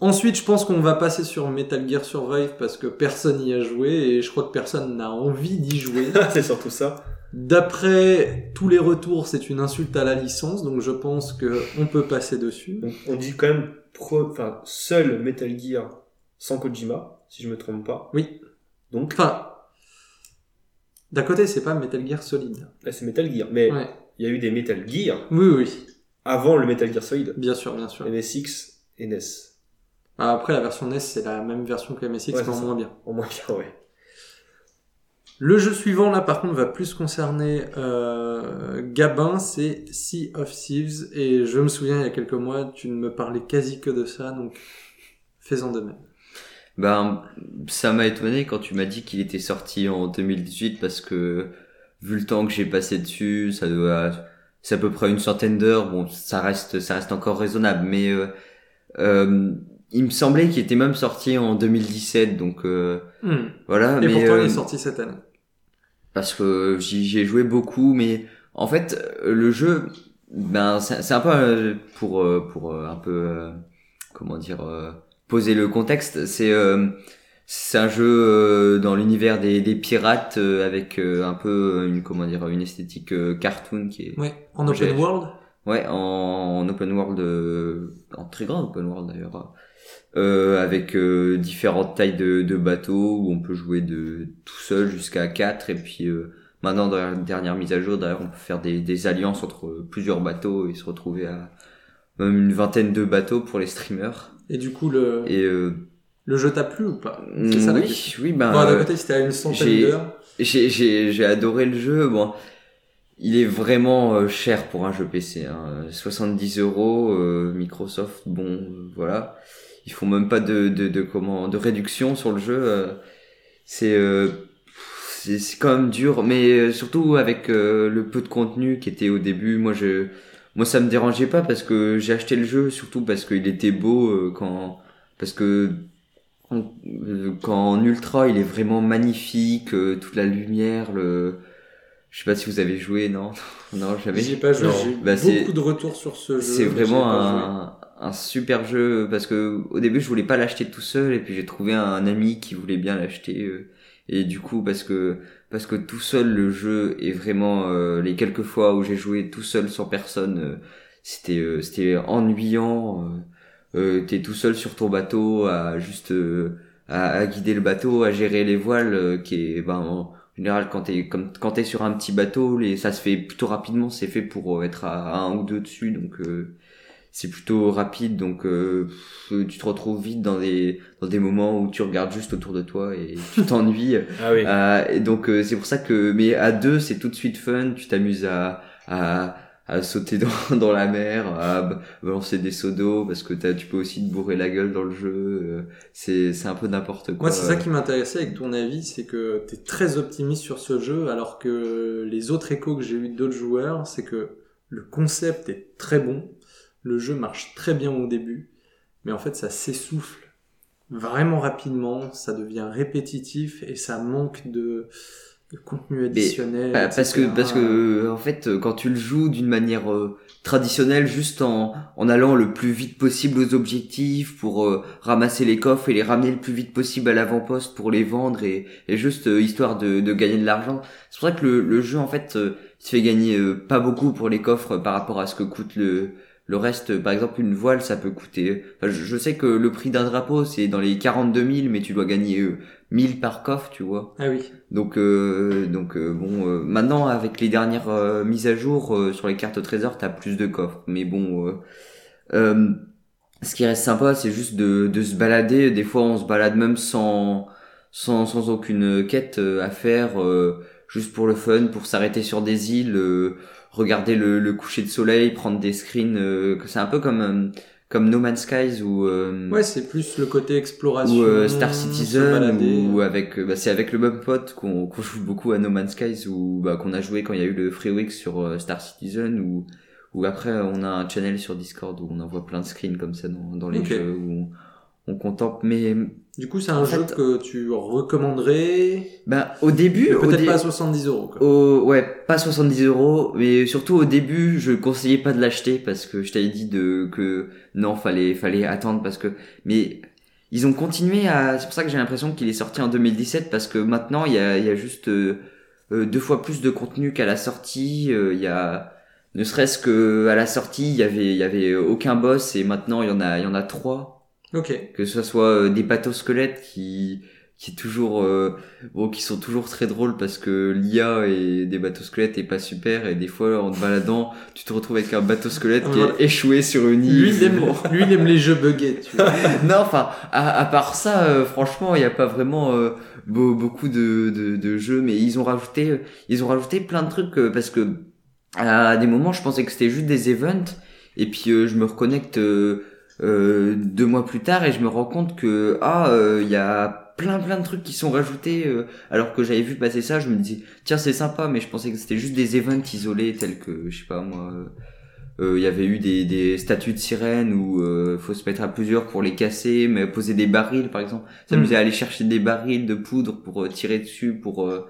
Ensuite, je pense qu'on va passer sur Metal Gear Survive parce que personne n'y a joué et je crois que personne n'a envie d'y jouer. (laughs) c'est surtout ça. D'après tous les retours, c'est une insulte à la licence, donc je pense que on peut passer dessus. On dit quand même pro, enfin, seul Metal Gear sans Kojima, si je me trompe pas. Oui. Donc, Enfin, d'un côté, c'est pas Metal Gear Solid. là, c'est Metal Gear. Mais Ouais. il y a eu des Metal Gear Oui, oui, avant le Metal Gear Solid. bien sûr, bien sûr. MSX et NES. Après, la version NES, c'est la même version que MSX, Ouais, mais en ça. moins bien. En moins bien, ouais. Le jeu suivant, là, par contre, va plus concerner euh, Gabin, c'est Sea of Thieves. Et je me souviens, il y a quelques mois, tu ne me parlais quasi que de ça, donc Fais-en de même. Ben, ça m'a étonné quand tu m'as dit qu'il était sorti en 2018 parce que vu le temps que j'ai passé dessus, ça doit, c'est à peu près une centaine d'heures. Bon, ça reste, ça reste encore raisonnable, mais euh, euh, il me semblait qu'il était même sorti en 2017, donc euh, Hmm. voilà. Et mais pourtant, il euh, est sorti cette année. parce que j'y ai joué beaucoup, mais en fait, euh, le jeu, ben, c'est un peu euh, pour pour un peu comment dire poser le contexte. C'est c'est un jeu dans l'univers des, des pirates avec un peu une comment dire une esthétique cartoon qui est Ouais. En open world. Ouais, en, en open world, euh, en très grand open world d'ailleurs, euh, avec euh, différentes tailles de, de bateaux où on peut jouer de tout seul jusqu'à 4 et puis euh, maintenant dans la dernière mise à jour d'ailleurs on peut faire des, des alliances entre plusieurs bateaux et se retrouver à même une vingtaine de bateaux pour les streamers Et du coup, le, et euh, le jeu t'a plu ou pas? C'est ça la oui question. oui ben Bon, d'un euh, côté, c'était à une centaine j'ai- d'heures. j'ai j'ai j'ai adoré le jeu bon il est vraiment euh, cher pour un jeu PC hein. 70 euros euh, Microsoft bon euh, voilà ils font même pas de de de comment de réduction sur le jeu euh, c'est euh, c'est c'est quand même dur mais euh, surtout avec euh, le peu de contenu qui était au début moi je moi ça me dérangeait pas parce que j'ai acheté le jeu surtout parce qu'il était beau euh, quand parce que quand en ultra il est vraiment magnifique euh, toute la lumière le je sais pas si vous avez joué non? (laughs) Non jamais pas joué. J'ai Bah, beaucoup de retours sur ce jeu. c'est vraiment un, un super jeu parce que au début je voulais pas l'acheter tout seul et puis j'ai trouvé un ami qui voulait bien l'acheter euh, et du coup parce que parce que tout seul le jeu est vraiment euh, les quelques fois où j'ai joué tout seul sans personne euh, c'était euh, c'était ennuyant euh, euh, t'es tout seul sur ton bateau à juste euh, à, à guider le bateau à gérer les voiles euh, qui est ben en général quand t'es comme quand t'es sur un petit bateau les ça se fait plutôt rapidement c'est fait pour euh, être à, à un ou deux dessus donc euh, c'est plutôt rapide donc euh, tu te retrouves vite dans des dans des moments où tu regardes juste autour de toi et tu (laughs) t'ennuies. Ah oui. euh, et donc euh, c'est pour ça que mais à deux c'est tout de suite fun. Tu t'amuses à, à à sauter (laughs) dans, dans la mer à balancer des seaux d'eau parce que tu peux aussi te bourrer la gueule dans le jeu euh, c'est c'est un peu n'importe quoi. Moi, c'est ça qui m'intéressait avec ton avis, c'est que t'es très optimiste sur ce jeu, alors que les autres échos que j'ai eu d'autres joueurs, c'est que le concept est très bon, le jeu marche très bien au début, mais en fait, ça s'essouffle vraiment rapidement, ça devient répétitif et ça manque de, de contenu additionnel. Bah, parce que parce que en fait quand tu le joues d'une manière euh, traditionnelle juste en en allant le plus vite possible aux objectifs pour euh, ramasser les coffres et les ramener le plus vite possible à l'avant-poste pour les vendre et, et juste euh, histoire de, de gagner de l'argent c'est pour ça que le, le jeu en fait te fait gagner pas beaucoup pour les coffres par rapport à ce que coûte le le reste, par exemple, une voile, ça peut coûter. enfin, je, sais que le prix d'un drapeau, c'est dans les 42 000, mais tu dois gagner euh, 1000 par coffre, tu vois. Ah oui. Donc, euh, donc euh, bon, euh, maintenant avec les dernières euh, mises à jour euh, sur les cartes au trésor, t'as plus de coffres. Mais bon, euh, euh, ce qui reste sympa, c'est juste de, de se balader. Des fois, on se balade même sans sans, sans aucune quête euh, à faire, euh, juste pour le fun, pour s'arrêter sur des îles, euh, regarder le, le coucher de soleil, prendre des screens. euh, c'est un peu comme euh, comme No Man's Skies ou euh, Ouais, c'est plus le côté exploration. ou euh, Star Citizen ou avec euh, bah, c'est avec le même pote qu'on qu'on joue beaucoup à No Man's Skies ou bah, qu'on a joué quand il y a eu le Free Week sur Star Citizen ou ou après on a un channel sur Discord où on envoie plein de screens comme ça dans, dans les jeux où on, on contemple mais Du coup, c'est un En jeu fait- que tu recommanderais, bah au début peut-être dé- pas à 70 euros. Quoi. Au, ouais, pas 70 euros, mais surtout au début, je conseillais pas de l'acheter parce que je t'avais dit de que non, fallait fallait attendre parce que mais ils ont continué à c'est pour ça que j'ai l'impression qu'il est sorti en 2017 parce que maintenant il y a il y a juste euh, euh, deux fois plus de contenu qu'à la sortie, euh, il y a ne serait-ce que à la sortie, il y avait il y avait aucun boss et maintenant il y en a il y en a trois Ok. que ce soit euh, des bateaux squelettes qui qui est toujours euh, bon qui sont toujours très drôles parce que l'IA et des bateaux squelettes est pas super et des fois en te baladant tu te retrouves avec un bateau squelette qui est échoué sur une île Lui, il aime, lui, il aime les jeux buggés, tu vois. (laughs) non enfin à, à part ça euh, franchement il n'y a pas vraiment euh, beau- beaucoup de, de, de jeux mais ils ont rajouté euh, ils ont rajouté plein de trucs euh, parce que à des moments je pensais que c'était juste des events et puis euh, je me reconnecte euh, euh, deux mois plus tard et je me rends compte que ah euh, il y a plein plein de trucs qui sont rajoutés euh, alors que j'avais vu passer ça je me dis tiens c'est sympa mais je pensais que c'était juste des events isolés tels que je sais pas moi euh, il y avait eu des, des statues de sirènes où euh, faut se mettre à plusieurs pour les casser mais poser des barils par exemple s'amuser Mm. à aller chercher des barils de poudre pour euh, tirer dessus pour euh,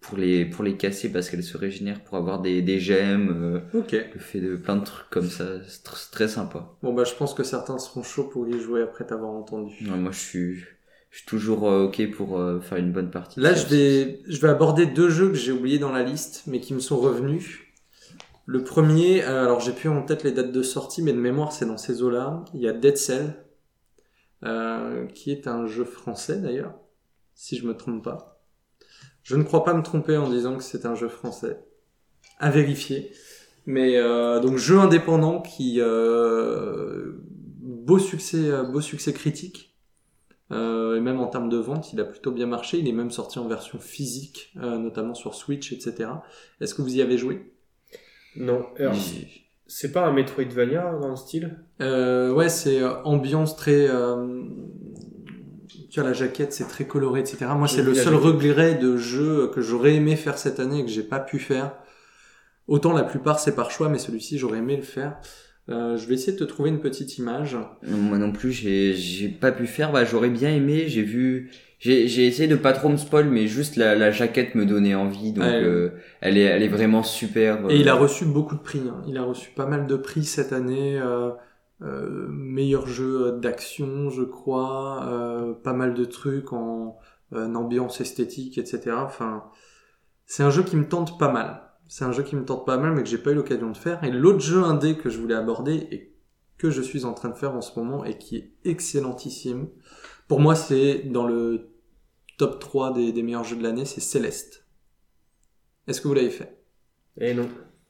pour les pour les casser parce qu'elles se régénèrent pour avoir des des gemmes euh, Ok. le fait de plein de trucs comme ça c'est tr- très sympa Bon bah je pense que certains seront chauds pour y jouer après t'avoir entendu. Moi, je suis, je suis toujours euh, ok pour euh, faire une bonne partie. Là, je vais, je vais aborder deux jeux que j'ai oubliés dans la liste, mais qui me sont revenus. Le premier, alors j'ai plus en tête les dates de sortie, mais de mémoire, c'est dans ces eaux-là. Il y a Dead Cell, qui est un jeu français d'ailleurs, si je me trompe pas. Je ne crois pas me tromper en disant que c'est un jeu français. À vérifier. Mais euh, donc jeu indépendant qui euh, beau succès, euh, beau succès critique. Euh, et même en termes de vente, il a plutôt bien marché. Il est même sorti en version physique, euh, notamment sur Switch, etc. Est-ce que vous y avez joué? Non. Alors, c'est pas un Metroidvania dans le style? Euh, Ouais, c'est ambiance très. Tu la jaquette, c'est très coloré, etc. Moi, c'est le seul regret de jeu que j'aurais aimé faire cette année et que j'ai pas pu faire. Autant la plupart c'est par choix, mais celui-ci j'aurais aimé le faire. Euh, je vais essayer de te trouver une petite image. Non, Moi non plus, j'ai, pas pu faire. Bah, j'aurais bien aimé. J'ai vu, j'ai, essayé de pas trop me spoil, mais juste la, la jaquette me donnait envie. Donc, euh, elle est, elle est vraiment super. Et il a reçu beaucoup de prix. hein. Il a reçu pas mal de prix cette année. Euh, meilleur jeu d'action, je crois. Euh, pas mal de trucs en, euh, en ambiance esthétique, etc. Enfin, c'est un jeu qui me tente pas mal. C'est un jeu qui me tente pas mal, mais que j'ai pas eu l'occasion de faire. Et l'autre jeu indé que je voulais aborder et que je suis en train de faire en ce moment et qui est excellentissime. Pour moi, c'est dans le top 3 des, des meilleurs jeux de l'année, c'est Céleste. Est-ce que vous l'avez fait? Eh non.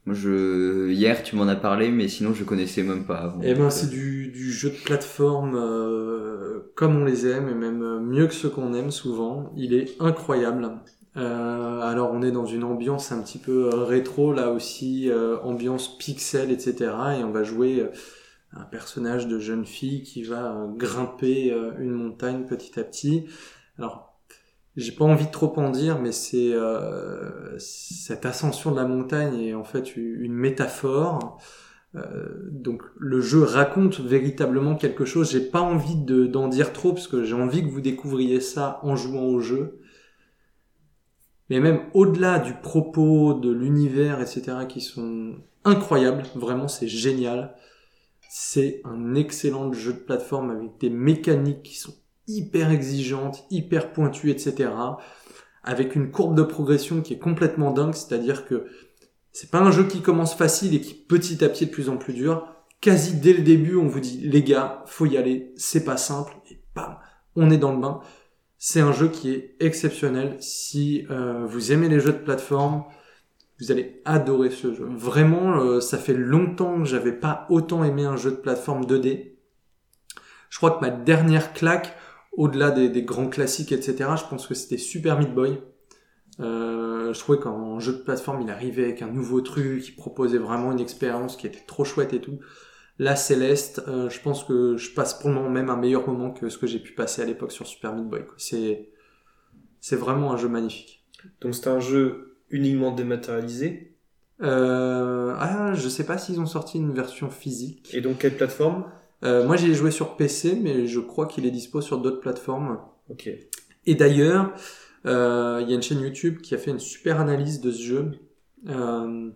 Moi, je, hier, tu m'en as parlé, mais sinon, je connaissais même pas avant. Eh ben, c'est euh, du, du jeu de plateforme euh, comme on les aime et même euh, mieux que ceux qu'on aime souvent. Il est incroyable. Euh, alors on est dans une ambiance un petit peu rétro là aussi, euh, ambiance pixel, etc. Et on va jouer un personnage de jeune fille qui va grimper une montagne petit à petit. Alors j'ai pas envie de trop en dire, mais c'est euh, cette ascension de la montagne est en fait une métaphore. Euh, donc le jeu raconte véritablement quelque chose. J'ai pas envie de- d'en dire trop parce que j'ai envie que vous découvriez ça en jouant au jeu. Mais même au-delà du propos, de l'univers, etc., qui sont incroyables, vraiment c'est génial. C'est un excellent jeu de plateforme avec des mécaniques qui sont hyper exigeantes, hyper pointues, etc. Avec une courbe de progression qui est complètement dingue, c'est-à-dire que c'est pas un jeu qui commence facile et qui petit à petit de plus en plus dur. Quasi dès le début, on vous dit les gars, faut y aller, c'est pas simple et bam, on est dans le bain. C'est un jeu qui est exceptionnel. Si euh, vous aimez les jeux de plateforme, vous allez adorer ce jeu. Vraiment, euh, ça fait longtemps que j'avais pas autant aimé un jeu de plateforme 2D. Je crois que ma dernière claque, au-delà des, des grands classiques, etc., je pense que c'était Super Meat Boy. Euh, je trouvais qu'en jeu de plateforme, il arrivait avec un nouveau truc, il proposait vraiment une expérience qui était trop chouette et tout. Là, Céleste, euh, je pense que je passe pour le moment même un meilleur moment que ce que j'ai pu passer à l'époque sur Super Meat Boy. c'est vraiment un jeu magnifique. Donc c'est un jeu uniquement dématérialisé? Euh, ah, je sais pas s'ils ont sorti une version physique. Et donc quelle plateforme? Euh, moi, j'ai joué sur PC, mais je crois qu'il est dispo sur d'autres plateformes. Ok. Et d'ailleurs, euh, il y a une chaîne YouTube qui a fait une super analyse de ce jeu. Euh,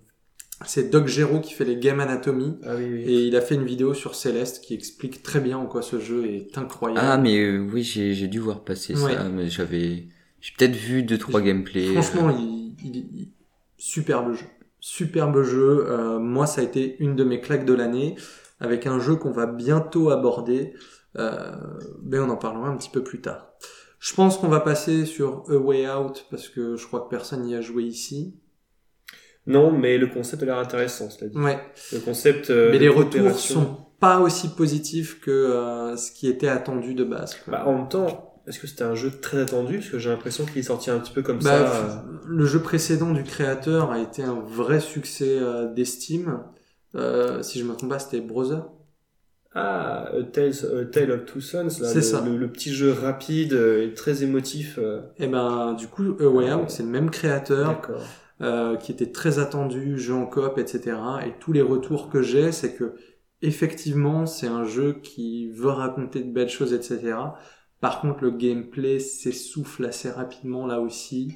c'est Doc Gero qui fait les Game Anatomy. Ah oui, oui. Et il a fait une vidéo sur Céleste qui explique très bien en quoi ce jeu est incroyable. Ah, mais euh, oui, j'ai, j'ai dû voir passer Ouais. ça, mais j'avais, j'ai peut-être vu deux, trois gameplays. euh, Franchement, il, il- il- superbe jeu. Superbe jeu. Euh, moi, ça a été une de mes claques de l'année avec un jeu qu'on va bientôt aborder. Euh, mais on en parlera un petit peu plus tard. Je pense qu'on va passer sur A Way Out parce que je crois que personne n'y a joué ici. Non, mais le concept a l'air intéressant, cela dit. Ouais. Le concept. euh, mais les retours sont pas aussi positifs que euh, ce qui était attendu de base. Bah, en même temps, est-ce que c'était un jeu très attendu? Parce que j'ai l'impression qu'il est sorti un petit peu comme Bah, ça. f- le jeu précédent du créateur a été un vrai succès euh, d'estime. Euh, si je me trompe pas, c'était Brother. Ah, A Tales, A Tale of Two Sons, là, le, ça. Le, le petit jeu rapide euh, et très émotif. euh, Et ben, du coup, A Way Out, c'est le même créateur. Euh, qui était très attendu, jeu en coop, etc. Et tous les retours que j'ai, c'est que effectivement, c'est un jeu qui veut raconter de belles choses, etc. Par contre, le gameplay s'essouffle assez rapidement là aussi.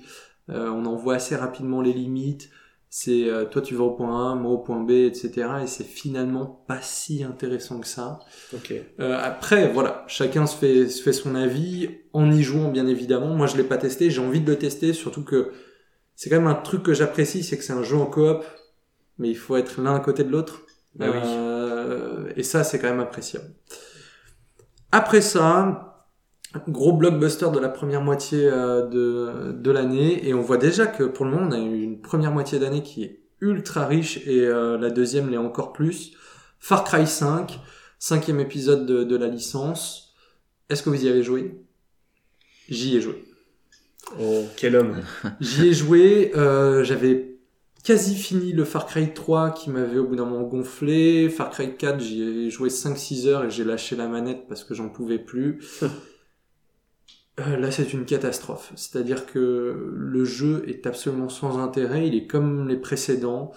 Euh, on en voit assez rapidement les limites. C'est euh, toi tu vas au point A, moi au point B, etc. Et c'est finalement pas si intéressant que ça. Ok. Euh, après, voilà, chacun se fait, se fait son avis en y jouant, bien évidemment. Moi, je l'ai pas testé, j'ai envie de le tester, surtout que c'est quand même un truc que j'apprécie, c'est que c'est un jeu en coop, mais il faut être l'un à côté de l'autre. Bah oui. Euh, et ça, c'est quand même appréciable. Après ça, gros blockbuster de la première moitié euh, de, de l'année, et on voit déjà que pour le moment, on a eu une première moitié d'année qui est ultra riche, et euh, la deuxième l'est encore plus. Far Cry 5, cinquième épisode de, de la licence. Est-ce que vous y avez joué? J'y ai joué. Oh, quel homme. (laughs) J'y ai joué, euh, j'avais quasi fini le Far Cry 3 qui m'avait au bout d'un moment gonflé. Far Cry 4, j'y ai joué 5-6 heures et j'ai lâché la manette parce que j'en pouvais plus. (laughs) Euh, là, c'est une catastrophe. C'est-à-dire que le jeu est absolument sans intérêt. Il est comme les précédents.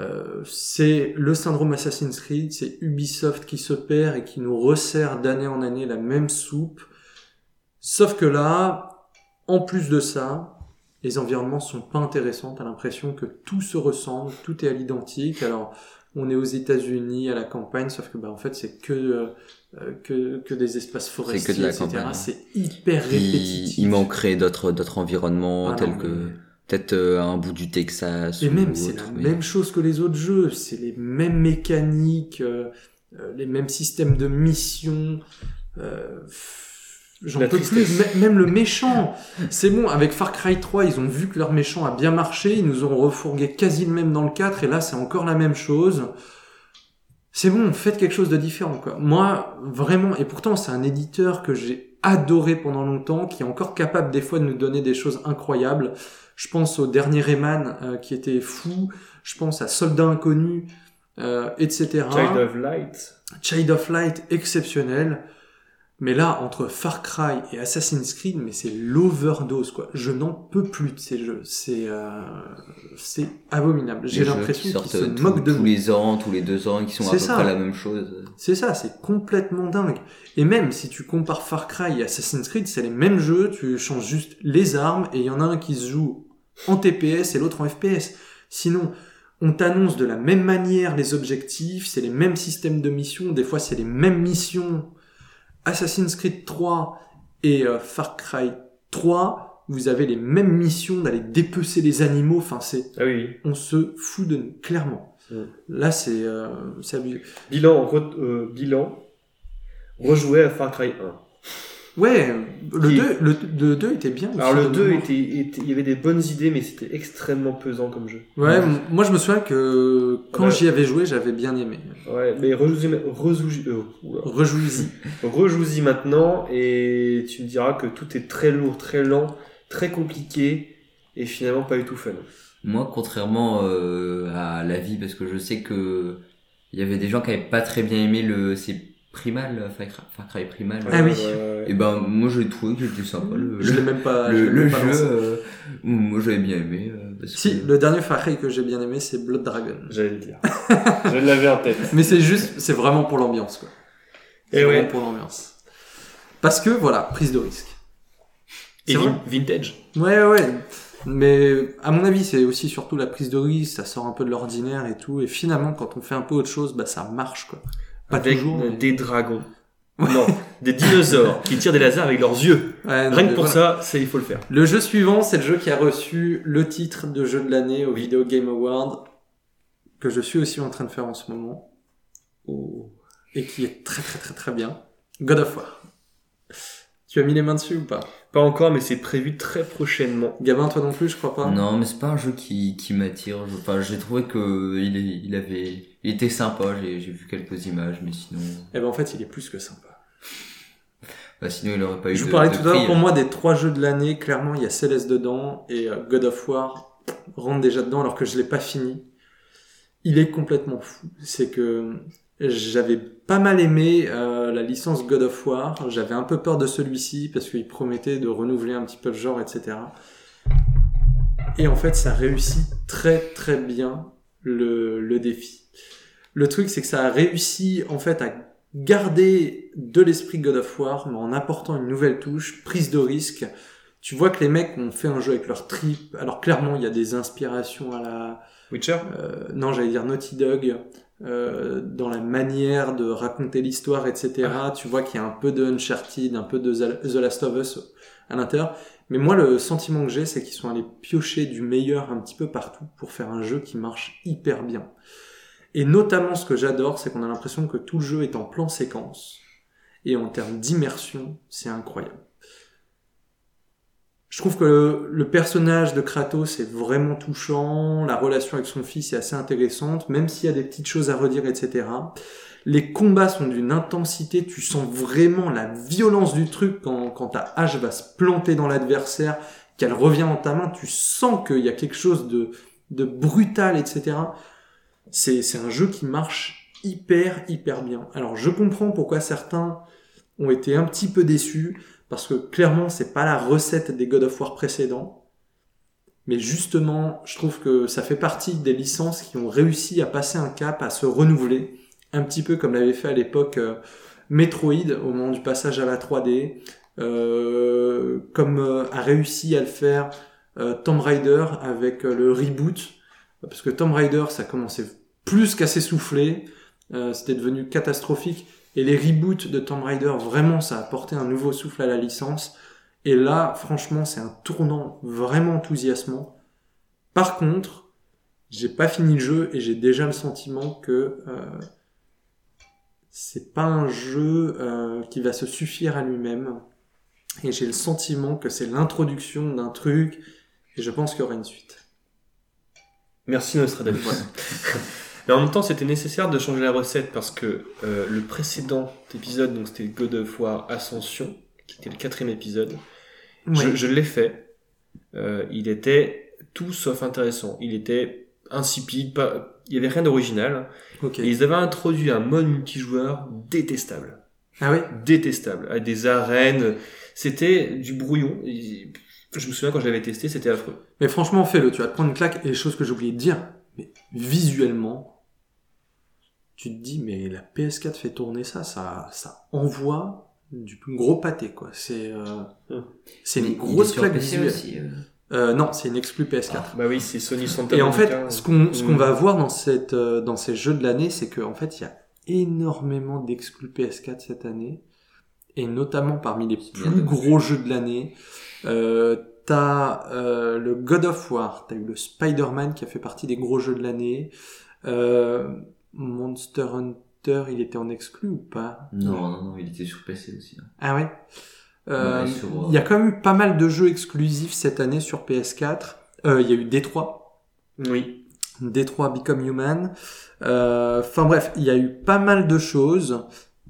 Euh, c'est le syndrome Assassin's Creed. C'est Ubisoft qui se perd et qui nous resserre d'année en année la même soupe. Sauf que là, en plus de ça, les environnements sont pas intéressants. T'as l'impression que tout se ressemble, tout est à l'identique. Alors, on est aux États-Unis à la campagne, sauf que bah en fait c'est que euh, que que des espaces forestiers, que de la etc. ouais. C'est hyper Il, répétitif. il manquerait d'autres d'autres environnements Ah non, tels mais- que peut-être euh, un bout du Texas Et ou même, c'est la mais- même chose que les autres jeux. C'est les mêmes mécaniques, euh, euh, les mêmes systèmes de mission. Euh, J'en peux tristesse. plus. M- Même le méchant. C'est bon, avec Far Cry 3, ils ont vu que leur méchant a bien marché. Ils nous ont refourgué quasi le même dans le 4. Et là, c'est encore la même chose. C'est bon, faites quelque chose de différent, quoi. Moi, vraiment, et pourtant, c'est un éditeur que j'ai adoré pendant longtemps, qui est encore capable des fois de nous donner des choses incroyables. Je pense au dernier Rayman, euh, qui était fou. Je pense à Soldat Inconnu, euh, etc. Child of Light. Child of Light, exceptionnel. Mais là, entre Far Cry et Assassin's Creed, mais c'est l'overdose, quoi. Je n'en peux plus de ces jeux. C'est, euh, c'est abominable. J'ai l'impression qu'ils se tous- moquent de tous les ans, tous les deux ans, qui sont à peu ça. près la même chose. C'est ça, c'est complètement dingue. Et même si tu compares Far Cry et Assassin's Creed, c'est les mêmes jeux, tu changes juste les armes et il y en a un qui se joue en TPS et l'autre en FPS. Sinon, on t'annonce de la même manière les objectifs, c'est les mêmes systèmes de missions, des fois c'est les mêmes missions. Assassin's Creed 3 et euh, Far Cry 3, vous avez les mêmes missions d'aller dépecer les animaux, enfin c'est, Ah oui. on se fout de nous, clairement. Mm. Là c'est, euh, c'est abusé. Bilan, re- euh, bilan. Rejouer à Far Cry 1. Ouais, le Qui- 2, le, le 2 était bien. Alors le de 2 mémoire. était, était- il y avait des bonnes idées, mais c'était extrêmement pesant comme jeu. Ouais, moi je me souviens que quand Ouais. j'y avais joué, j'avais bien aimé. Ouais, mais rejouez, rejouez- euh, (laughs) maintenant et tu me diras que tout est très lourd, très lent, très compliqué et finalement pas du tout fun. Moi, contrairement euh, à la vie, parce que je sais que il y avait des gens qui avaient pas très bien aimé le c'est Primal, Far Cry- Far Cry Primal. Ah oui. Et ben moi j'ai trouvé que c'était sympa le, je l'ai même pas. je le, l'ai le même pas jeu. euh, moi j'avais bien aimé. euh, parce Si, que- le dernier Far Cry que j'ai bien aimé, c'est Blood Dragon. J'allais le dire. Je l'avais en tête. Mais c'est juste, c'est vraiment pour l'ambiance, quoi. C'est Et vraiment ouais. pour l'ambiance. Parce que, voilà, prise de risque. Et C'est vrai. vin- vintage. Ouais, ouais. Mais à mon avis, c'est aussi surtout la prise de risque, ça sort un peu de l'ordinaire et tout. Et finalement, quand on fait un peu autre chose, bah ça marche, quoi. Pas avec toujours. mais- des dragons. Non, des dinosaures qui tirent des lasers avec leurs yeux. Ouais, non, Rien que pour voilà. ça, ça, il faut le faire. Le jeu suivant, c'est le jeu qui a reçu le titre de jeu de l'année au Video Game Award, que je suis aussi en train de faire en ce moment, et qui est très très très très bien. God of War. Tu as mis les mains dessus ou pas? Pas encore, mais c'est prévu très prochainement. Gabin, toi non plus, je crois pas Non, mais c'est pas un jeu qui, qui m'attire. Enfin, j'ai trouvé que il, est- il avait, il était sympa. J'ai, j'ai vu quelques images, mais sinon, Eh ben en fait, il est plus que sympa. bah, sinon il aurait pas eu Je vous parlais de tout à l'heure, pour hein. moi, des trois jeux de l'année, clairement, il y a Céleste dedans, et euh, God of War rentre déjà dedans alors que je l'ai pas fini. Il est complètement fou. C'est que J'avais pas mal aimé euh, la licence God of War. J'avais un peu peur de celui-ci parce qu'il promettait de renouveler un petit peu le genre, etc. Et en fait, ça réussit très très bien le, le défi. Le truc, c'est que ça a réussi en fait à garder de l'esprit God of War, mais en apportant une nouvelle touche, prise de risque. Tu vois que les mecs ont fait un jeu avec leur trip. Alors clairement, il y a des inspirations à la Witcher? euh, non, j'allais dire Naughty Dog, euh, dans la manière de raconter l'histoire, etc. Tu vois qu'il y a un peu de Uncharted, un peu de The Last of Us à l'intérieur. Mais moi, le sentiment que j'ai, c'est qu'ils sont allés piocher du meilleur un petit peu partout pour faire un jeu qui marche hyper bien. Et notamment, ce que j'adore, c'est qu'on a l'impression que tout le jeu est en plan séquence. Et en termes d'immersion, c'est incroyable. Je trouve que le, personnage de Kratos est vraiment touchant, la relation avec son fils est assez intéressante, même s'il y a des petites choses à redire, etc. Les combats sont d'une intensité, tu sens vraiment la violence du truc quand, quand ta hache va se planter dans l'adversaire, qu'elle revient dans ta main, tu sens qu'il y a quelque chose de, de brutal, etc. C'est, c'est un jeu qui marche hyper, hyper bien. Alors je comprends pourquoi certains ont été un petit peu déçus, parce que clairement c'est pas la recette des God of War précédents. Mais justement, je trouve que ça fait partie des licences qui ont réussi à passer un cap, à se renouveler, un petit peu comme l'avait fait à l'époque euh, Metroid au moment du passage à la 3D, euh, comme euh, a réussi à le faire Tomb Raider avec le reboot, parce que Tomb Raider ça commençait plus qu'à s'essouffler, c'était devenu catastrophique, et les reboots de Tomb Raider, vraiment, ça a apporté un nouveau souffle à la licence. Et là, franchement, c'est un tournant vraiment enthousiasmant. Par contre, j'ai pas fini le jeu et j'ai déjà le sentiment que euh, c'est pas un jeu euh, qui va se suffire à lui-même. Et j'ai le sentiment que c'est l'introduction d'un truc et je pense qu'il y aura une suite. Merci Nostradamus. (laughs) Mais en même temps, c'était nécessaire de changer la recette parce que euh, le précédent épisode, donc c'était God of War Ascension, qui était le quatrième épisode, Oui. je, je l'ai fait. Euh, il était tout sauf intéressant. Il était insipide, pas, il y avait rien d'original. Ok. Et ils avaient introduit un mode multijoueur détestable. Ah oui Détestable. Avec des arènes. C'était du brouillon. Je me souviens quand je l'avais testé, c'était affreux. Mais franchement, fais-le. Tu vas te prendre une claque. Et les choses que j'ai oublié de dire, mais visuellement, tu te dis, mais la PS4 fait tourner ça, ça, ça envoie du gros pâté, quoi. C'est, euh, Hum. c'est une grosse claque visuelle. aussi. euh. Euh, non, c'est une exclu PS4. Bah oui, c'est Sony Santa Et en fait, ce qu'on ce qu'on va voir dans cette dans ces jeux de l'année, c'est que en fait, il y a énormément d'exclus PS4 cette année, et notamment parmi les plus gros jeux de l'année. Euh, t'as euh, le God of War, t'as eu le Spider-Man qui a fait partie des gros jeux de l'année. Euh, Monster Hunter, il était en exclu ou pas? Non, non, non, il était sur PC aussi. hein. Ah ouais? Euh, Ouais, sur, euh, Il y a quand même eu pas mal de jeux exclusifs cette année sur PS4. Euh, Il y a eu Détroit, Oui. Détroit Become Human. Euh, Enfin bref, il y a eu pas mal de choses.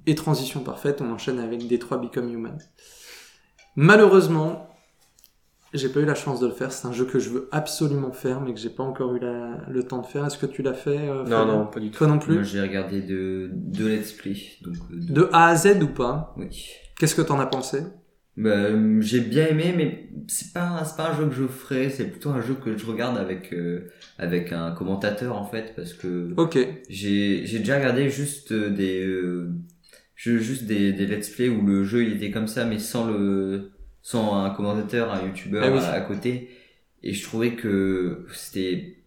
Et transition parfaite, on enchaîne avec Détroit Become Human. Malheureusement, j'ai pas eu la chance de le faire. C'est un jeu que je veux absolument faire, mais que j'ai pas encore eu la- le temps de faire. Est-ce que tu l'as fait euh, Non, non, pas du tout. Toi non Moi, plus j'ai regardé de, de Let's Play. Donc, euh, de- De A à Z ou pas? Oui. Qu'est-ce que t'en as pensé? Bah, euh, j'ai bien aimé, mais c'est pas, c'est pas un jeu que je ferais, c'est plutôt un jeu que je regarde avec, euh, avec un commentateur, en fait, parce que Ok. j'ai, j'ai déjà regardé juste des, euh, ju- juste des, des let's play où le jeu il était comme ça, mais sans le, sans un commentateur, un youtubeur Ah oui. à, à côté. Et je trouvais que c'était,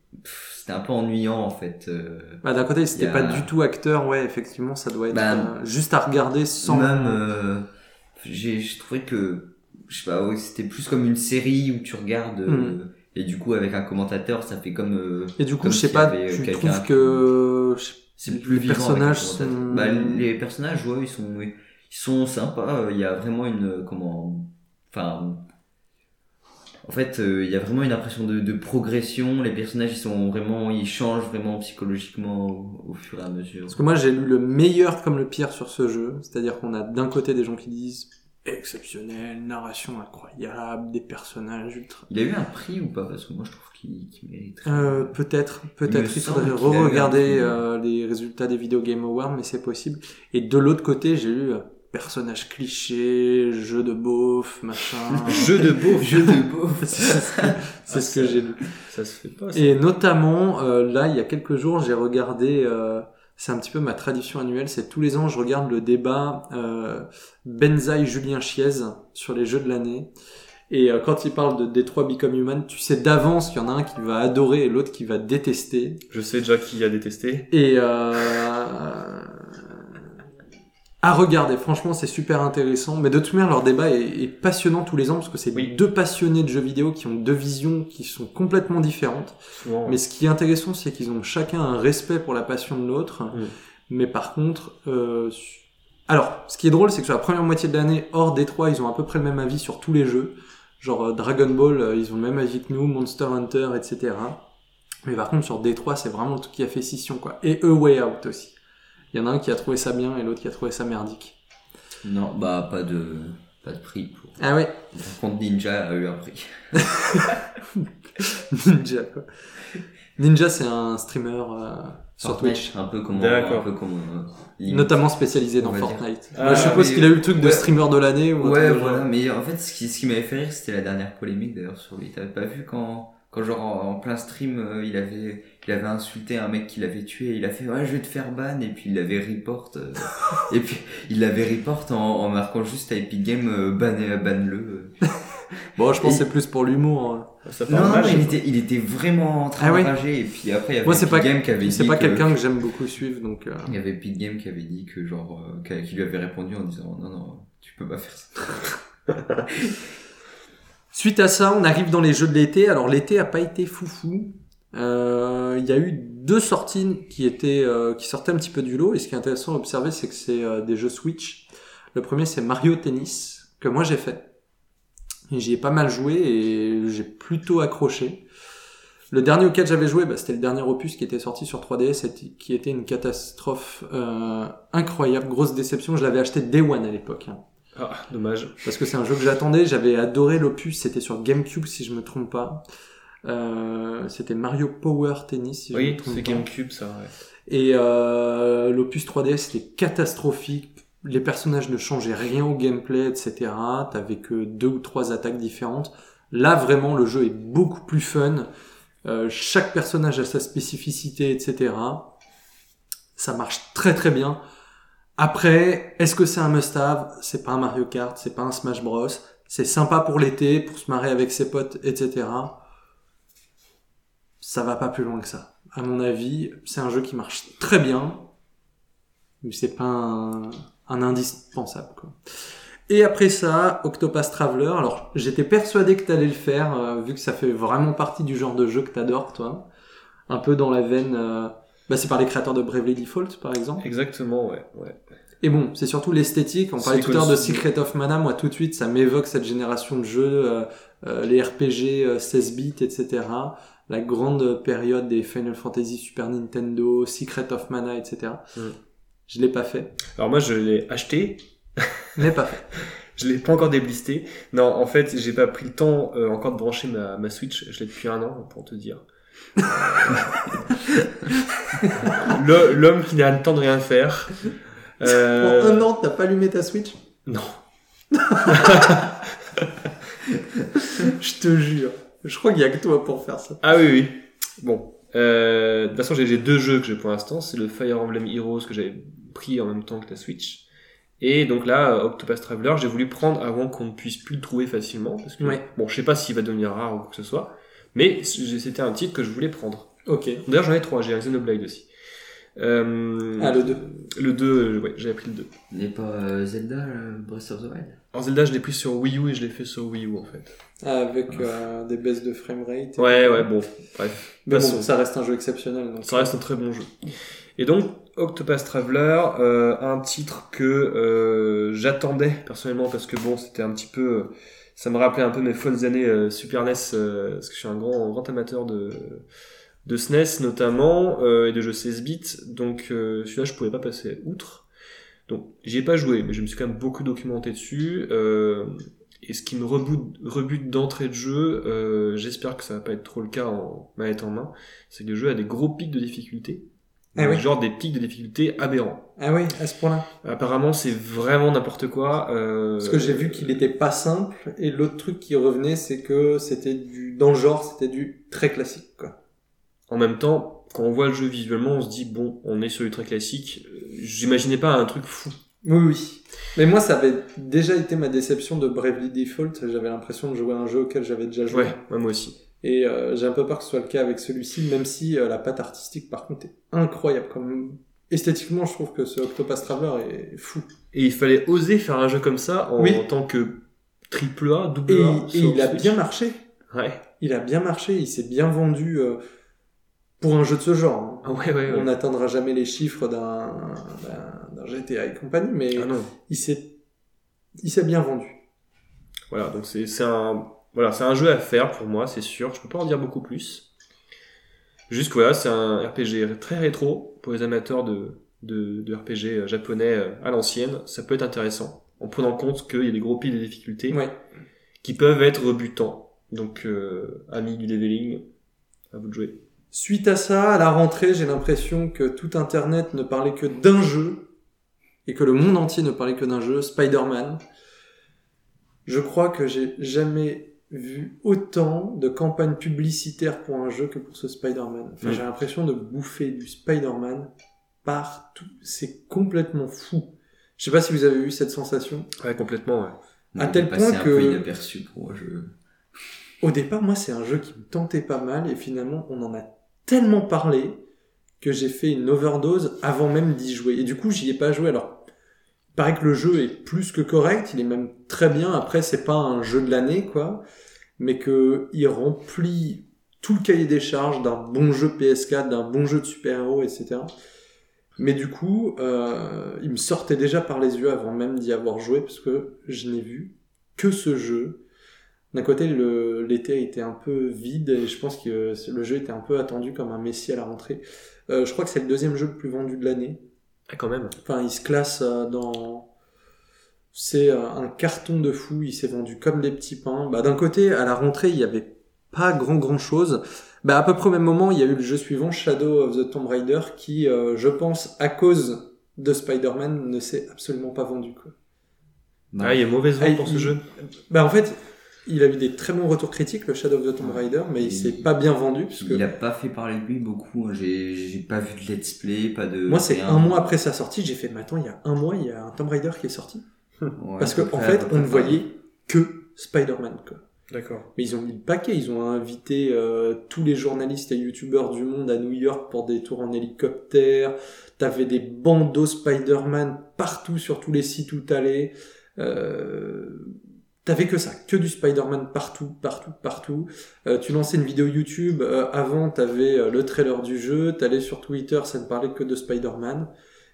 c'était un peu ennuyant, en fait. euh. Bah, d'un côté, c'était a- pas du tout acteur, ouais, effectivement, ça doit être Bah, euh, juste à regarder sans. Même, euh, j'ai, j'ai trouvé que, je sais pas, ouais, c'était plus comme une série où tu regardes, euh, Hmm. et du coup, avec un commentateur, ça fait comme, euh, Et du coup, comme je sais pas, tu trouves que je c'est Les plus vivant avec un personnages sont- Bah, les personnages, ouais, ils sont, ils sont sympas, il y a vraiment une, comment, enfin, en fait, euh, il y a vraiment une impression de, de progression, les personnages, ils sont vraiment, ils changent vraiment psychologiquement au, au fur et à mesure. Parce que moi, j'ai lu le meilleur comme le pire sur ce jeu. C'est-à-dire qu'on a d'un côté des gens qui disent exceptionnel, narration incroyable, des personnages ultra. Il a eu un prix ou pas? Parce que moi je trouve qu'il qu'il mérite. Euh, peut-être, peut-être. Il, faudrait re-regarder euh, les résultats des Video Game Awards, mais c'est possible. Et de l'autre côté, j'ai eu euh, personnage cliché, jeu de beauf, machin. (laughs) Jeu de beau. Jeu de beau. (laughs) c'est ce que, ce que j'ai lu. Ça se fait pas. ça. Et notamment, euh, là, il y a quelques jours, j'ai regardé, euh, c'est un petit peu ma tradition annuelle, c'est tous les ans, je regarde le débat euh, Benzaï-Julien Chiez sur les jeux de l'année. Et euh, quand il parle de Détroit Become Human, tu sais d'avance qu'il y en a un qui va adorer et l'autre qui va détester. Je sais déjà qui a détesté. Et euh, à regarder, franchement, c'est super intéressant. Mais de toute manière, leur débat est, est passionnant tous les ans parce que c'est Oui. deux passionnés de jeux vidéo qui ont deux visions qui sont complètement différentes. Souvent. Mais ce qui est intéressant, c'est qu'ils ont chacun un respect pour la passion de l'autre. Mm. Mais par contre, euh, alors, ce qui est drôle, c'est que sur la première moitié de l'année, hors Détroit, ils ont à peu près le même avis sur tous les jeux. Genre euh, Dragon Ball, euh, ils ont le même avis que nous, Monster Hunter, etc. Mais par contre, sur Détroit, c'est vraiment le truc qui a fait scission, quoi. Et A Way Out aussi. Il y en a un qui a trouvé ça bien et l'autre qui a trouvé ça merdique. Non, bah pas de pas de prix pour. Ah ouais, Par contre, Ninja a eu un prix. (laughs) Ninja, quoi. Ninja, c'est un streamer euh, sur Fortnite, Twitch. Un peu comme un peu comme euh. Notamment spécialisé dans. Fortnite. Ah, Moi, je suppose qu'il a eu le truc de streamer de l'année ou un Ouais, voilà. genre. Mais en fait, ce qui, ce qui m'avait fait rire, c'était la dernière polémique d'ailleurs sur lui. T'avais pas vu quand, quand genre en, en plein stream, euh, il avait, il avait insulté un mec qu'il avait tué. Il a fait ouais, je vais te faire ban et puis il l'avait report. euh, et puis il l'avait report en, en marquant juste à Epic Game euh, ban, ban le. (laughs) Bon, je pense que Et- c'est plus pour l'humour. hein. Non, non, il était, il était vraiment en train Ah de rager. Et puis après, il y avait Moi, Epic pas, Game qui avait c'est dit pas que- quelqu'un que j'aime beaucoup suivre, donc. euh, Il y avait Epic Game qui avait dit que genre, euh, qui qui lui avait répondu en disant non, non, tu peux pas faire ça. (laughs) Suite à ça, on arrive dans les jeux de l'été. Alors l'été a pas été foufou. Euh, Il y a eu deux sorties qui étaient euh, qui sortaient un petit peu du lot. Et ce qui est intéressant à observer, c'est que c'est euh, des jeux Switch. Le premier, c'est Mario Tennis que moi j'ai fait. J'y ai pas mal joué et j'ai plutôt accroché. Le dernier auquel j'avais joué, bah, c'était le dernier opus qui était sorti sur 3DS, et qui était une catastrophe euh, incroyable, grosse déception. Je l'avais acheté Day One à l'époque. hein. Ah, dommage. Parce que c'est un jeu que j'attendais, j'avais adoré l'opus, c'était sur GameCube si je me trompe pas. Euh, c'était Mario Power Tennis si Oui, c'est. GameCube, ça, ouais. Et euh, l'opus 3DS c'était catastrophique. Les personnages ne changeaient rien au gameplay, etc. T'avais que deux ou trois attaques différentes. Là vraiment le jeu est beaucoup plus fun. Euh, chaque personnage a sa spécificité, etc. Ça marche très très bien. Après, est-ce que c'est un must-have? C'est pas un Mario Kart, c'est pas un Smash Bros. C'est sympa pour l'été, pour se marrer avec ses potes, etc. Ça va pas plus loin que ça. À mon avis, c'est un jeu qui marche très bien, mais c'est pas un, un indispensable. Quoi. Et après ça, Octopath Traveler. Alors, j'étais persuadé que t'allais le faire, euh, vu que ça fait vraiment partie du genre de jeu que t'adores, toi. Un peu dans la veine. euh, Bah, c'est par les créateurs de Bravely Default, par exemple. Exactement, ouais. ouais. Et bon, c'est surtout l'esthétique. On parlait tout à l'heure de Secret of Mana. Moi, tout de suite, ça m'évoque cette génération de jeux, euh, les RPG euh, 16 bits, etc. La grande période des Final Fantasy Super Nintendo, Secret of Mana, etc. Mm. Je l'ai pas fait. Alors moi, je l'ai acheté, Mais pas fait. (laughs) je l'ai pas encore déblisté. Non, en fait, j'ai pas pris le temps euh, encore de brancher ma, ma Switch. Je l'ai depuis un an, pour te dire. (laughs) L'homme qui n'a le temps de rien faire. (laughs) Euh, Pour un an, t'as pas allumé ta Switch? Non. Je te jure. Je crois qu'il y a que toi pour faire ça. Ah oui, oui. Bon. Euh, de toute façon, j'ai deux jeux que j'ai pour l'instant. C'est le Fire Emblem Heroes que j'avais pris en même temps que la Switch. Et donc là, euh, Octopus Traveler, j'ai voulu prendre avant qu'on ne puisse plus le trouver facilement. Parce que, Ouais. bon, je sais pas s'il va devenir rare ou quoi que ce soit. Mais c'était un titre que je voulais prendre. Ok. D'ailleurs, j'en ai trois. J'ai un Xenoblade aussi. Euh, Ah, le 2. Le 2, ouais, j'avais pris le 2. Il n'est pas euh, Zelda, euh, Breath of the Wild? En Zelda, je l'ai pris sur Wii U et je l'ai fait sur Wii U en fait. Avec euh, des baisses de framerate. Ouais, ouais, bon, bref. Mais bon, ça reste un jeu exceptionnel. Donc Ça reste un très bon jeu. Et donc, Octopus Traveler, euh, un titre que euh, j'attendais personnellement parce que bon, c'était un petit peu, ça me rappelait un peu mes folles années Super NES parce que je suis un grand, grand amateur de de SNES notamment euh, et de jeux 16 bits. Donc celui-là, je pouvais pas passer outre. Donc j'y ai pas joué, mais je me suis quand même beaucoup documenté dessus. Euh, et ce qui me rebute, rebute d'entrée de jeu, euh, j'espère que ça va pas être trop le cas en manette en main, c'est que le jeu a des gros pics de difficulté. Ah oui. Genre des pics de difficulté aberrants. Ah oui, à ce point-là. Apparemment, c'est vraiment n'importe quoi. Euh... Parce que j'ai vu qu'il était pas simple, et l'autre truc qui revenait, c'est que c'était du, dans le genre, c'était du très classique, quoi. En même temps, quand on voit le jeu visuellement, on se dit, bon, on est sur du très classique. J'imaginais pas un truc fou. Oui, oui. Mais moi, ça avait déjà été ma déception de Bravely Default. J'avais l'impression de jouer à un jeu auquel j'avais déjà joué. Ouais, moi aussi. Et euh, j'ai un peu peur que ce soit le cas avec celui-ci, même si euh, la patte artistique, par contre, est incroyable. Comme esthétiquement, je trouve que ce Octopus Traveler est fou. Et il fallait oser faire un jeu comme ça en, Oui. tant que triple A, double Et, A. et il a bien marché. Ouais. Il a bien marché. Il s'est bien vendu euh, pour un jeu de ce genre. hein. Ah ouais, ouais, ouais. On n'atteindra jamais les chiffres d'un GTA et compagnie, mais Ah il s'est il s'est bien vendu. Voilà, donc c'est un voilà, c'est un jeu à faire pour moi, c'est sûr. Je peux pas en dire beaucoup plus. Juste voilà, c'est un RPG très rétro pour les amateurs de de, de RPG japonais euh, à l'ancienne. Ça peut être intéressant en prenant en compte qu'il y a des gros piles de difficultés Ouais. qui peuvent être rebutants. Donc euh, amis du leveling, à vous de jouer. Suite à ça, à la rentrée, j'ai l'impression que tout Internet ne parlait que d'un jeu et que le monde entier ne parlait que d'un jeu, Spider-Man. Je crois que j'ai jamais vu autant de campagnes publicitaires pour un jeu que pour ce Spider-Man. Enfin, Mm. j'ai l'impression de bouffer du Spider-Man partout. C'est complètement fou. Je sais pas si vous avez eu cette sensation. Ouais, complètement. Ouais. À tel point un que- peu inaperçu pour moi. Je... Au départ, moi, c'est un jeu qui me tentait pas mal et finalement, on en a tellement parlé que j'ai fait une overdose avant même d'y jouer. Et du coup, j'y ai pas joué. Alors, il paraît que le jeu est plus que correct, il est même très bien. Après, c'est pas un jeu de l'année, quoi, mais que il remplit tout le cahier des charges d'un bon jeu PS4, d'un bon jeu de super-héros, etc. Mais du coup, euh, il me sortait déjà par les yeux avant même d'y avoir joué parce que je n'ai vu que ce jeu d'un côté, l'été était un peu vide et je pense que le jeu était un peu attendu comme un messie à la rentrée. Euh, je crois que c'est le deuxième jeu le plus vendu de l'année. Ah, quand même. Enfin, il se classe euh, dans... C'est euh, un carton de fou, il s'est vendu comme des petits pains. Bah, d'un côté, à la rentrée, il y avait pas grand grand chose. Bah, à peu près au même moment, il y a eu le jeu suivant, Shadow of the Tomb Raider, qui, euh, je pense, à cause de Spider-Man, ne s'est absolument pas vendu. Quoi. Ah, il y a mauvaise vente Ah, pour ce il- jeu. Bah en fait, il a eu des très bons retours critiques, le Shadow of the Tomb Raider, mais il Il- s'est pas bien vendu, puisque Il a pas fait parler de lui beaucoup. hein. J'ai j'ai pas vu de let's play, pas de. moi c'est un mois après sa sortie, j'ai fait, mais attends, il y a un mois, il y a un Tomb Raider qui est sorti. Ouais, Parce que en fait, on ne voyait que Spider-Man, quoi. D'accord. Mais ils ont mis le paquet, ils ont invité euh, tous les journalistes et youtubeurs du monde à New York pour des tours en hélicoptère. T'avais des bandeaux Spider-Man partout sur tous les sites où t'allais. Euh, T'avais que ça, que du Spider-Man partout, partout, partout. Euh, tu lançais une vidéo YouTube, euh, avant t'avais euh, le trailer du jeu, t'allais sur Twitter, ça ne parlait que de Spider-Man.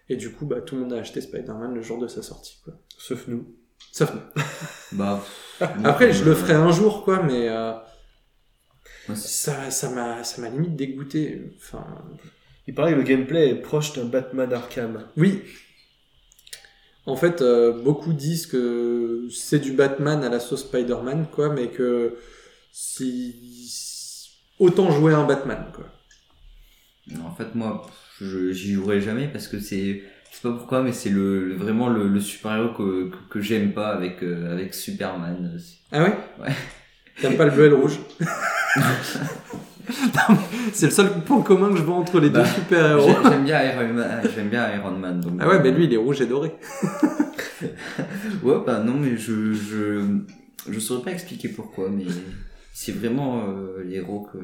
Et du coup, bah, tout le monde a acheté Spider-Man le jour de sa sortie, quoi. Sauf nous. Sauf nous. (laughs) Bah, Après, je le ferai un jour, quoi, mais... Moi, c'est- ça ça m'a ça m'a limite dégoûté enfin Il paraît que le gameplay est proche d'un Batman Arkham. oui en fait euh, beaucoup disent que c'est du Batman à la sauce Spider-Man quoi mais que si autant jouer un Batman quoi En fait, moi, j'y jouerai jamais parce que c'est. Je sais pas pourquoi, mais c'est le, le- vraiment le, le super-héros que, que, que j'aime pas avec, euh, avec Superman. C'est- ah ouais? Ouais. t'aimes pas le bleu et le rouge? (laughs) (laughs) c'est le seul point commun que je vois entre les Bah, deux super héros J'ai- J'aime bien Iron Man. J'aime bien Iron Man. Donc, ah ouais mais lui il est rouge et doré (laughs) Ouais, bah non, mais je, je, je saurais pas expliquer pourquoi, mais c'est vraiment euh, les héros que.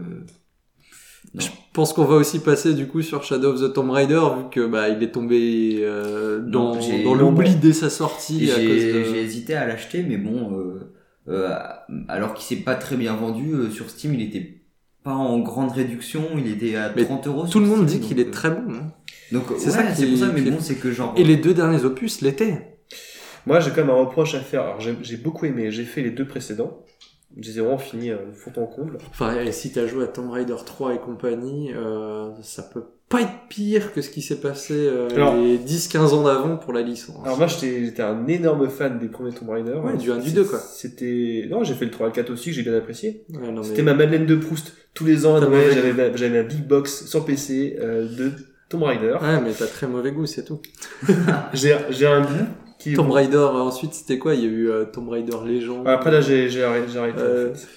Non. Je pense qu'on va aussi passer du coup sur Shadow of the Tomb Raider vu que bah il est tombé euh, dans, Non, dans l'oubli dès sa sortie J'ai de... hésité à l'acheter, mais bon, euh, euh, alors qu'il s'est pas très bien vendu euh, sur Steam, il était pas en grande réduction, il était à Mais 30 euros. Tout sur le monde dit qu'il est euh, très bon. hein. Donc C'est ça qui- c'est pour ça, mais bon, c'est que genre. Et les deux derniers opus l'étaient. Moi, j'ai quand même un reproche à faire. Alors, j'ai j'ai beaucoup aimé. J'ai fait les deux précédents. Je les ai vraiment finis euh, fond en comble. Enfin, et si t'as joué à Tomb Raider 3 et compagnie, euh, ça peut pas être pire que ce qui s'est passé euh, Alors- les 10-15 ans d'avant pour la licence. Alors moi j'étais un énorme fan des premiers Tomb Raider. Ouais, du 1, du 2, quoi. C'était non j'ai fait le 3 et le 4 aussi que j'ai bien apprécié. Ouais, non, mais- C'était ma Madeleine de Proust. Tous les ans mauvais j'avais ma- j'avais ma big box sur PC euh, de Tomb Raider. Ouais, mais t'as très mauvais goût, c'est tout. (laughs) J'ai j'ai un goût qui Tomb. Raider, euh, ensuite c'était quoi? Il y a eu euh, Tomb Raider Legend. Après là j'ai j'ai arrêté. J'ai arrêté en fait.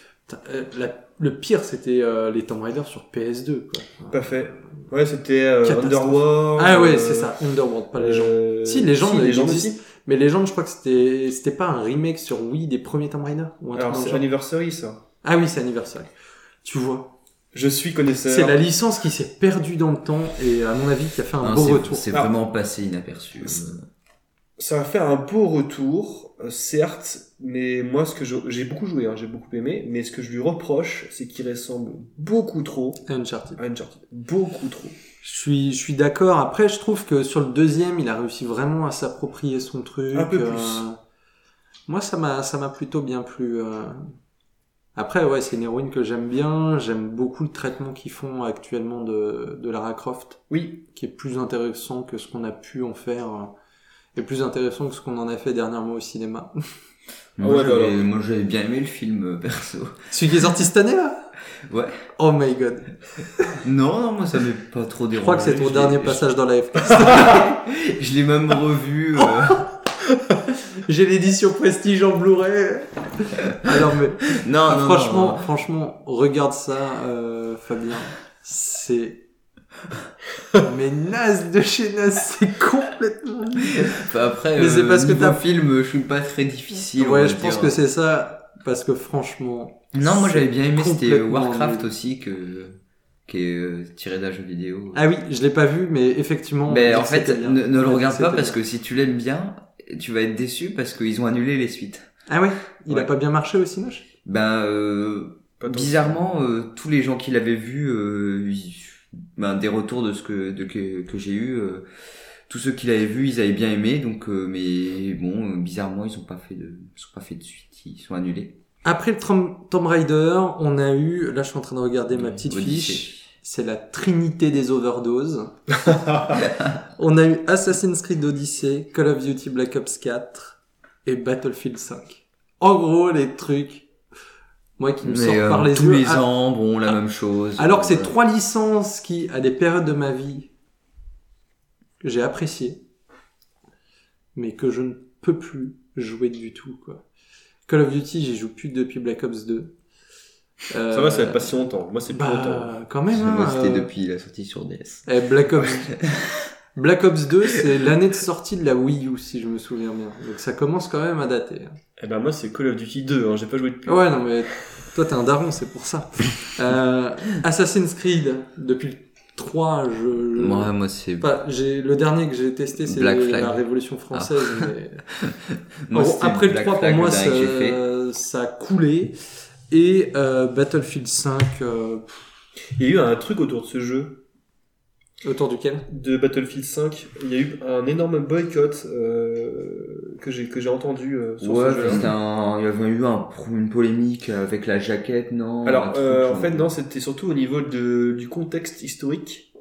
Euh, la- le pire c'était euh, les Tomb Raider sur PS2. Quoi. Pas fait. Ouais c'était euh, Catastrophe. Underworld. Ah ouais, euh, c'est ça, Underworld, pas Legend. euh, Si, Legend, il Legend aussi. Mais Legend, je crois que c'était c'était pas un remake sur Wii des premiers Tomb Raider ou un Alors c'est. Anniversary ça. Ah oui, c'est Anniversary. Tu vois, Je suis connaisseur. c'est la licence qui s'est perdue dans le temps et à mon avis qui a fait un Non, beau c'est- retour. C'est Ah. vraiment passé inaperçu. Ça va faire un beau retour, euh, certes, mais moi ce que j'ai beaucoup joué, hein, j'ai beaucoup aimé, mais ce que je lui reproche, c'est qu'il ressemble beaucoup trop Uncharted. à Uncharted. Beaucoup trop. Je suis, je suis d'accord. Après, je trouve que sur le deuxième, il a réussi vraiment à s'approprier son truc. Un peu euh, plus. Moi, ça m'a, ça m'a plutôt bien plu. euh. Après, ouais, c'est une héroïne que j'aime bien. J'aime beaucoup le traitement qu'ils font actuellement de, de Lara Croft, Oui, qui est plus intéressant que ce qu'on a pu en faire, et plus intéressant que ce qu'on en a fait dernièrement au cinéma. (laughs) Moi, ouais, bah j'avais- alors. moi, j'avais bien aimé le film, euh, perso. Celui qui est sorti cette année, là? Ouais. Oh my god. (laughs) Non, non, moi, ça m'est pas trop dérangé. Je crois que c'est ton Je dernier je- passage dans la FK. (laughs) Je l'ai même revu. euh, J'ai l'édition Prestige en Blu-ray. Alors, mais Non, Ah, non, franchement, non. franchement, regarde ça, euh, Fabien. C'est mais naze de chez naze, c'est complètement. Enfin, après, Mais c'est euh, parce que t'as- film, je suis pas très difficile. Ouais, je pense que c'est ça, parce que franchement. Non, moi, j'avais bien aimé, c'était complètement Warcraft aussi, que, qui est euh, tiré d'un jeu vidéo. Ah oui, je l'ai pas vu, mais effectivement. Mais en fait, ne, ne le regarde pas parce que si tu l'aimes bien, tu vas être déçu parce qu'ils ont annulé les suites. Ah ouais, il a Ouais. pas bien marché au Cinoche. Ben, euh, bizarrement, euh, tous les gens qui l'avaient vu, euh, ils- ben, des retours de ce que, de, que, que j'ai eu, euh, tous ceux qui l'avaient vu, ils avaient bien aimé, donc, euh, mais bon, euh, bizarrement, ils ont pas fait de, ils ont pas fait de suite, ils sont annulés. Après le Tom- Tomb Raider, on a eu, là je suis en train de regarder ma petite Odyssey. fiche, c'est la trinité des overdoses. (laughs) on a eu Assassin's Creed Odyssey, Call of Duty Black Ops 4 et Battlefield 5. En gros, les trucs, moi qui me Mais, euh, par les tous yeux. les Ah, ans, bon, la même chose. Alors que c'est Voilà. trois licences qui, à des périodes de ma vie, que j'ai appréciées, mais que je ne peux plus jouer du tout, quoi. Call of Duty, j'y joue plus depuis Black Ops 2. Euh, Ça va, ça va pas si longtemps. Moi c'est plus longtemps. bah, quand même, hein, Moi, c'était euh, depuis la sortie sur DS. eh, Black Ops, (laughs) Black Ops 2, c'est l'année de sortie de la Wii U, si je me souviens bien. Donc ça commence quand même à dater. hein. Eh ben moi c'est Call of Duty 2, hein, j'ai pas joué depuis. Ouais, non, mais toi, t'es un daron, c'est pour ça. (laughs) Euh, Assassin's Creed, depuis le 3, je... Moi, moi, c'est, Pas, j'ai, le dernier que j'ai testé, c'est Black la Révolution française. (laughs) mais- moi, gros, c'était après le Black 3, pour moi, ça, ça a coulé. Et euh, Battlefield 5, euh, Il y a eu un truc autour de ce jeu, autour duquel de Battlefield 5. Il y a eu un énorme boycott euh, que j'ai que j'ai entendu euh, sur Ouais, ce jeu. c'était un, il y avait eu un, une polémique avec la jaquette, non? Alors, truc, euh, en genre. fait, non, c'était surtout au niveau de, du contexte historique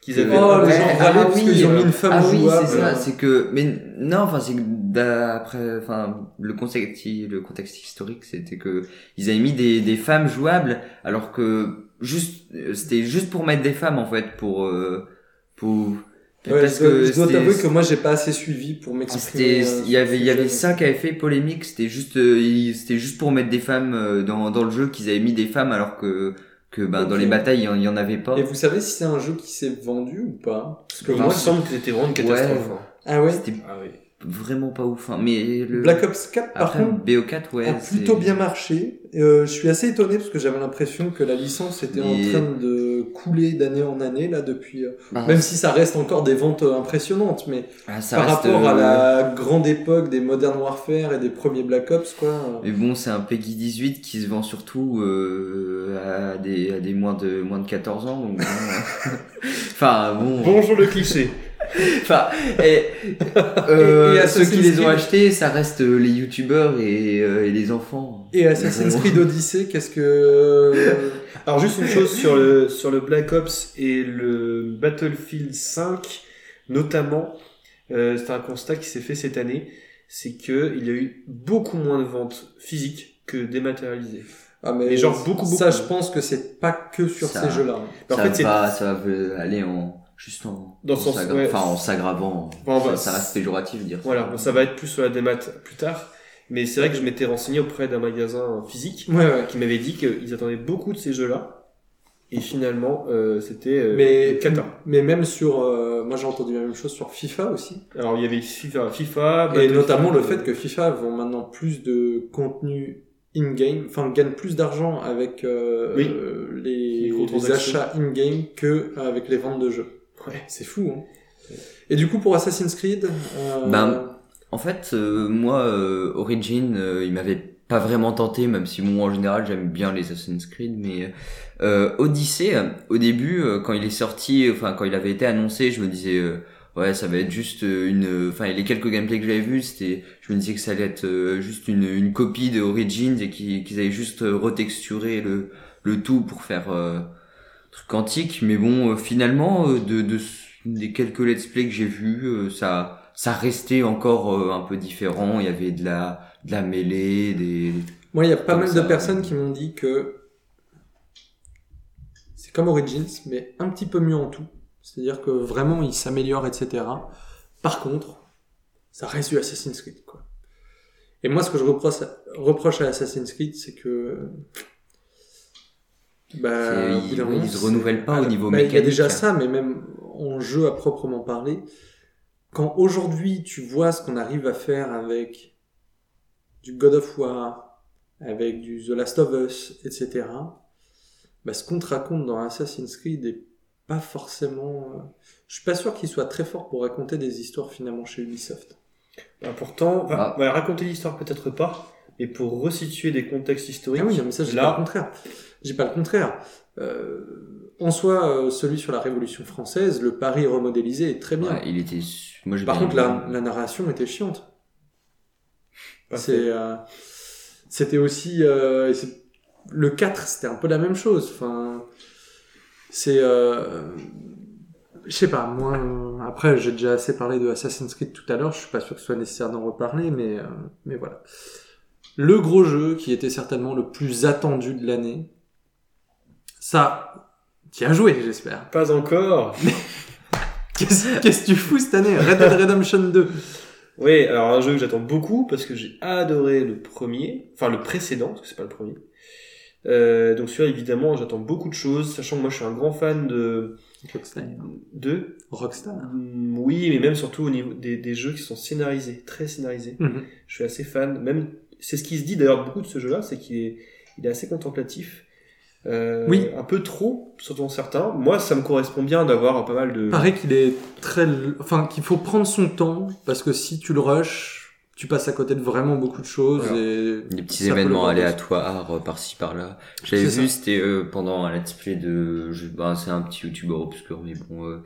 qu'ils avaient. Oh, les Ouais, gens ah parce oui, qu'ils ont euh, mis une femme ah oui, jouable. c'est ça, c'est que, mais non, enfin, c'est que d'après, enfin, le contexte, le contexte historique, c'était que ils avaient mis des, des femmes jouables, alors que juste, euh, c'était juste pour mettre des femmes, en fait, pour, euh, pour, Ouais, parce je dois, que je dois t'avouer que moi, j'ai pas assez suivi pour m'exprimer. C'était, euh, il y avait, il y avait ça qui avait fait polémique. C'était juste, euh, il- c'était juste pour mettre des femmes euh, dans dans le jeu qu'ils avaient mis des femmes alors que que ben dans les batailles il y en- il y en avait pas. Et vous savez si c'est un jeu qui s'est vendu ou pas? Parce que Il moi, me semble que c'était vraiment une catastrophe. Ouais. hein. ah ouais? Ah oui. Vraiment pas ouf. Hein. Mais le Black Ops 4, par après contre, BO4 ouais. a plutôt bien marché. Euh, je suis assez étonné parce que j'avais l'impression que la licence était en train de couler d'année en année là depuis. euh, Ah, Même si ça reste encore des ventes euh, impressionnantes, mais ah, ça par reste, rapport à euh, la grande époque des Modern Warfare et des premiers Black Ops, quoi. euh, Mais bon, c'est un Peggy 18 qui se vend surtout euh, à des à des moins de moins de 14 ans donc euh, (laughs) enfin bon. Bonjour le cliché. (laughs) enfin, et, euh, Et- et ceux qui Assassin's les ont Creed. achetés, ça reste euh, les youtubeurs et, euh, et les enfants. Et Assassin's. Creed Odyssey, qu'est-ce que... Alors juste une chose sur le sur le Black Ops et le Battlefield 5 notamment, euh, c'est un constat qui s'est fait cette année, c'est que il y a eu beaucoup moins de ventes physiques que dématérialisées. Ah, mais Mais genre beaucoup, Ça, beaucoup. je pense que c'est pas que sur Ça- ces jeux-là. En ça, fait, va ça va euh, aller en juste en, Dans en sens- s'aggra- ouais. enfin en s'aggravant. Ça, bah, ça reste péjoratif de dire. ça. voilà, bon, ça va être plus sur la démat plus tard, mais c'est vrai que je m'étais renseigné auprès d'un magasin physique Ouais, ouais. qui m'avait dit qu'ils attendaient beaucoup de ces jeux-là. Et finalement, euh, c'était euh, Mais, mais même sur... euh, moi, j'ai entendu la même chose sur FIFA aussi. Alors il y avait FIFA, FIFA Et notamment le euh, fait que FIFA vend maintenant plus de contenu in-game, enfin gagne plus d'argent avec euh, Oui. euh, les, les achats in-game que avec les ventes de jeux. Ouais. C'est fou. Hein. Et du coup pour Assassin's Creed, euh, Ben, En fait, euh, moi, euh, Origin, euh, il m'avait pas vraiment tenté, même si moi en général j'aime bien les Assassin's Creed, mais euh, Odyssey, au début, euh, quand il est sorti, enfin quand il avait été annoncé, je me disais euh, ouais ça va être juste une, enfin les quelques gameplays que j'avais vus, c'était, je me disais que ça allait être juste une, une copie de Origins et qu'ils qu'ils avaient juste retexturé le le tout pour faire euh, truc antique, mais bon euh, finalement euh, de, de des quelques let's play que j'ai vus, euh, ça ça restait encore euh, un peu différent. Il y avait de la de la mêlée, des moi il y a pas mal ça, de personnes qui m'ont dit que c'est comme Origins, mais un petit peu mieux en tout. C'est-à-dire que vraiment il s'améliore, etc. Par contre, ça reste du Assassin's Creed, quoi. Et moi, ce que je reproche à Assassin's Creed, c'est que bah, ils- oui, ils se renouvellent pas au niveau bah, Il y a mécanique. déjà ça, mais même en jeu à proprement parler, quand aujourd'hui tu vois ce qu'on arrive à faire avec du God of War, avec du The Last of Us, etc., bah, ce qu'on te raconte dans Assassin's Creed est pas forcément... euh, Je suis pas sûr qu'il soit très fort pour raconter des histoires finalement chez Ubisoft. Bah, pourtant, Ah. va raconter l'histoire peut-être pas, mais pour resituer des contextes historiques. Ah oui, mais ça, là, pas le contraire. J'ai pas le contraire. Euh, en soi, euh, celui sur la Révolution française, le Paris remodélisé est très bien. Ouais, il était moi Par contre, la, la narration était chiante. Pas C'est, euh, c'était aussi, euh, le 4, c'était un peu la même chose. Enfin, c'est, euh, je sais pas, moi, euh, après, j'ai déjà assez parlé de Assassin's Creed tout à l'heure, je suis pas sûr que ce soit nécessaire d'en reparler, mais, euh, mais voilà. Le gros jeu qui était certainement le plus attendu de l'année, ça, tu as joué, j'espère. Pas encore. (laughs) Qu'est-ce qu'est-ce que tu fous cette année Red Dead Redemption 2. Oui, alors un jeu que j'attends beaucoup parce que j'ai adoré le premier, enfin le précédent, parce que c'est pas le premier. Euh, donc celui-là, évidemment, j'attends beaucoup de choses, sachant que moi je suis un grand fan de... Rockstar. de Rockstar. Mm, oui, mais même surtout au niveau des, des jeux qui sont scénarisés, très scénarisés. Mhm. Je suis assez fan. Même, c'est ce qui se dit d'ailleurs beaucoup de ce jeu-là, c'est qu'il est, il est assez contemplatif. Euh, Oui. Un peu trop, selon certains. Moi, ça me correspond bien d'avoir pas mal de. Paraît qu'il est très, enfin qu'il faut prendre son temps parce que si tu le rushes, tu passes à côté de vraiment beaucoup de choses Voilà. et Des petits événements aléatoires euh, par-ci par-là. J'avais vu, c'était euh, pendant un let's play de, je, ben, c'est un petit youtubeur obscur, mais bon, euh,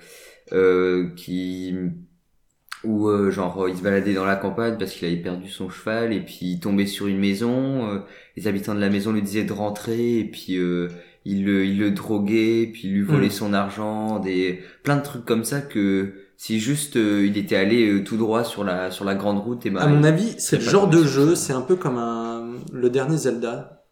euh, qui, où euh, genre euh, il se baladait dans la campagne parce qu'il avait perdu son cheval et puis il tombait sur une maison. euh, les habitants de la maison lui disaient de rentrer et puis euh, il le, il le droguait, puis il lui volait Mm. son argent, des plein de trucs comme ça que si juste euh, il était allé euh, tout droit sur la sur la grande route et ben À mon avis, c'est le genre de jeu, c'est un peu comme un, le dernier Zelda.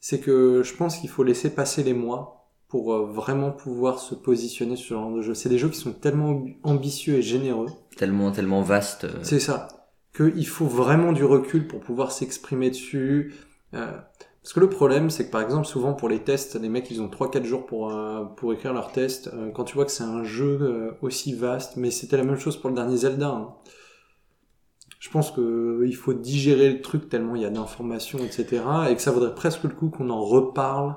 C'est que je pense qu'il faut laisser passer les mois pour euh, vraiment pouvoir se positionner sur ce genre de jeu. C'est des jeux qui sont tellement amb- ambitieux et généreux. tellement tellement vaste. euh, C'est ça. Qu'il faut vraiment du recul pour pouvoir s'exprimer dessus. Euh, parce que le problème, c'est que par exemple, souvent pour les tests, les mecs, ils ont 3-4 jours pour, euh, pour écrire leurs tests. Euh, quand tu vois que c'est un jeu euh, aussi vaste, mais c'était la même chose pour le dernier Zelda. hein. Je pense que il faut digérer le truc tellement il y a d'informations, etc. Et que ça vaudrait presque le coup qu'on en reparle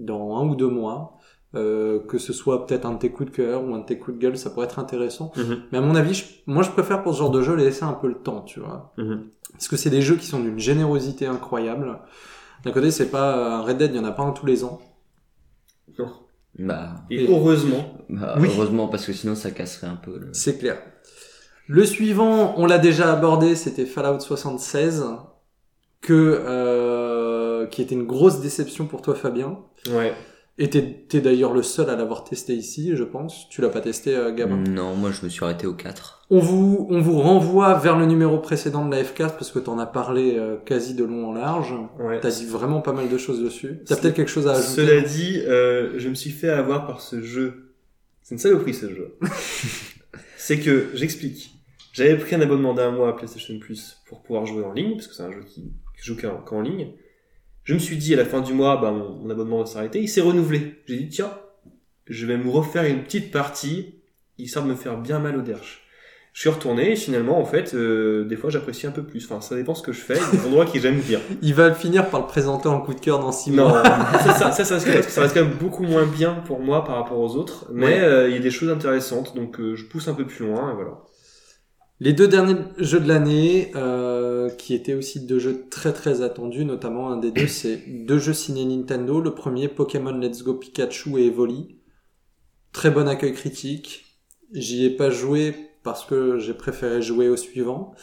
dans un ou deux mois. Euh, que ce soit peut-être un de tes coups de cœur ou un de tes coups de gueule, ça pourrait être intéressant. Mhm, Mais à mon avis, je- moi je préfère pour ce genre de jeu laisser un peu le temps, tu vois. mhm. Parce que c'est des jeux qui sont d'une générosité incroyable. D'un côté, c'est pas un Red Dead, il y en a pas un tous les ans. Non. Bah, Et Et- heureusement. bah, Oui. heureusement, parce que sinon ça casserait un peu. Le... C'est clair. Le suivant, on l'a déjà abordé, c'était Fallout 76, que euh, qui était une grosse déception pour toi, Fabien. Ouais. Et t'es t'es d'ailleurs le seul à l'avoir testé ici, je pense. Tu l'as pas testé, euh, Gabin? Non, moi je me suis arrêté au 4. On vous on vous renvoie vers le numéro précédent de la F4 parce que t'en as parlé euh, quasi de long en large. Ouais. T'as dit vraiment pas mal de choses dessus. T'as C'est- peut-être quelque chose à ajouter. Cela dit, euh, je me suis fait avoir par ce jeu. C'est une saloperie ce jeu. (laughs) c'est que, j'explique. J'avais pris un abonnement d'un mois à PlayStation Plus pour pouvoir jouer en ligne, parce que c'est un jeu qui, qui joue qu'en qu'en ligne. Je me suis dit à la fin du mois, bah, mon, mon abonnement va s'arrêter. Il s'est renouvelé. J'ai dit, tiens, je vais me refaire une petite partie, histoire de me faire bien mal au derche. Je suis retourné et finalement, en fait, euh, des fois j'apprécie un peu plus. Enfin, ça dépend ce que je fais. Il y a des endroits que j'aime bien. (laughs) Il va finir par le présenter en coup de cœur dans 6 Non, mois. (laughs) ça, ça, ça, ça, reste, que ça reste quand même beaucoup moins bien pour moi par rapport aux autres, mais Ouais. euh, il y a des choses intéressantes, donc euh, je pousse un peu plus loin, et voilà. Les deux derniers jeux de l'année, euh, qui étaient aussi deux jeux très très attendus, notamment un des deux, (coughs) c'est deux jeux signés Nintendo. Le premier, Pokémon Let's Go Pikachu et Evoli. Très bon accueil critique. J'y ai pas joué parce que j'ai préféré jouer au suivant.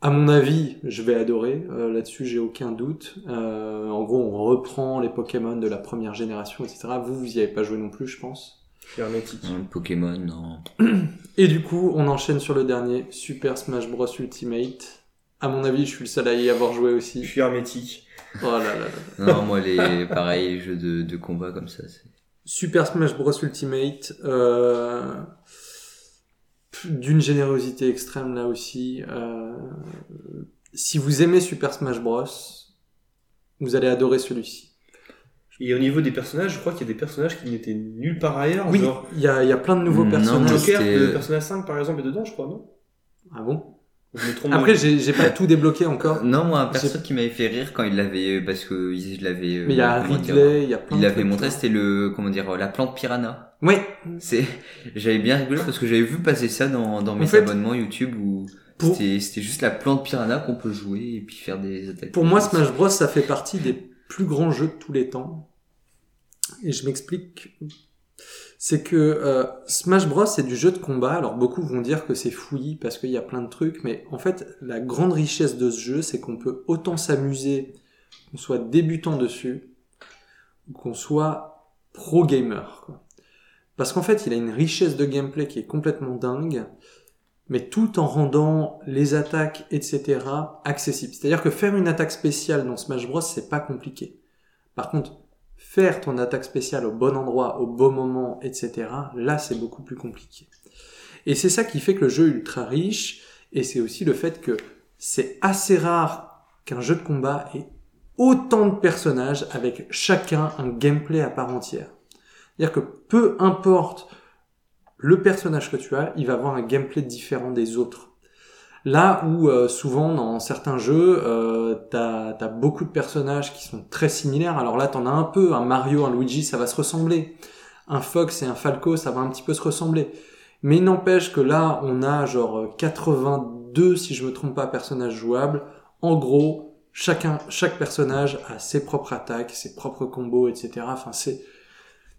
À mon avis, je vais adorer. Euh, Là-dessus, j'ai aucun doute. Euh, en gros, on reprend les Pokémon de la première génération, etc. Vous, vous y avez pas joué non plus, je pense. Je suis hermétique. Hein, Pokémon, non. (clears throat) Et du coup, on enchaîne sur le dernier, Super Smash Bros Ultimate. À mon avis, je suis le seul à y avoir joué Je aussi. suis hermétique. Oh là là là. Non, moi les pareil, les jeux de, de combat comme ça, c'est. Super Smash Bros Ultimate, euh, d'une générosité extrême là aussi. Euh, si vous aimez Super Smash Bros, vous allez adorer celui-ci. Et au niveau des personnages, je crois qu'il y a des personnages qui n'étaient nulle part ailleurs, Oui, genre il y a, il y a plein de nouveaux Non, personnages. Joker de Persona 5 par exemple est dedans, je crois, non? Ah bon? Je me trompe. Après, j'ai j'ai pas tout débloqué encore. Non, moi un perso qui m'avait fait rire quand il l'avait, parce que il l'avait. euh, Mais il y a Ridley, il y a plein Il l'avait montré, c'était le, comment dire, la plante piranha. Ouais, C'est, j'avais bien rigolé parce que j'avais vu passer ça dans, dans mes En fait, abonnements YouTube où pour, c'était, c'était juste la plante piranha qu'on peut jouer et puis faire des attaques. Pour moi, Smash Bros, ça fait partie des plus grands jeux de tous les temps. Et je m'explique. C'est que euh, Smash Bros, c'est du jeu de combat. Alors beaucoup vont dire que c'est fouillis parce qu'il y a plein de trucs, mais en fait, la grande richesse de ce jeu, c'est qu'on peut autant s'amuser, qu'on soit débutant dessus, ou qu'on soit pro gamer. Parce qu'en fait, il a une richesse de gameplay qui est complètement dingue mais tout en rendant les attaques, etc., accessibles. C'est-à-dire que faire une attaque spéciale dans Smash Bros, c'est pas compliqué. Par contre, faire ton attaque spéciale au bon endroit, au bon moment, etc., là, c'est beaucoup plus compliqué. Et c'est ça qui fait que le jeu est ultra riche, et c'est aussi le fait que c'est assez rare qu'un jeu de combat ait autant de personnages avec chacun un gameplay à part entière. C'est-à-dire que peu importe le personnage que tu as, il va avoir un gameplay différent des autres. Là où euh, souvent dans certains jeux, euh, t'as as beaucoup de personnages qui sont très similaires. Alors là, t'en as un peu. Un Mario, un Luigi, ça va se ressembler. Un Fox et un Falco, ça va un petit peu se ressembler. Mais il n'empêche que là, on a genre 82, si je me trompe pas, personnages jouables. En gros, chacun, chaque personnage a ses propres attaques, ses propres combos, etc. Enfin, c'est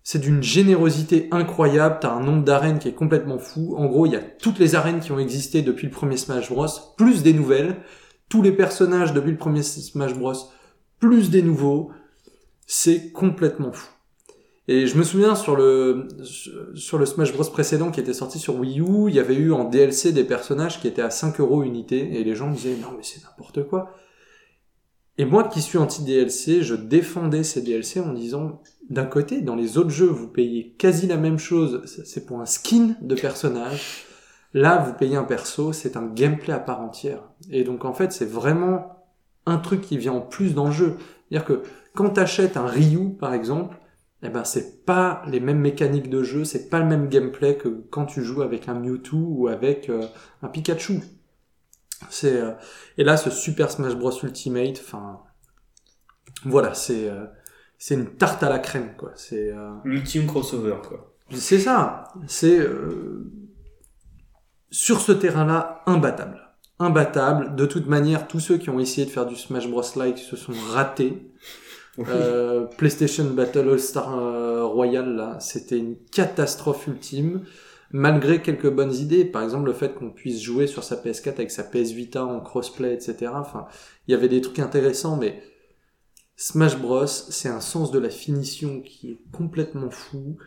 c'est d'une générosité incroyable, t'as un nombre d'arènes qui est complètement fou. En gros, il y a toutes les arènes qui ont existé depuis le premier Smash Bros, plus des nouvelles. Tous les personnages depuis le premier Smash Bros, plus des nouveaux. C'est complètement fou. Et je me souviens sur le sur le Smash Bros précédent qui était sorti sur Wii U, il y avait eu en DLC des personnages qui étaient à 5 euros unité et les gens disaient non mais c'est n'importe quoi. Et moi qui suis anti-DLC, je défendais ces DLC en disant d'un côté, dans les autres jeux, vous payez quasi la même chose, c'est pour un skin de personnage. Là, vous payez un perso, c'est un gameplay à part entière. Et donc en fait, c'est vraiment un truc qui vient en plus dans le jeu. C'est-à-dire que quand t'achètes un Ryu, par exemple, eh ben c'est pas les mêmes mécaniques de jeu, c'est pas le même gameplay que quand tu joues avec un Mewtwo ou avec euh, un Pikachu. C'est euh, et là ce Super Smash Bros Ultimate, enfin voilà, c'est euh, c'est une tarte à la crème quoi. C'est euh, L'ultime crossover, quoi. c'est ça. C'est euh, sur ce terrain-là imbattable. Imbattable. De toute manière, tous ceux qui ont essayé de faire du Smash Bros like se sont ratés. Euh, PlayStation Battle All Star euh, Royale, là, c'était une catastrophe ultime. Malgré quelques bonnes idées, par exemple le fait qu'on puisse jouer sur sa PS4 avec sa PS Vita en crossplay, etc. Enfin, il y avait des trucs intéressants, mais Smash Bros, c'est un sens de la finition qui est complètement fou.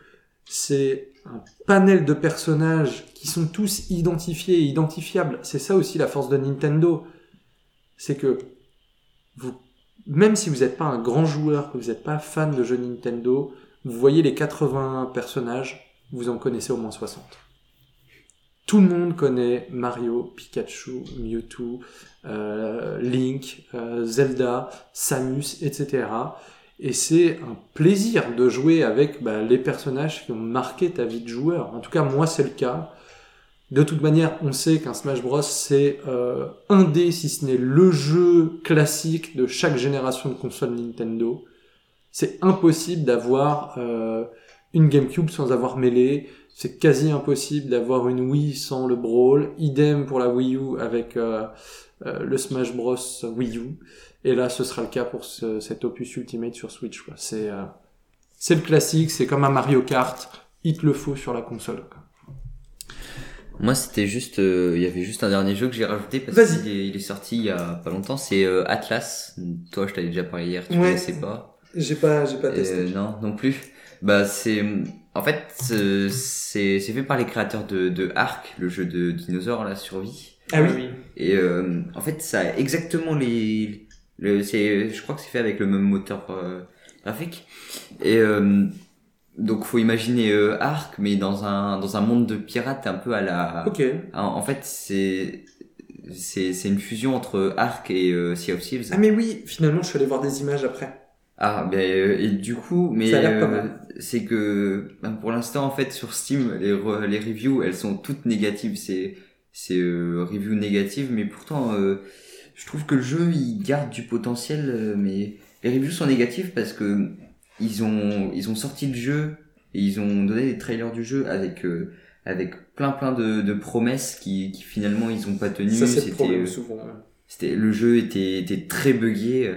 C'est un panel de personnages qui sont tous identifiés et identifiables. C'est ça aussi la force de Nintendo. C'est que vous, même si vous n'êtes pas un grand joueur, que vous n'êtes pas fan de jeux Nintendo, vous voyez les 80 personnages, vous en connaissez au moins 60. Tout le monde connaît Mario, Pikachu, Mewtwo, euh, Link, euh, Zelda, Samus, etc. Et c'est un plaisir de jouer avec bah, les personnages qui ont marqué ta vie de joueur. En tout cas, moi, c'est le cas. De toute manière, on sait qu'un Smash Bros, c'est euh, un des, si ce n'est le jeu classique de chaque génération de console Nintendo. C'est impossible d'avoir une GameCube sans avoir mêlé. C'est quasi impossible d'avoir une Wii sans le Brawl. Idem pour la Wii U avec euh, euh, le Smash Bros Wii U. Et là, ce sera le cas pour ce, cet opus Ultimate sur Switch. Quoi. C'est, euh, c'est le classique, c'est comme un Mario Kart. Il te le faut sur la console. Quoi. Moi, c'était juste, euh, il y avait juste un dernier jeu que j'ai rajouté parce qu'il est, il est sorti il y a pas longtemps. C'est euh, Atlas. Toi, je t'avais déjà parlé hier. Tu Ouais. connaissais pas. J'ai pas, j'ai pas Euh, non, non plus. Bah, c'est, en fait, euh, c'est, c'est fait par les créateurs de, de Ark, le jeu de dinosaures, la survie. Ah oui. Et euh, en fait, ça a exactement les, le, c'est, je crois que c'est fait avec le même moteur euh, graphique. Et euh, donc, faut imaginer euh, Ark, mais dans un dans un monde de pirates, un peu à la. Ok. En, en fait, c'est c'est c'est une fusion entre Ark et euh, Sea of Thieves. Ah mais oui, finalement, je suis allé voir des images après. Ah, ben euh, et du coup, mais Ça a l'air pas mal. C'est que ben, pour l'instant en fait sur Steam les re- les reviews elles sont toutes négatives, c'est c'est euh, reviews négatives, mais pourtant euh, je trouve que le jeu il garde du potentiel, euh, mais les reviews sont négatives parce que ils ont ils ont sorti le jeu et ils ont donné des trailers du jeu avec euh, avec plein plein de, de promesses qui, qui finalement ils ont pas tenu. C'était euh, souvent. ouais. c'était le jeu était était très buggé.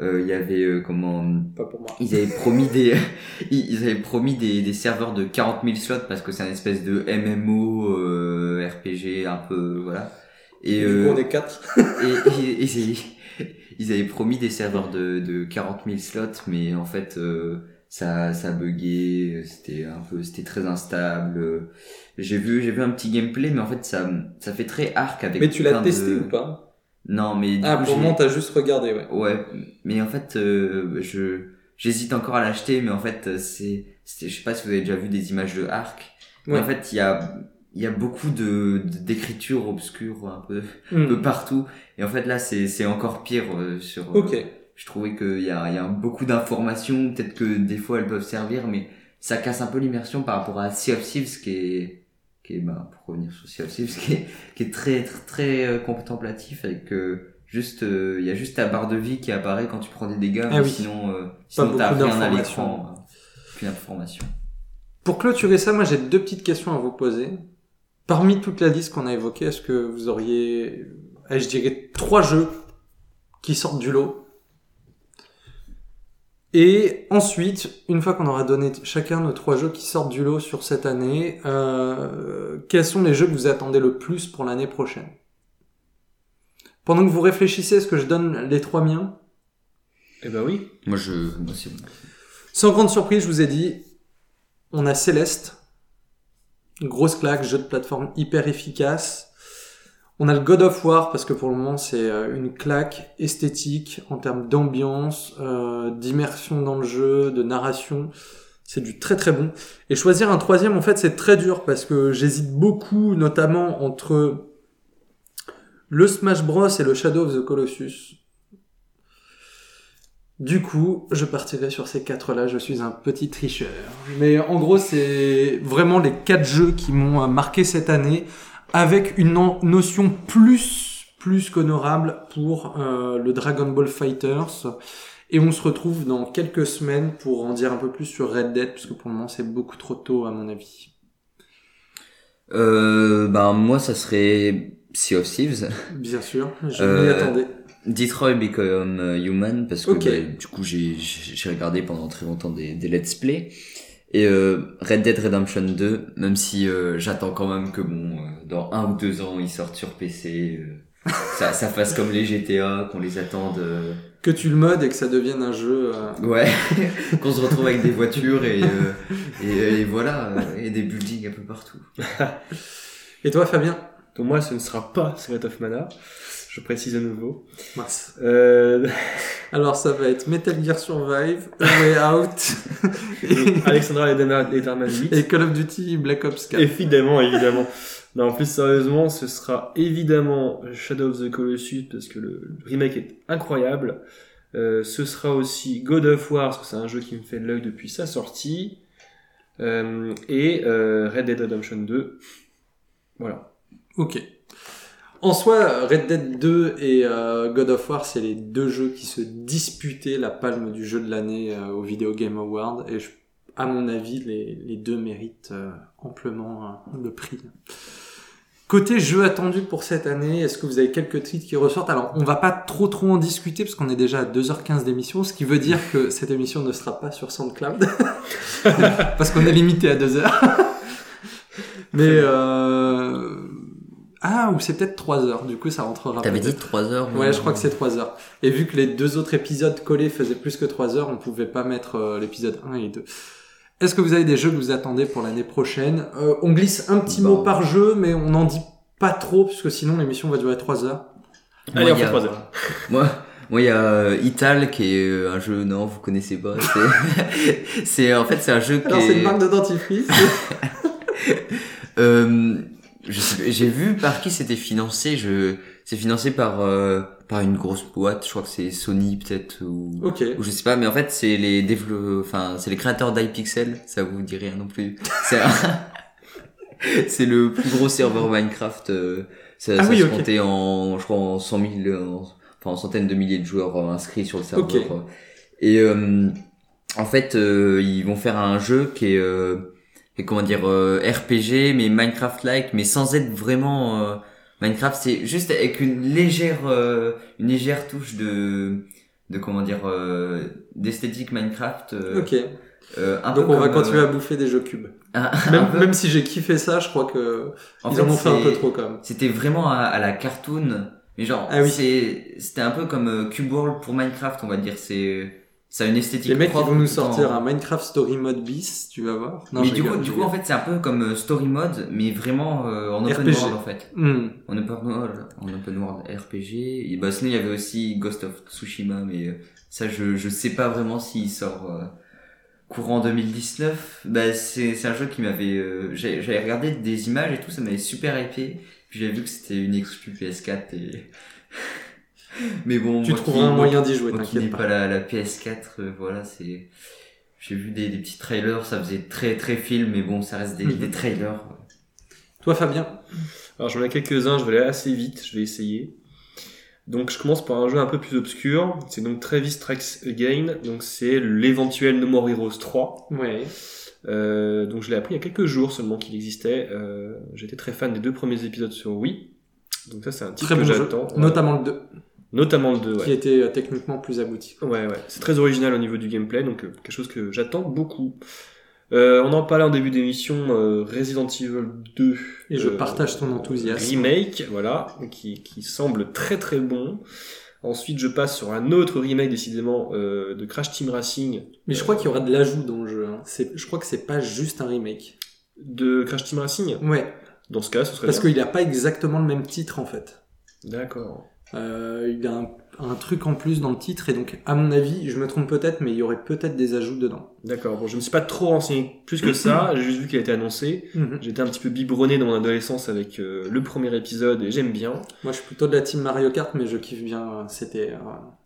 Euh, Il y avait euh, comment Pas pour moi. ils avaient (laughs) promis des (laughs) ils avaient promis des, des serveurs de 40 000 slots parce que c'est un espèce de MMO euh, RPG un peu voilà et du euh, coup, on est quatre. (laughs) et, et- et c'est- ils avaient promis des serveurs de, de 40 000 slots mais en fait euh, ça ça a bugué c'était un peu c'était très instable j'ai vu j'ai vu un petit gameplay mais en fait ça ça fait très arc avec Mais tu l'as de- testé ou pas? Non mais du Ah, coup, pour le moment, t'as juste regardé, ouais. Ouais, mais en fait, euh, je j'hésite encore à l'acheter, mais en fait, euh, c'est, c'est, je sais pas si vous avez déjà vu des images de Arc. Mais Ouais. en fait, il y a, il y a beaucoup de, d'écriture obscure un peu, un Hmm. peu partout. Et en fait, là, c'est, c'est encore pire euh, sur. euh, Ok. je trouvais qu'il y a, il y a beaucoup d'informations. Peut-être que des fois, elles peuvent servir, mais ça casse un peu l'immersion par rapport à Sea of Thieves, qui est, qui est, bah, pour revenir sur Sea qui est, qui est très, très, très euh, contemplatif avec euh, juste, euh, il y a juste ta barre de vie qui apparaît quand tu prends des dégâts, Ah oui. sinon, euh, sinon t'as rien à l'écran, plus d'informations. Pour clôturer ça, moi, j'ai deux petites questions à vous poser. Parmi toute la liste qu'on a évoquée, est-ce que vous auriez, je dirais, trois jeux qui sortent du lot? Et ensuite, une fois qu'on aura donné chacun nos trois jeux qui sortent du lot sur cette année, euh, quels sont les jeux que vous attendez le plus pour l'année prochaine? Pendant que vous réfléchissez, est-ce que je donne les trois miens? Eh ben oui. Moi, je, moi, c'est bon. Sans grande surprise, je vous ai dit, on a Céleste. Grosse claque, jeu de plateforme hyper efficace. On a le God of War parce que pour le moment c'est euh, une claque esthétique en termes d'ambiance, euh, d'immersion dans le jeu, de narration. C'est du très très bon. Et choisir un troisième en fait c'est très dur parce que j'hésite beaucoup notamment entre le Smash Bros et le Shadow of the Colossus. Du coup, je partirai sur ces quatre-là. Je suis un petit tricheur. Mais en gros, c'est vraiment les quatre jeux qui m'ont euh, marqué cette année, avec une no- notion plus plus qu'honorable pour euh, le Dragon Ball Fighters. Et on se retrouve dans quelques semaines pour en dire un peu plus sur Red Dead, parce que pour le moment, c'est beaucoup trop tôt à mon avis. Euh, ben, moi, ça serait Sea of Thieves. Bien sûr, je Euh, m'y attendais. Detroit Become Human parce que Ok. bah, du coup j'ai regardé pendant très longtemps des, des let's play Et euh, Red Dead Redemption 2, même si euh, j'attends quand même que bon, euh, dans un ou deux ans, ils sortent sur PC, euh, ça, ça fasse comme les GTA, qu'on les attende. euh, Que tu le modes et que ça devienne un jeu. euh, Ouais, (laughs) qu'on se retrouve avec des voitures et, euh, et, et voilà, euh, et des buildings un peu partout. (laughs) Et toi, Fabien? Donc moi, ce ne sera pas Secret of Mana. Je précise à nouveau. Mince. Euh, (laughs) Alors, ça va être Metal Gear Survive, A Way Out et, (laughs) Alexandra Lederman 8. et Call of Duty Black Ops 4. Évidemment, évidemment. Non, en plus, sérieusement, ce sera évidemment Shadow of the Colossus parce que le le remake est incroyable. Euh, ce sera aussi God of War parce que c'est un jeu qui me fait de l'œil depuis sa sortie. Euh, et euh, Red Dead Redemption 2. Voilà. Ok. En soi, Red Dead 2 et euh, God of War, c'est les deux jeux qui se disputaient la palme du jeu de l'année euh, au Video Game Award. Et à mon avis, les, deux méritent euh, amplement le prix. Côté jeu attendu pour cette année, est-ce que vous avez quelques titres qui ressortent? Alors, on va pas trop trop en discuter parce qu'on est déjà à 2h15 d'émission, ce qui veut dire que cette émission ne sera pas sur SoundCloud (laughs) parce qu'on est limité à 2 heures. (laughs) Mais euh... ah, ou c'est peut-être 3 heures. Du coup, ça rentrera. T'avais dit 3 heures Ouais, je crois que c'est 3 heures. Et vu que les deux autres épisodes collés faisaient plus que 3 heures, on pouvait pas mettre euh, l'épisode 1 et 2. Est-ce que vous avez des jeux que vous attendez pour l'année prochaine? Euh, On glisse un petit Bah. mot par jeu, mais on n'en dit pas trop, puisque sinon l'émission va durer 3 heures. Allez, on fait a- 3 heures. (laughs) Moi, moi, il y a euh, Ital qui est euh, un jeu, non, vous connaissez pas. C'est, (laughs) c'est en fait, c'est un jeu (laughs) qui Alors, c'est est. une marque de dentifrice. Euh, j'ai vu par qui c'était financé. Je, c'est financé par euh, par une grosse boîte. Je crois que c'est Sony peut-être ou. ok. Ou je sais pas, mais en fait c'est les dévelop... enfin c'est les créateurs d'iPixel, ça vous dit rien non plus. (laughs) C'est c'est le plus gros serveur Minecraft. euh, ça Ah ça oui, se ok. comptait en, je crois en 100 000, en- enfin en centaines de milliers de joueurs euh, inscrits sur le serveur. Euh. Et euh, en fait euh, ils vont faire un jeu qui est, est, comment dire euh, RPG mais Minecraft-like, mais sans être vraiment euh, Minecraft. C'est juste avec une légère euh, une légère touche de de comment dire euh, d'esthétique Minecraft euh, Ok. euh, un Donc peu on va continuer à bouffer des jeux cubes. (laughs) un- Même, si j'ai kiffé ça, je crois que en ils en ont fait un peu trop quand même. c'était vraiment à, à la cartoon mais genre Ah oui. c'est c'était un peu comme Cube World pour Minecraft on va dire c'est ça a une esthétique Les mecs vont nous en- sortir un Minecraft Story Mode bis, tu vas voir. Non, mais du coup, du coup, en fait, c'est un peu comme euh, Story Mode, mais vraiment euh, en open RPG. world, en fait. Hmm. En open world, en open world RPG. Et bah, sinon, il y avait aussi Ghost of Tsushima, mais euh, ça, je, je sais pas vraiment s'il sort euh, courant 2019. Bah, c'est, c'est un jeu qui m'avait, euh, j'avais regardé des images et tout, ça m'avait super hypé. Puis j'avais vu que c'était une exclu PS4 et, (laughs) (laughs) mais bon. Tu moi trouveras qui- un moyen d'y jouer, moi qui n'ai t'inquiète pas pas. la, la PS4, euh, voilà, c'est. J'ai vu des, des petits trailers, ça faisait très très film, mais bon, ça reste des, Mhm. des trailers. Toi Fabien? Alors j'en ai quelques-uns, je vais aller assez vite, je vais essayer. Donc je commence par un jeu un peu plus obscur, c'est donc Travis Strikes Again, donc c'est l'éventuel No More Heroes 3. Ouais. Euh, donc je l'ai appris il y a quelques jours seulement qu'il existait. Euh, J'étais très fan des deux premiers épisodes sur Wii. Donc ça c'est un titre Très que bon j'attends. Notamment le 2, Notamment le 2, qui était euh, techniquement plus abouti. Ouais, ouais. C'est très original au niveau du gameplay, donc euh, quelque chose que j'attends beaucoup. Euh, on en parlait en début d'émission, euh, Resident Evil 2. Et je partage ton enthousiasme. Remake, voilà, qui, qui semble très très bon. Ensuite, je passe sur un autre remake, décidément, de Crash Team Racing, Mais je crois qu'il y aura de l'ajout dans le jeu. hein. Je crois que c'est pas juste un remake. de Crash Team Racing? Ouais. Dans ce cas, ce serait Parce qu'il a pas exactement le même titre en fait. D'accord. Euh, il a un, un truc en plus dans le titre et donc à mon avis, je me trompe peut-être, mais il y aurait peut-être des ajouts dedans. D'accord. Bon, je me suis pas trop renseigné plus que ça. (clears throat) J'ai juste vu qu'il a été annoncé. Mhm. J'étais un petit peu biberonné dans mon adolescence avec euh, le premier épisode et j'aime bien. Moi, je suis plutôt de la team Mario Kart, mais je kiffe bien. euh, C'était. euh,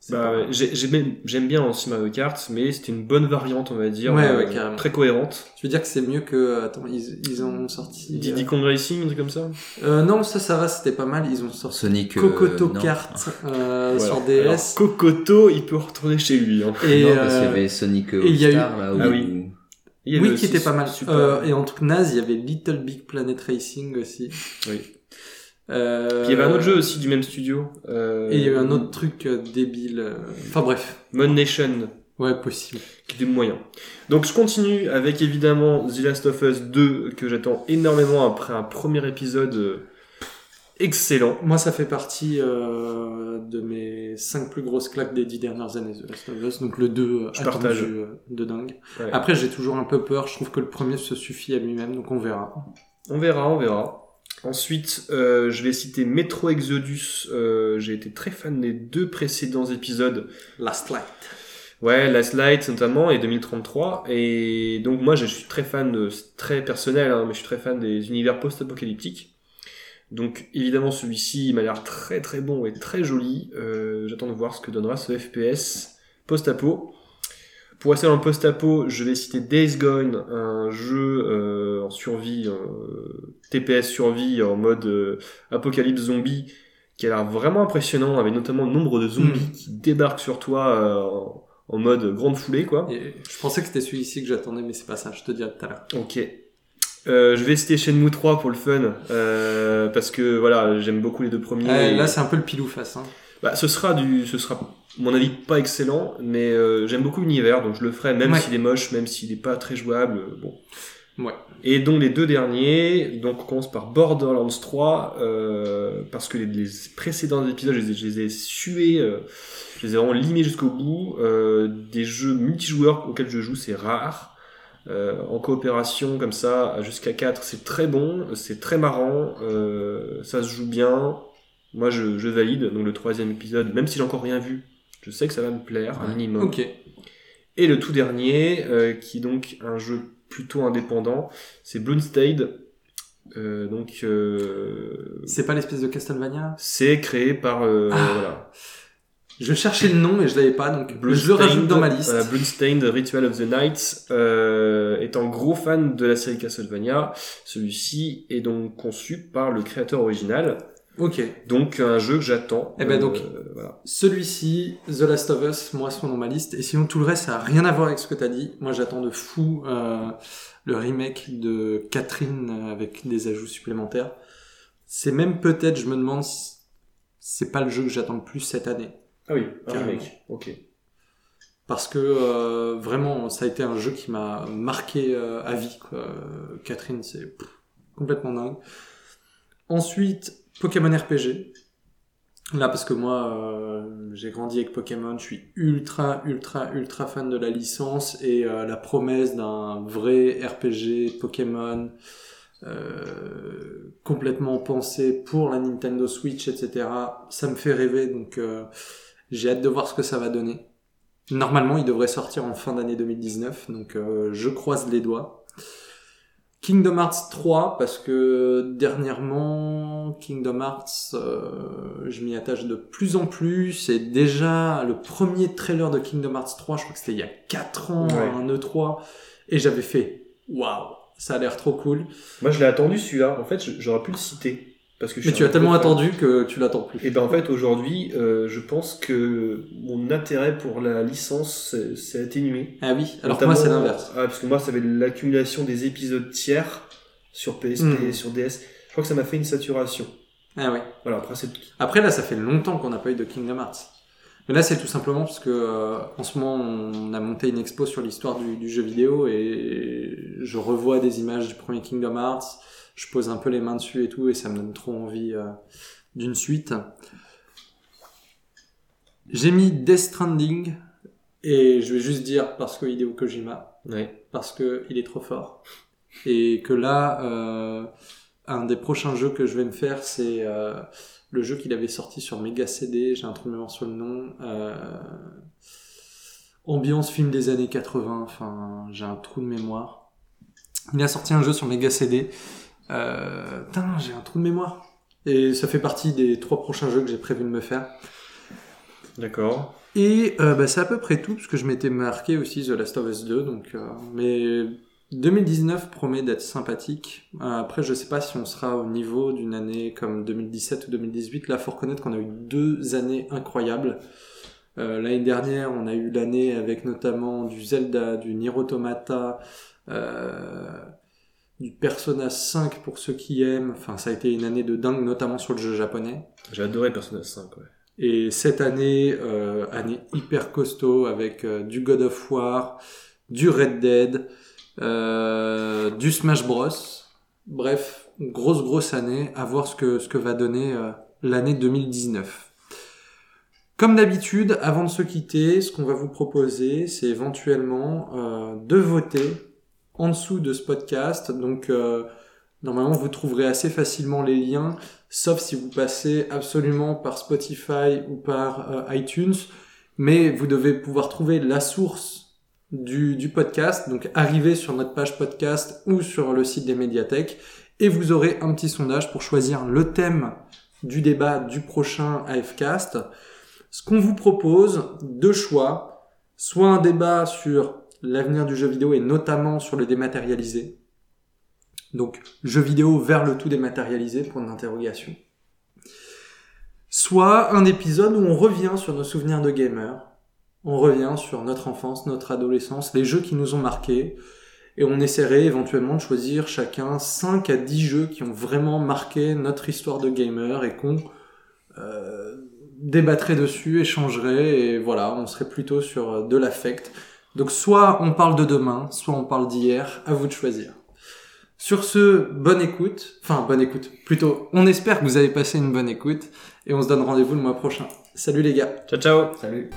c'est Bah, pas- j'aime j'aime bien aussi Mario Kart, mais c'était une bonne variante, on va dire. Ouais, euh, ouais, carrément. Très cohérente. Tu veux dire que c'est mieux que. Attends, ils, ils ont sorti. Diddy Kong Racing, un truc comme ça? Euh, non, ça, ça va, c'était pas mal. Ils ont sorti Sonic. euh, Cocoto. Kart (laughs) euh, Voilà. sur DS. Alors, Cocoto, il peut retourner chez lui. Hein. et, non, parce qu'il y euh, avait Sonic et il y a eu- là, Ah oui. Il y avait oui, qui était pas mal. Super. Euh, et en truc naze, il y avait Little Big Planet Racing aussi. Oui. Euh, Puis il y avait un autre jeu aussi du même studio. Euh, Et il y a eu un autre truc euh, débile. Enfin bref. Mon Nation. Ouais, possible. qui était moyen. Donc je continue avec évidemment The Last of Us 2 que j'attends énormément après un premier épisode euh, excellent. Moi, ça fait partie euh, de mes cinq plus grosses claques des dix dernières années The Last of Us. Donc le 2 euh, Je attendu, partage. euh, de dingue. Ouais. Après, j'ai toujours un peu peur. Je trouve que le premier se suffit à lui-même, donc on verra. On verra, on verra. Ensuite, euh, je vais citer Metro Exodus. Euh, J'ai été très fan des deux précédents épisodes. Last Light. Ouais, Last Light notamment et 2033. Et donc moi, je suis très fan de, c'est très personnel, hein, mais je suis très fan des univers post-apocalyptiques. Donc évidemment, celui-ci, il m'a l'air très très bon et très joli. Euh, J'attends de voir ce que donnera ce FPS post-apo. Pour rester dans le post-apo, je vais citer Days Gone, un jeu euh, en survie, euh, TPS survie en mode apocalypse zombie, qui a l'air vraiment impressionnant, avec notamment le nombre de zombies qui débarquent sur toi en, en mode grande foulée, quoi. Et je pensais que c'était celui-ci que j'attendais, mais c'est pas ça. Je te dirai tout à l'heure. Ok. Euh, je vais citer Shenmue 3 pour le fun, euh, parce que voilà, j'aime beaucoup les deux premiers. Euh, là, c'est un peu le pile ou face. Hein. bah, ce sera du, ce sera, mon avis, pas excellent, mais euh, j'aime beaucoup l'univers, donc je le ferai, même Ouais. s'il est moche, même s'il est pas très jouable, euh, bon. Ouais. Et donc les deux derniers, donc on commence par Borderlands 3, euh, parce que les, les précédents épisodes, je les ai, je les ai sués, euh, je les ai vraiment limés jusqu'au bout. Euh, des jeux multijoueurs auxquels je joue, c'est rare. Euh, en coopération comme ça, jusqu'à 4, c'est très bon, c'est très marrant, euh, ça se joue bien. Moi, je, je valide. Donc le troisième épisode, même si j'ai encore rien vu, je sais que ça va me plaire, un minimum. Ok. Et le tout dernier, euh, qui est donc un jeu plutôt indépendant, c'est Bloomstade. Euh, donc C'est pas l'espèce de Castlevania? c'est créé par Ah. voilà, Je cherchais le nom, mais je l'avais pas, donc je le rajoute dans ma liste. Voilà, Bloodstained Ritual of the Night, euh, étant gros fan de la série Castlevania, celui-ci est donc conçu par le créateur original, Ok. donc un jeu que j'attends. Eh ben Euh, donc. voilà. Celui-ci, The Last of Us, moi, sont dans ma liste. Et sinon, tout le reste, ça a rien à voir avec ce que t'as dit. Moi, j'attends de fou euh, le remake de Catherine euh, avec des ajouts supplémentaires. C'est même peut-être, je me demande, c'est pas le jeu que j'attends le plus cette année. Ah oui, un Carrément. remake. Ok. Parce que euh, vraiment, ça a été un jeu qui m'a marqué euh, à vie. Quoi. Catherine, c'est complètement dingue. Ensuite, Pokémon RPG. Là, parce que moi, euh, j'ai grandi avec Pokémon, je suis ultra, ultra, ultra fan de la licence et euh, la promesse d'un vrai RPG Pokémon euh, complètement pensé pour la Nintendo Switch, etc. Ça me fait rêver, donc euh, j'ai hâte de voir ce que ça va donner. Normalement, il devrait sortir en fin d'année 2019, donc euh, je croise les doigts. Kingdom Hearts 3, parce que dernièrement, Kingdom Hearts, euh, je m'y attache de plus en plus, et déjà le premier trailer de Kingdom Hearts 3, je crois que c'était il y a 4 ans, Ouais. un E3, et j'avais fait, waouh, ça a l'air trop cool. Moi, je l'ai attendu celui-là. En fait, j'aurais pu le citer. Parce que je Mais tu as tellement attendu que tu l'attends plus. Et ben en fait aujourd'hui, euh, je pense que mon intérêt pour la licence s'est- atténué. Ah oui, alors Notamment- moi c'est l'inverse. Ah, parce que moi, ça avait l'accumulation des épisodes tiers sur PSP Hmm. et sur DS. Je crois que ça m'a fait une saturation. Ah ouais. Voilà, après c'est Après là, ça fait longtemps qu'on n'a pas eu de Kingdom Hearts. Mais là, c'est tout simplement parce que euh, en ce moment, on a monté une expo sur l'histoire du, du jeu vidéo et je revois des images du premier Kingdom Hearts. Je pose un peu les mains dessus et tout, et ça me donne trop envie euh, d'une suite. J'ai mis Death Stranding et je vais juste dire parce que Hideo Kojima, parce que il est trop fort. Et que là euh, un des prochains jeux que je vais me faire c'est euh, le jeu qu'il avait sorti sur Mega CD j'ai un trou de mémoire sur le nom ambiance film des années 80 enfin j'ai un trou de mémoire. Il a sorti un jeu sur Mega CD euh, putain j'ai un trou de mémoire et ça fait partie des trois prochains jeux que j'ai prévu de me faire D'accord. et euh, bah, c'est à peu près tout, parce que je m'étais marqué aussi The Last of Us 2, donc, euh, mais 2019 promet d'être sympathique. Euh, après, je sais pas si on sera au niveau d'une année comme 2017 ou 2018. Là, faut reconnaître qu'on a eu deux années incroyables. Euh, L'année dernière, on a eu l'année avec notamment du Zelda, du Nier Automata, euh, du Persona 5 pour ceux qui aiment. Enfin, ça a été une année de dingue, notamment sur le jeu japonais. J'ai adoré Persona 5, ouais. Et cette année, euh, année hyper costaud avec euh, du God of War, du Red Dead, euh, du Smash Bros. Bref, grosse grosse année. À voir ce que ce que va donner euh, l'année 2019. Comme d'habitude, avant de se quitter, ce qu'on va vous proposer, c'est éventuellement euh, de voter en dessous de ce podcast. Donc euh, normalement, vous trouverez assez facilement les liens, sauf si vous passez absolument par Spotify ou par euh, iTunes. Mais vous devez pouvoir trouver la source du, du podcast, donc arriver sur notre page podcast ou sur le site des médiathèques, et vous aurez un petit sondage pour choisir le thème du débat du prochain AFcast. Ce qu'on vous propose, deux choix, soit un débat sur l'avenir du jeu vidéo et notamment sur le dématérialisé. Donc, jeu vidéo vers le tout dématérialisé, point d'interrogation. Soit un épisode où on revient sur nos souvenirs de gamer. On revient sur notre enfance, notre adolescence, les jeux qui nous ont marqués. Et on essaierait éventuellement de choisir chacun 5 à 10 jeux qui ont vraiment marqué notre histoire de gamer et qu'on euh, débattrait dessus, échangerait, et voilà, on serait plutôt sur de l'affect. Donc soit on parle de demain, soit on parle d'hier, à vous de choisir. Sur ce, bonne écoute, enfin bonne écoute, plutôt, on espère que vous avez passé une bonne écoute, et on se donne rendez-vous le mois prochain. Salut les gars Ciao, ciao Salut.